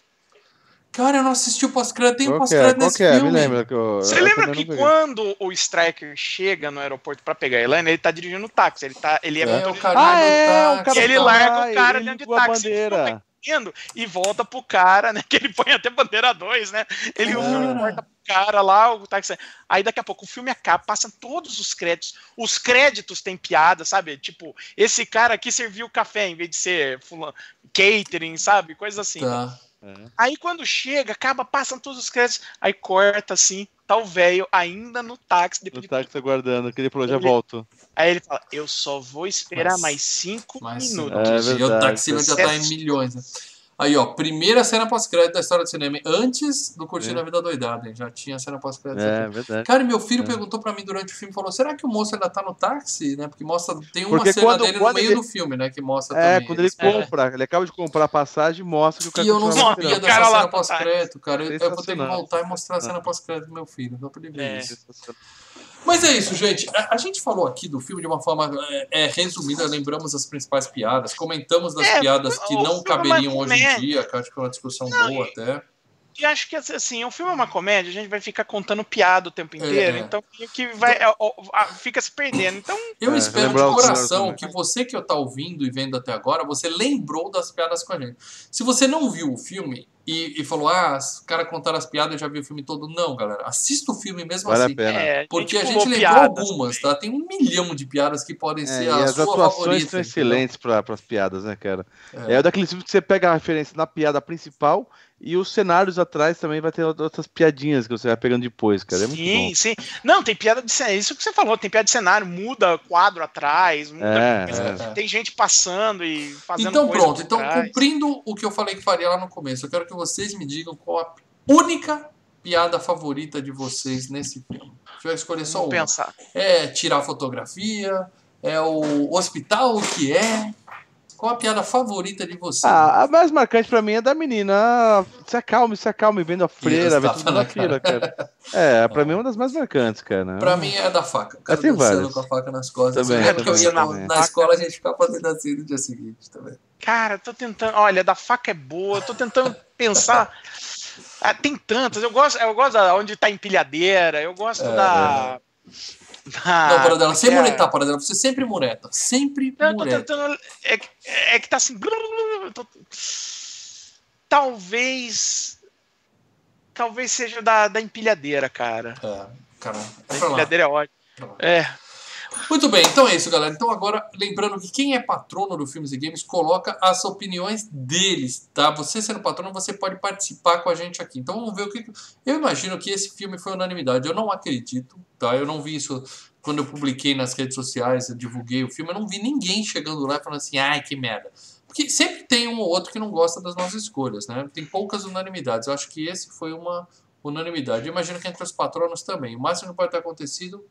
Cara, eu não assisti o pós-crédito, tem um é? pós-crédito Qual nesse é? Me filme. lembra que eu. Você eu lembra que quando o Striker chega no aeroporto pra pegar a Elaine, ele tá dirigindo o táxi, ele, tá, ele é, É, o cara Ah, do é, táxi, o cara E ele tá- larga o Ah, cara ele dentro de táxi, bandeira. indo e volta pro cara, né? Que ele põe até bandeira 2, né? Ele o filme Cara. corta pro cara lá, o táxi. Aí daqui a pouco o filme acaba, passam todos os créditos. Os créditos têm piada, sabe? Tipo, esse cara aqui serviu café em vez de ser fulano, catering, sabe? Coisa assim. Tá. Aí quando chega, acaba, passam todos os créditos, aí corta assim, tá o velho ainda no táxi, depois No de táxi aguardando, que ele falou, já Ele- volto. Aí ele fala, eu só vou esperar Mas- mais cinco Mas minutos. É e o. Taxi já tá em milhões, né? Aí, ó, primeira cena pós-crédito da história do cinema, antes do Curtindo É. a Vida Doidada, hein? Já tinha cena pós-crédito. É, verdade. Cara, e meu filho É. perguntou pra mim durante o filme, falou, será que o moço ainda tá no táxi, né? Porque mostra, tem uma Porque cena quando- dele no quando meio ele- do filme, né? Que mostra É, também. quando ele É. compra, ele acaba de comprar a passagem, mostra que o cara E eu não sabia dessa cara cena no táxi. pós-crédito, cara. Eu, eu vou ter que voltar e mostrar a cena pós-crédito do meu filho, só pra ele ver É. isso. Mas é isso, gente. A, a gente falou aqui do filme de uma forma é, é, resumida, lembramos as principais piadas, comentamos das É, piadas que não é caberiam hoje em dia, que eu acho que é uma discussão Não, boa e- até. E acho que assim, o filme é uma comédia, a gente vai ficar contando piada o tempo inteiro, É. então meio que vai, é, fica se perdendo. Então, Eu É, espero de coração que você que está ouvindo e vendo até agora, você lembrou das piadas com a gente. Se você não viu o filme e, e falou, ah, os caras contaram as piadas, eu já vi o filme todo. Não, galera, assista o filme mesmo Vale assim. a pena. é, Porque a gente, pulou lembrou piadas algumas, também. tá? Tem um milhão de piadas que podem É, ser e a as sua atuações favorita. são excelentes para as piadas, né, cara? É. É. daqueles filmes que você pega a referência na piada principal e os cenários atrás também vai ter outras piadinhas que você vai pegando depois, cara. É muito Sim, bom. sim. Não, tem piada de cenário. Isso que você falou, tem piada de cenário, muda quadro atrás, muda É, coisa. é. Tem gente passando e fazendo Então coisa pronto, então trás. cumprindo o que eu falei que faria lá no começo, eu quero que vocês me digam qual a única piada favorita de vocês nesse filme. Deixa eu escolher só Vamos uma. pensar. É tirar fotografia? É o hospital o que é? Qual a piada favorita de vocês? Ah, a mais marcante pra mim é da menina. ah, Se acalme, se acalme, vendo a freira, vendo tapa tudo na fila, cara. É, pra mim é uma das mais marcantes, cara. Pra mim é da faca. O cara tem dançando várias. com a faca nas costas. Também, Assim, porque eu ia na, na escola a gente ficava fazendo assim no dia seguinte também. Cara, tô tentando. Olha, da faca é boa, tô tentando pensar. Ah, tem tantas. Eu gosto, eu gosto da onde tá empilhadeira, eu gosto É, da. Da- não, para dela, sem é. muretar, para dela. Você sempre mureta. Sempre Não, eu tô mureta. tentando. É, que- é que tá assim. tô- Talvez. talvez seja da, da empilhadeira, cara. É, cara. A É lá. empilhadeira é ótima. É. Muito bem, então é isso, galera. Então agora, lembrando que quem é patrono do Filmes e Games coloca as opiniões deles, tá? Você sendo patrono, você pode participar com a gente aqui. Então vamos ver o que. Eu imagino que esse filme foi unanimidade. Eu não acredito, tá? Eu não vi isso quando eu publiquei nas redes sociais, eu divulguei o filme. Eu não vi ninguém chegando lá falando assim, ai que merda. Porque sempre tem um ou outro que não gosta das nossas escolhas, né? Tem poucas unanimidades. Eu acho que esse foi uma unanimidade. Eu imagino que entre os patronos também. O máximo que pode ter acontecido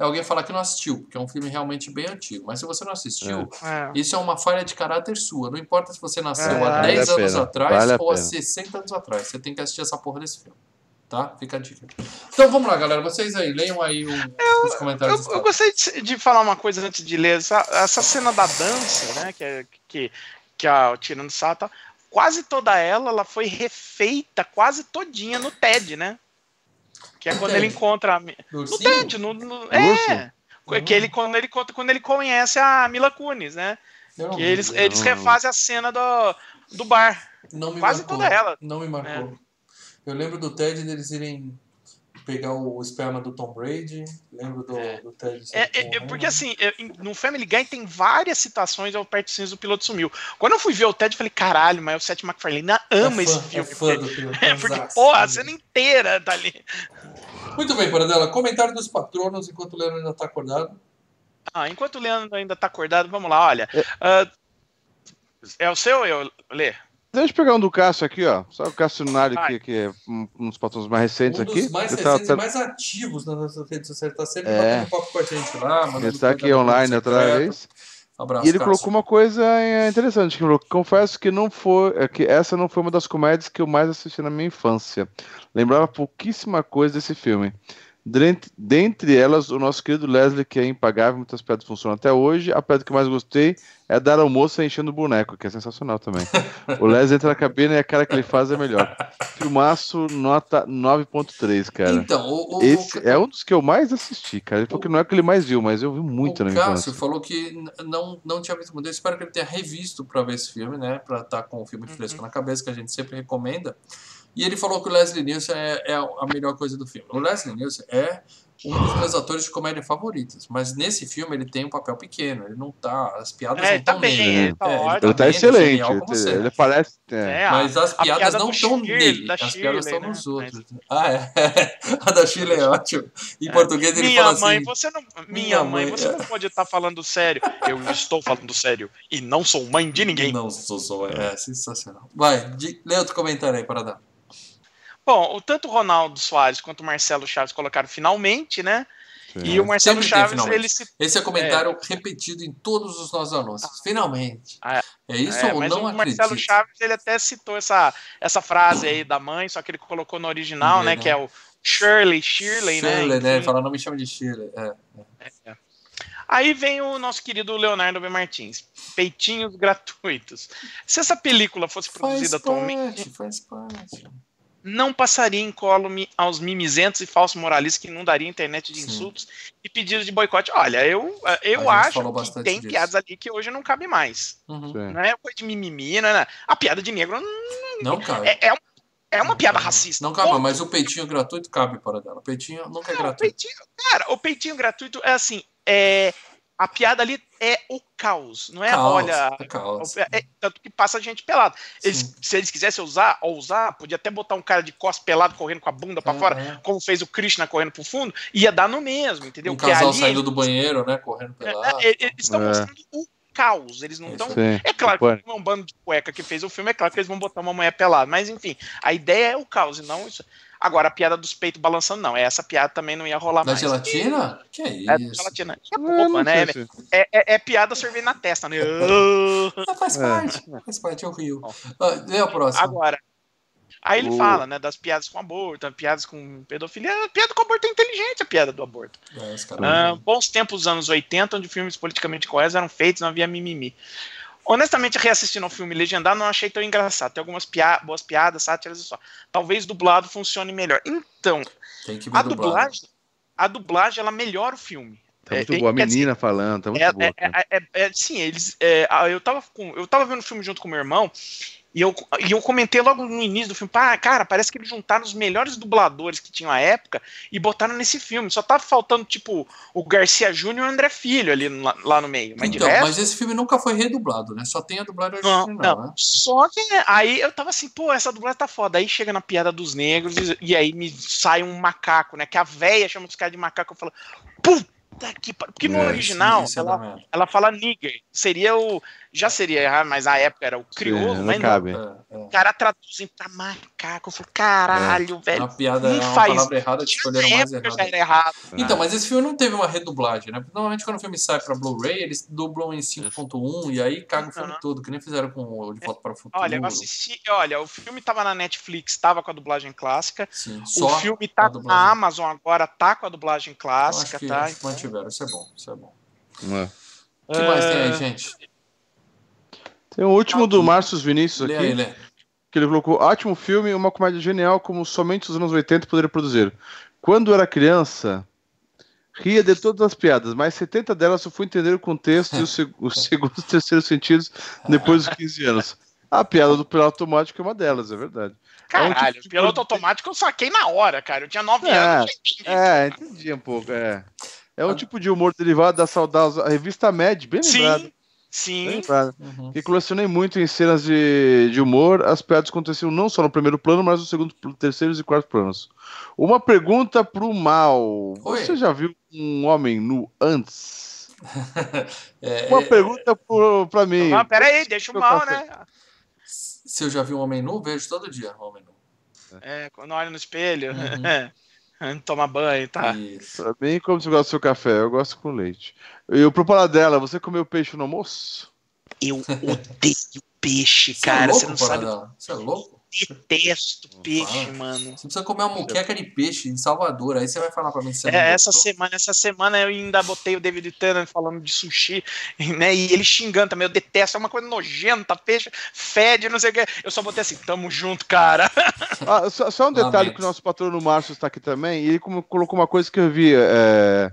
é alguém falar que não assistiu, porque é um filme realmente bem antigo. Mas se você não assistiu, é. isso é uma falha de caráter sua. Não importa se você nasceu É, há vale 10 a anos atrás vale ou há pena. 60 anos atrás. Você tem que assistir essa porra desse filme. Tá? Fica a dica. Então vamos lá, galera. Vocês aí, leiam aí o- os comentários. Eu, eu gostaria de, de falar uma coisa antes de ler. Essa, essa cena da dança, né? Que, é- que, que a Tirando Sata, quase toda ela, ela foi refeita quase todinha no TED, né? Que é quando ele encontra. a No? TED, no, no- é. Uhum. Que ele, quando, ele, quando ele conhece a Mila Kunis, né? Não Que eles, eles refazem a cena do, do bar. Não me quase marcou. toda ela. Não me marcou. Eu lembro do Ted deles irem pegar o esperma do Tom Brady. Lembro do, É. do Ted. É, é, é, porque assim, é, no Family Guy tem várias citações ao Perto Cinza do Piloto Sumiu. Quando eu fui ver o Ted, eu falei, caralho, mas o Seth MacFarlane ama é esse fã, filme. É fã do filme. É, porque, porra, a cena inteira tá ali. Muito bem, Paradela. Comentário dos patronos enquanto o Leandro ainda tá acordado. Ah, enquanto o Leandro ainda tá acordado, vamos lá, olha. ah, é o seu, eu, Lê? Deixa eu pegar um do Cássio aqui, ó. Só o Cássio Nari, que, que é um, dos patrões mais recentes um dos aqui. mais Ele tá- recentes tá- e mais ativos nas nossas redes sociais. Tá sempre É. batendo papo com a gente lá. mandando Ele está aqui online outra vez. Abraço, E ele Cássio. colocou uma coisa é, interessante. Que falou, confesso que não foi, é, que essa não foi uma das comédias que eu mais assisti na minha infância. Lembrava pouquíssima coisa desse filme. Dentre, dentre elas, o nosso querido Leslie, que é impagável, muitas piadas funcionam até hoje. A piada que eu mais gostei é dar ao moço enchendo o boneco, que é sensacional também. O Leslie entra na cabine e a cara que ele faz é melhor. Filmaço nota 9.3, cara. Então, o, o, Esse o, é um dos que eu mais assisti, cara. Ele falou que não é o que ele mais viu, mas eu vi muito o na minha Cássio infância. falou que não, não tinha visto muito. Eu espero que ele tenha revisto para ver esse filme, né? Para estar com o filme Uhum. fresco na cabeça, que a gente sempre recomenda. E ele falou que o Leslie Nielsen é, é a melhor coisa do filme. O Leslie Nielsen é um dos meus atores de comédia favoritos, mas nesse filme ele tem um papel pequeno. Ele não tá. As piadas É, não ele tá estão bem, nele. ele tá É, ótimo. Ele tá bem, excelente. genial como Ele, ele parece. é. É, a- Mas as piadas piada não estão nele. As Shirley, piadas estão né? nos outros. Ah, é. A da Chile é ótimo. Em É. português ele minha fala mãe, assim. você não. Minha, Minha mãe, mãe, você é. não pode estar falando sério. Eu estou falando sério. E não sou mãe de ninguém. Não sou só. É sensacional. Vai, di- lê outro comentário aí para dar. Bom, o tanto o Ronaldo Soares quanto o Marcelo Chaves colocaram finalmente, né? Sim. E o Marcelo Sempre tem Chaves, finalmente. ele se. Esse é comentário repetido em todos os nossos anúncios. Finalmente. Ah, é isso é, ou mas não o Marcelo acredito? Chaves, ele até citou essa, essa frase aí da mãe, só que ele colocou no original, né? Que é o Shirley, Shirley, né? Shirley, né? Enfim. Fala, não me chama de Shirley. É. Aí vem o nosso querido Leonardo B. Martins. Peitinhos gratuitos. Se essa película fosse produzida Faz atualmente, parte, faz parte. Não passaria incólume aos mimizentos e falsos moralistas que inundariam a internet de Sim. insultos e pedidos de boicote. Olha, eu, A eu acho que tem disso. piadas ali que hoje não cabe mais. Uhum. Não é coisa de mimimi, não é, nada. A piada de negro Não cabe. é, é, um- é uma Não piada cabe. racista. Não cabe, mas o peitinho gratuito cabe para dela. O peitinho nunca é Não, o gratuito. peitinho, cara, o peitinho gratuito é assim, é, a piada ali é o caos, não é? Caos, Olha, é caos. é- é- tanto que passa gente pelado. Eles, se eles quisessem usar, ou usar, podia até botar um cara de costas pelado correndo com a bunda pra É, fora, é. como fez o Krishna correndo pro fundo, ia dar no mesmo, entendeu? Um casal ali saindo do banheiro, né? Correndo pelado. é, é, eles estão É. mostrando o caos, eles não É estão. isso. É claro que é um bando de cueca que fez o filme, é claro que eles vão botar uma mulher pelada, mas enfim, a ideia é o caos e não isso. Agora, a piada dos peitos balançando, não. Essa piada também não ia rolar Da mais. gelatina? Que é É da isso? gelatina. É É, boba, né? se- É, é- é piada sorvendo na testa, né? Ah, faz É. parte. Faz parte, eu rio. Ah, lê a próxima. Agora. Aí ele O- fala, né, das piadas com aborto, piadas com pedofilia. A piada com aborto é inteligente, a piada do aborto. É, Ah, bons tempos dos anos 80, onde filmes politicamente corretos eram feitos, não havia mimimi. Honestamente, reassistindo ao filme legendado, não achei tão engraçado. Tem algumas pia boas piadas, sátiras e só. Talvez dublado funcione melhor. Então, Tem que ver a dublado. dublagem, a dublagem, ela melhora o filme. Tá É, muito é, boa. A quer dizer, menina falando, tá muito É, boa. é, é, é, é, sim, eles. é, eu, tava com, eu tava vendo o filme junto com meu irmão. E eu, e eu comentei logo no início do filme, pá, cara, parece que eles juntaram os melhores dubladores que tinham à época e botaram nesse filme. Só tava faltando, tipo, o Garcia Júnior e o André Filho ali lá, lá no meio. Mas então, resto, mas esse filme nunca foi redublado, né? Só tem a dublagem não, original, não. né? Só que aí eu tava assim, pô, essa dublagem tá foda. Aí chega na piada dos negros e, e aí me sai um macaco, né? Que a véia chama os caras de macaco. Eu falo, puta que pariu. Porque no É, original, Isso é ela, ela fala nigger. Seria o. Já seria, mas a época era o crioulo, Sim, mas não cabe. É, é. o cara traduzem pra macaco. Eu falei, caralho, velho. A piada não é uma faz. palavra errada escolheram na mais época já errado. era errado. Então, mas esse filme não teve uma redublagem, né? Porque normalmente quando o filme sai pra Blu-ray, eles dublam em 5.1 e aí caga o filme Uhum. todo, que nem fizeram com o De Volta para o Futuro. Olha, eu assisti. Olha, o filme tava na Netflix, tava com a dublagem clássica. Sim, O filme tá na Amazon agora, tá com a dublagem Então, acho clássica, que tá? que mantiveram, isso é bom, isso é bom. É. O que mais tem É. aí, gente? Tem o último do Márcio Vinícius Lê aqui. aí, Lê. que ele colocou ótimo filme, uma comédia genial como somente os anos 80 poderiam produzir. Quando era criança, ria de todas as piadas, mas 70 delas só fui entender o contexto e os, seg- os segundos e terceiros sentidos depois dos 15 anos. A piada do piloto automático é uma delas, é verdade. Caralho, É um tipo de piloto automático eu saquei na hora, cara. Eu tinha 9 É, anos. É, entendi um pouco, é. É um tipo de humor derivado da saudosa revista Mad, bem lembrado. Sim, sim. Lembrado. Uhum. Que colecionei muito em cenas de, de humor. As piadas aconteciam não só no primeiro plano, mas no segundo, terceiro e quarto planos. Uma pergunta pro Mal. Oi. Você já viu um homem nu antes? É, Uma é, pergunta pro, pra mim. Não, pera aí, deixa o mal, né? se eu já vi um homem nu, vejo todo dia um homem nu. É, quando olha no espelho, Uhum. toma banho, tá? Isso. Pra mim, como você gosta do seu café? Eu gosto com leite. E o pro Paradela, você comeu peixe no almoço? Eu odeio peixe, Você cara. é Você louco, não sabe. Você é louco? Detesto peixe, mano. Você precisa comer uma muqueca de peixe em Salvador. Aí você vai falar pra mim se você É, essa gostou. semana, essa semana eu ainda botei o David Tennant falando de sushi, né? E ele xingando também, eu detesto, é uma coisa nojenta, peixe, fede, não sei o que. Eu só botei assim, tamo junto, cara. Ah, só, só um detalhe Lamento. que o nosso patrono Márcio está aqui também, e ele como- colocou uma coisa que eu vi, é,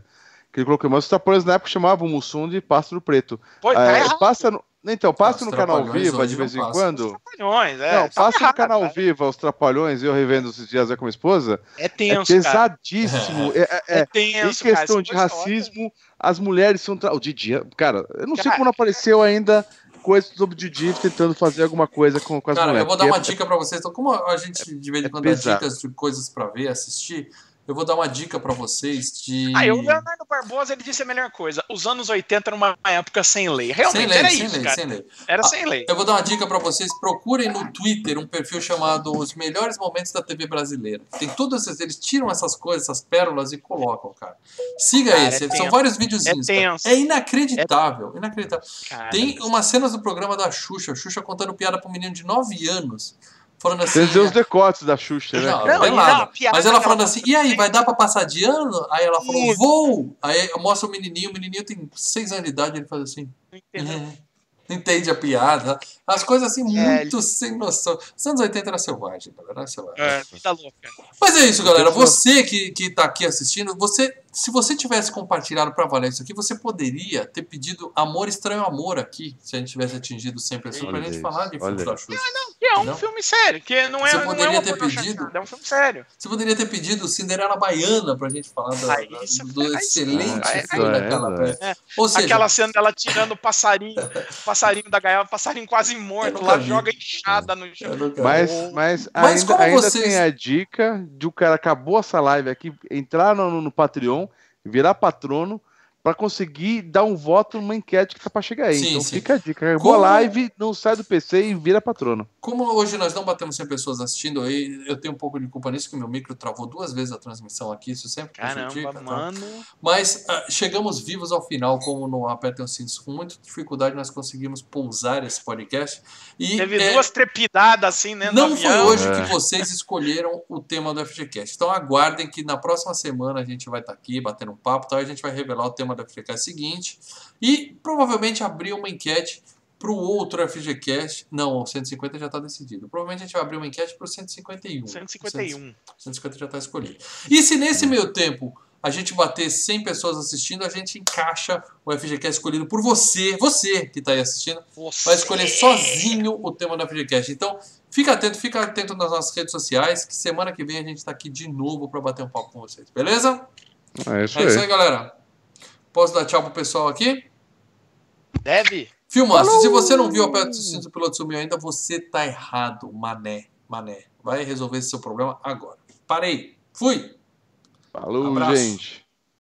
que ele colocou, mas os trapalhões na época chamavam o Mussum de pássaro preto. Pô, tá É, passa no, então, passa Os no canal Viva de não vez em passam. quando. Trapalhões, é. não, passa no canal cara. Viva os Trapalhões, eu revendo esses dias com a minha esposa. É É tenso, cara. pesadíssimo. É, é- é- É em tenso, cara. questão Essa de história- racismo, as mulheres são. Tra... O Didi, cara, eu não sei Cara, como não apareceu ainda coisa sobre o Didi tentando fazer alguma coisa com, com as Cara, mulheres. eu vou dar uma dica pra vocês. Então, como a gente de vez em é quando dá dicas de coisas pra ver, assistir, eu vou dar uma dica pra vocês de. Aí o Leonardo Barbosa ele disse a melhor coisa. Os anos 80 era uma época sem lei. Realmente sem lei, era sem isso, lei, cara. sem lei. Era Ah, sem lei. Eu vou dar uma dica pra vocês. Procurem no Twitter um perfil chamado Os Melhores Momentos da TV Brasileira. Tem todos esses. Eles tiram essas coisas, essas pérolas e colocam, cara. Siga Cara, esse. é São vários videozinhos. É cara. tenso. É inacreditável. Inacreditável. Cara, Tem umas cenas do programa da Xuxa. Xuxa contando piada pra um menino de 9 anos. Falando assim. Tem os decotes da Xuxa, né? Não? Não, não, Mas ela falando assim, e aí, vai dar pra passar de ano? Aí ela falou, vou! Aí mostra o menininho, o menininho tem 6 anos de idade, ele faz assim. não. Não entende a piada. As coisas assim, É, muito sem noção. Os anos 80 era selvagem, galera. Era selvagem. É, vida louca. Mas é isso, galera. Você que, que tá aqui assistindo, você, se você tivesse compartilhado pra valer isso aqui, você poderia ter pedido Amor Estranho Amor aqui, se a gente tivesse atingido 100 pessoas, pra Olha gente isso, falar de filmes da. Xuxa. Que é um Não? filme sério, que não é, Você não é poderia uma ter pedido. é um filme sério. Você poderia ter pedido Cinderela Baiana pra gente falar da- Aí da- isso do é- excelente é- filme daquela é, peça. Ou seja, Aquela cena dela tirando o passarinho, o passarinho da gaiola, o passarinho quase morto, lá vi. joga inchada no chão. Mas, mas, Mas ainda, como ainda vocês- tem a dica de o cara acabou essa live aqui, entrar no, no Patreon, virar patrono, pra conseguir dar um voto numa enquete que tá pra chegar aí. Sim, então sim. fica a dica. Como- a live, não sai do PC e vira patrono. Como hoje nós não batemos 100 pessoas assistindo aí, eu tenho um pouco de culpa nisso, que meu micro travou duas vezes a transmissão aqui, isso sempre prejudica. Caramba, tá? mano. Mas ah, chegamos vivos ao final, como no Apertem os Cintos. Com muita dificuldade nós conseguimos pousar esse podcast. E Teve é, duas trepidadas assim, né? não foi avião. hoje É. que vocês escolheram o tema do FGCast. Então aguardem que na próxima semana a gente vai estar aqui batendo um papo, tá? a gente vai revelar o tema do FGCast seguinte e provavelmente abrir uma enquete para o outro FGCast. Não, o 150 já está decidido. Provavelmente a gente vai abrir uma enquete para o 151. 151. 150 já está escolhido. E se nesse meio tempo a gente bater 100 pessoas assistindo, a gente encaixa o FGCast escolhido por você, você que está aí assistindo, vai escolher sozinho o tema do FGCast. Então, fica atento, fica atento nas nossas redes sociais, que semana que vem a gente está aqui de novo para bater um papo com vocês, beleza? É isso, É aí. isso aí, galera. Posso dar tchau pro pessoal aqui? Deve? Filmaço, se você não viu a Pet do Piloto Sumiu ainda, você tá errado, mané, mané. Vai resolver esse seu problema agora. Parei. Fui. Falou, Abraço. gente.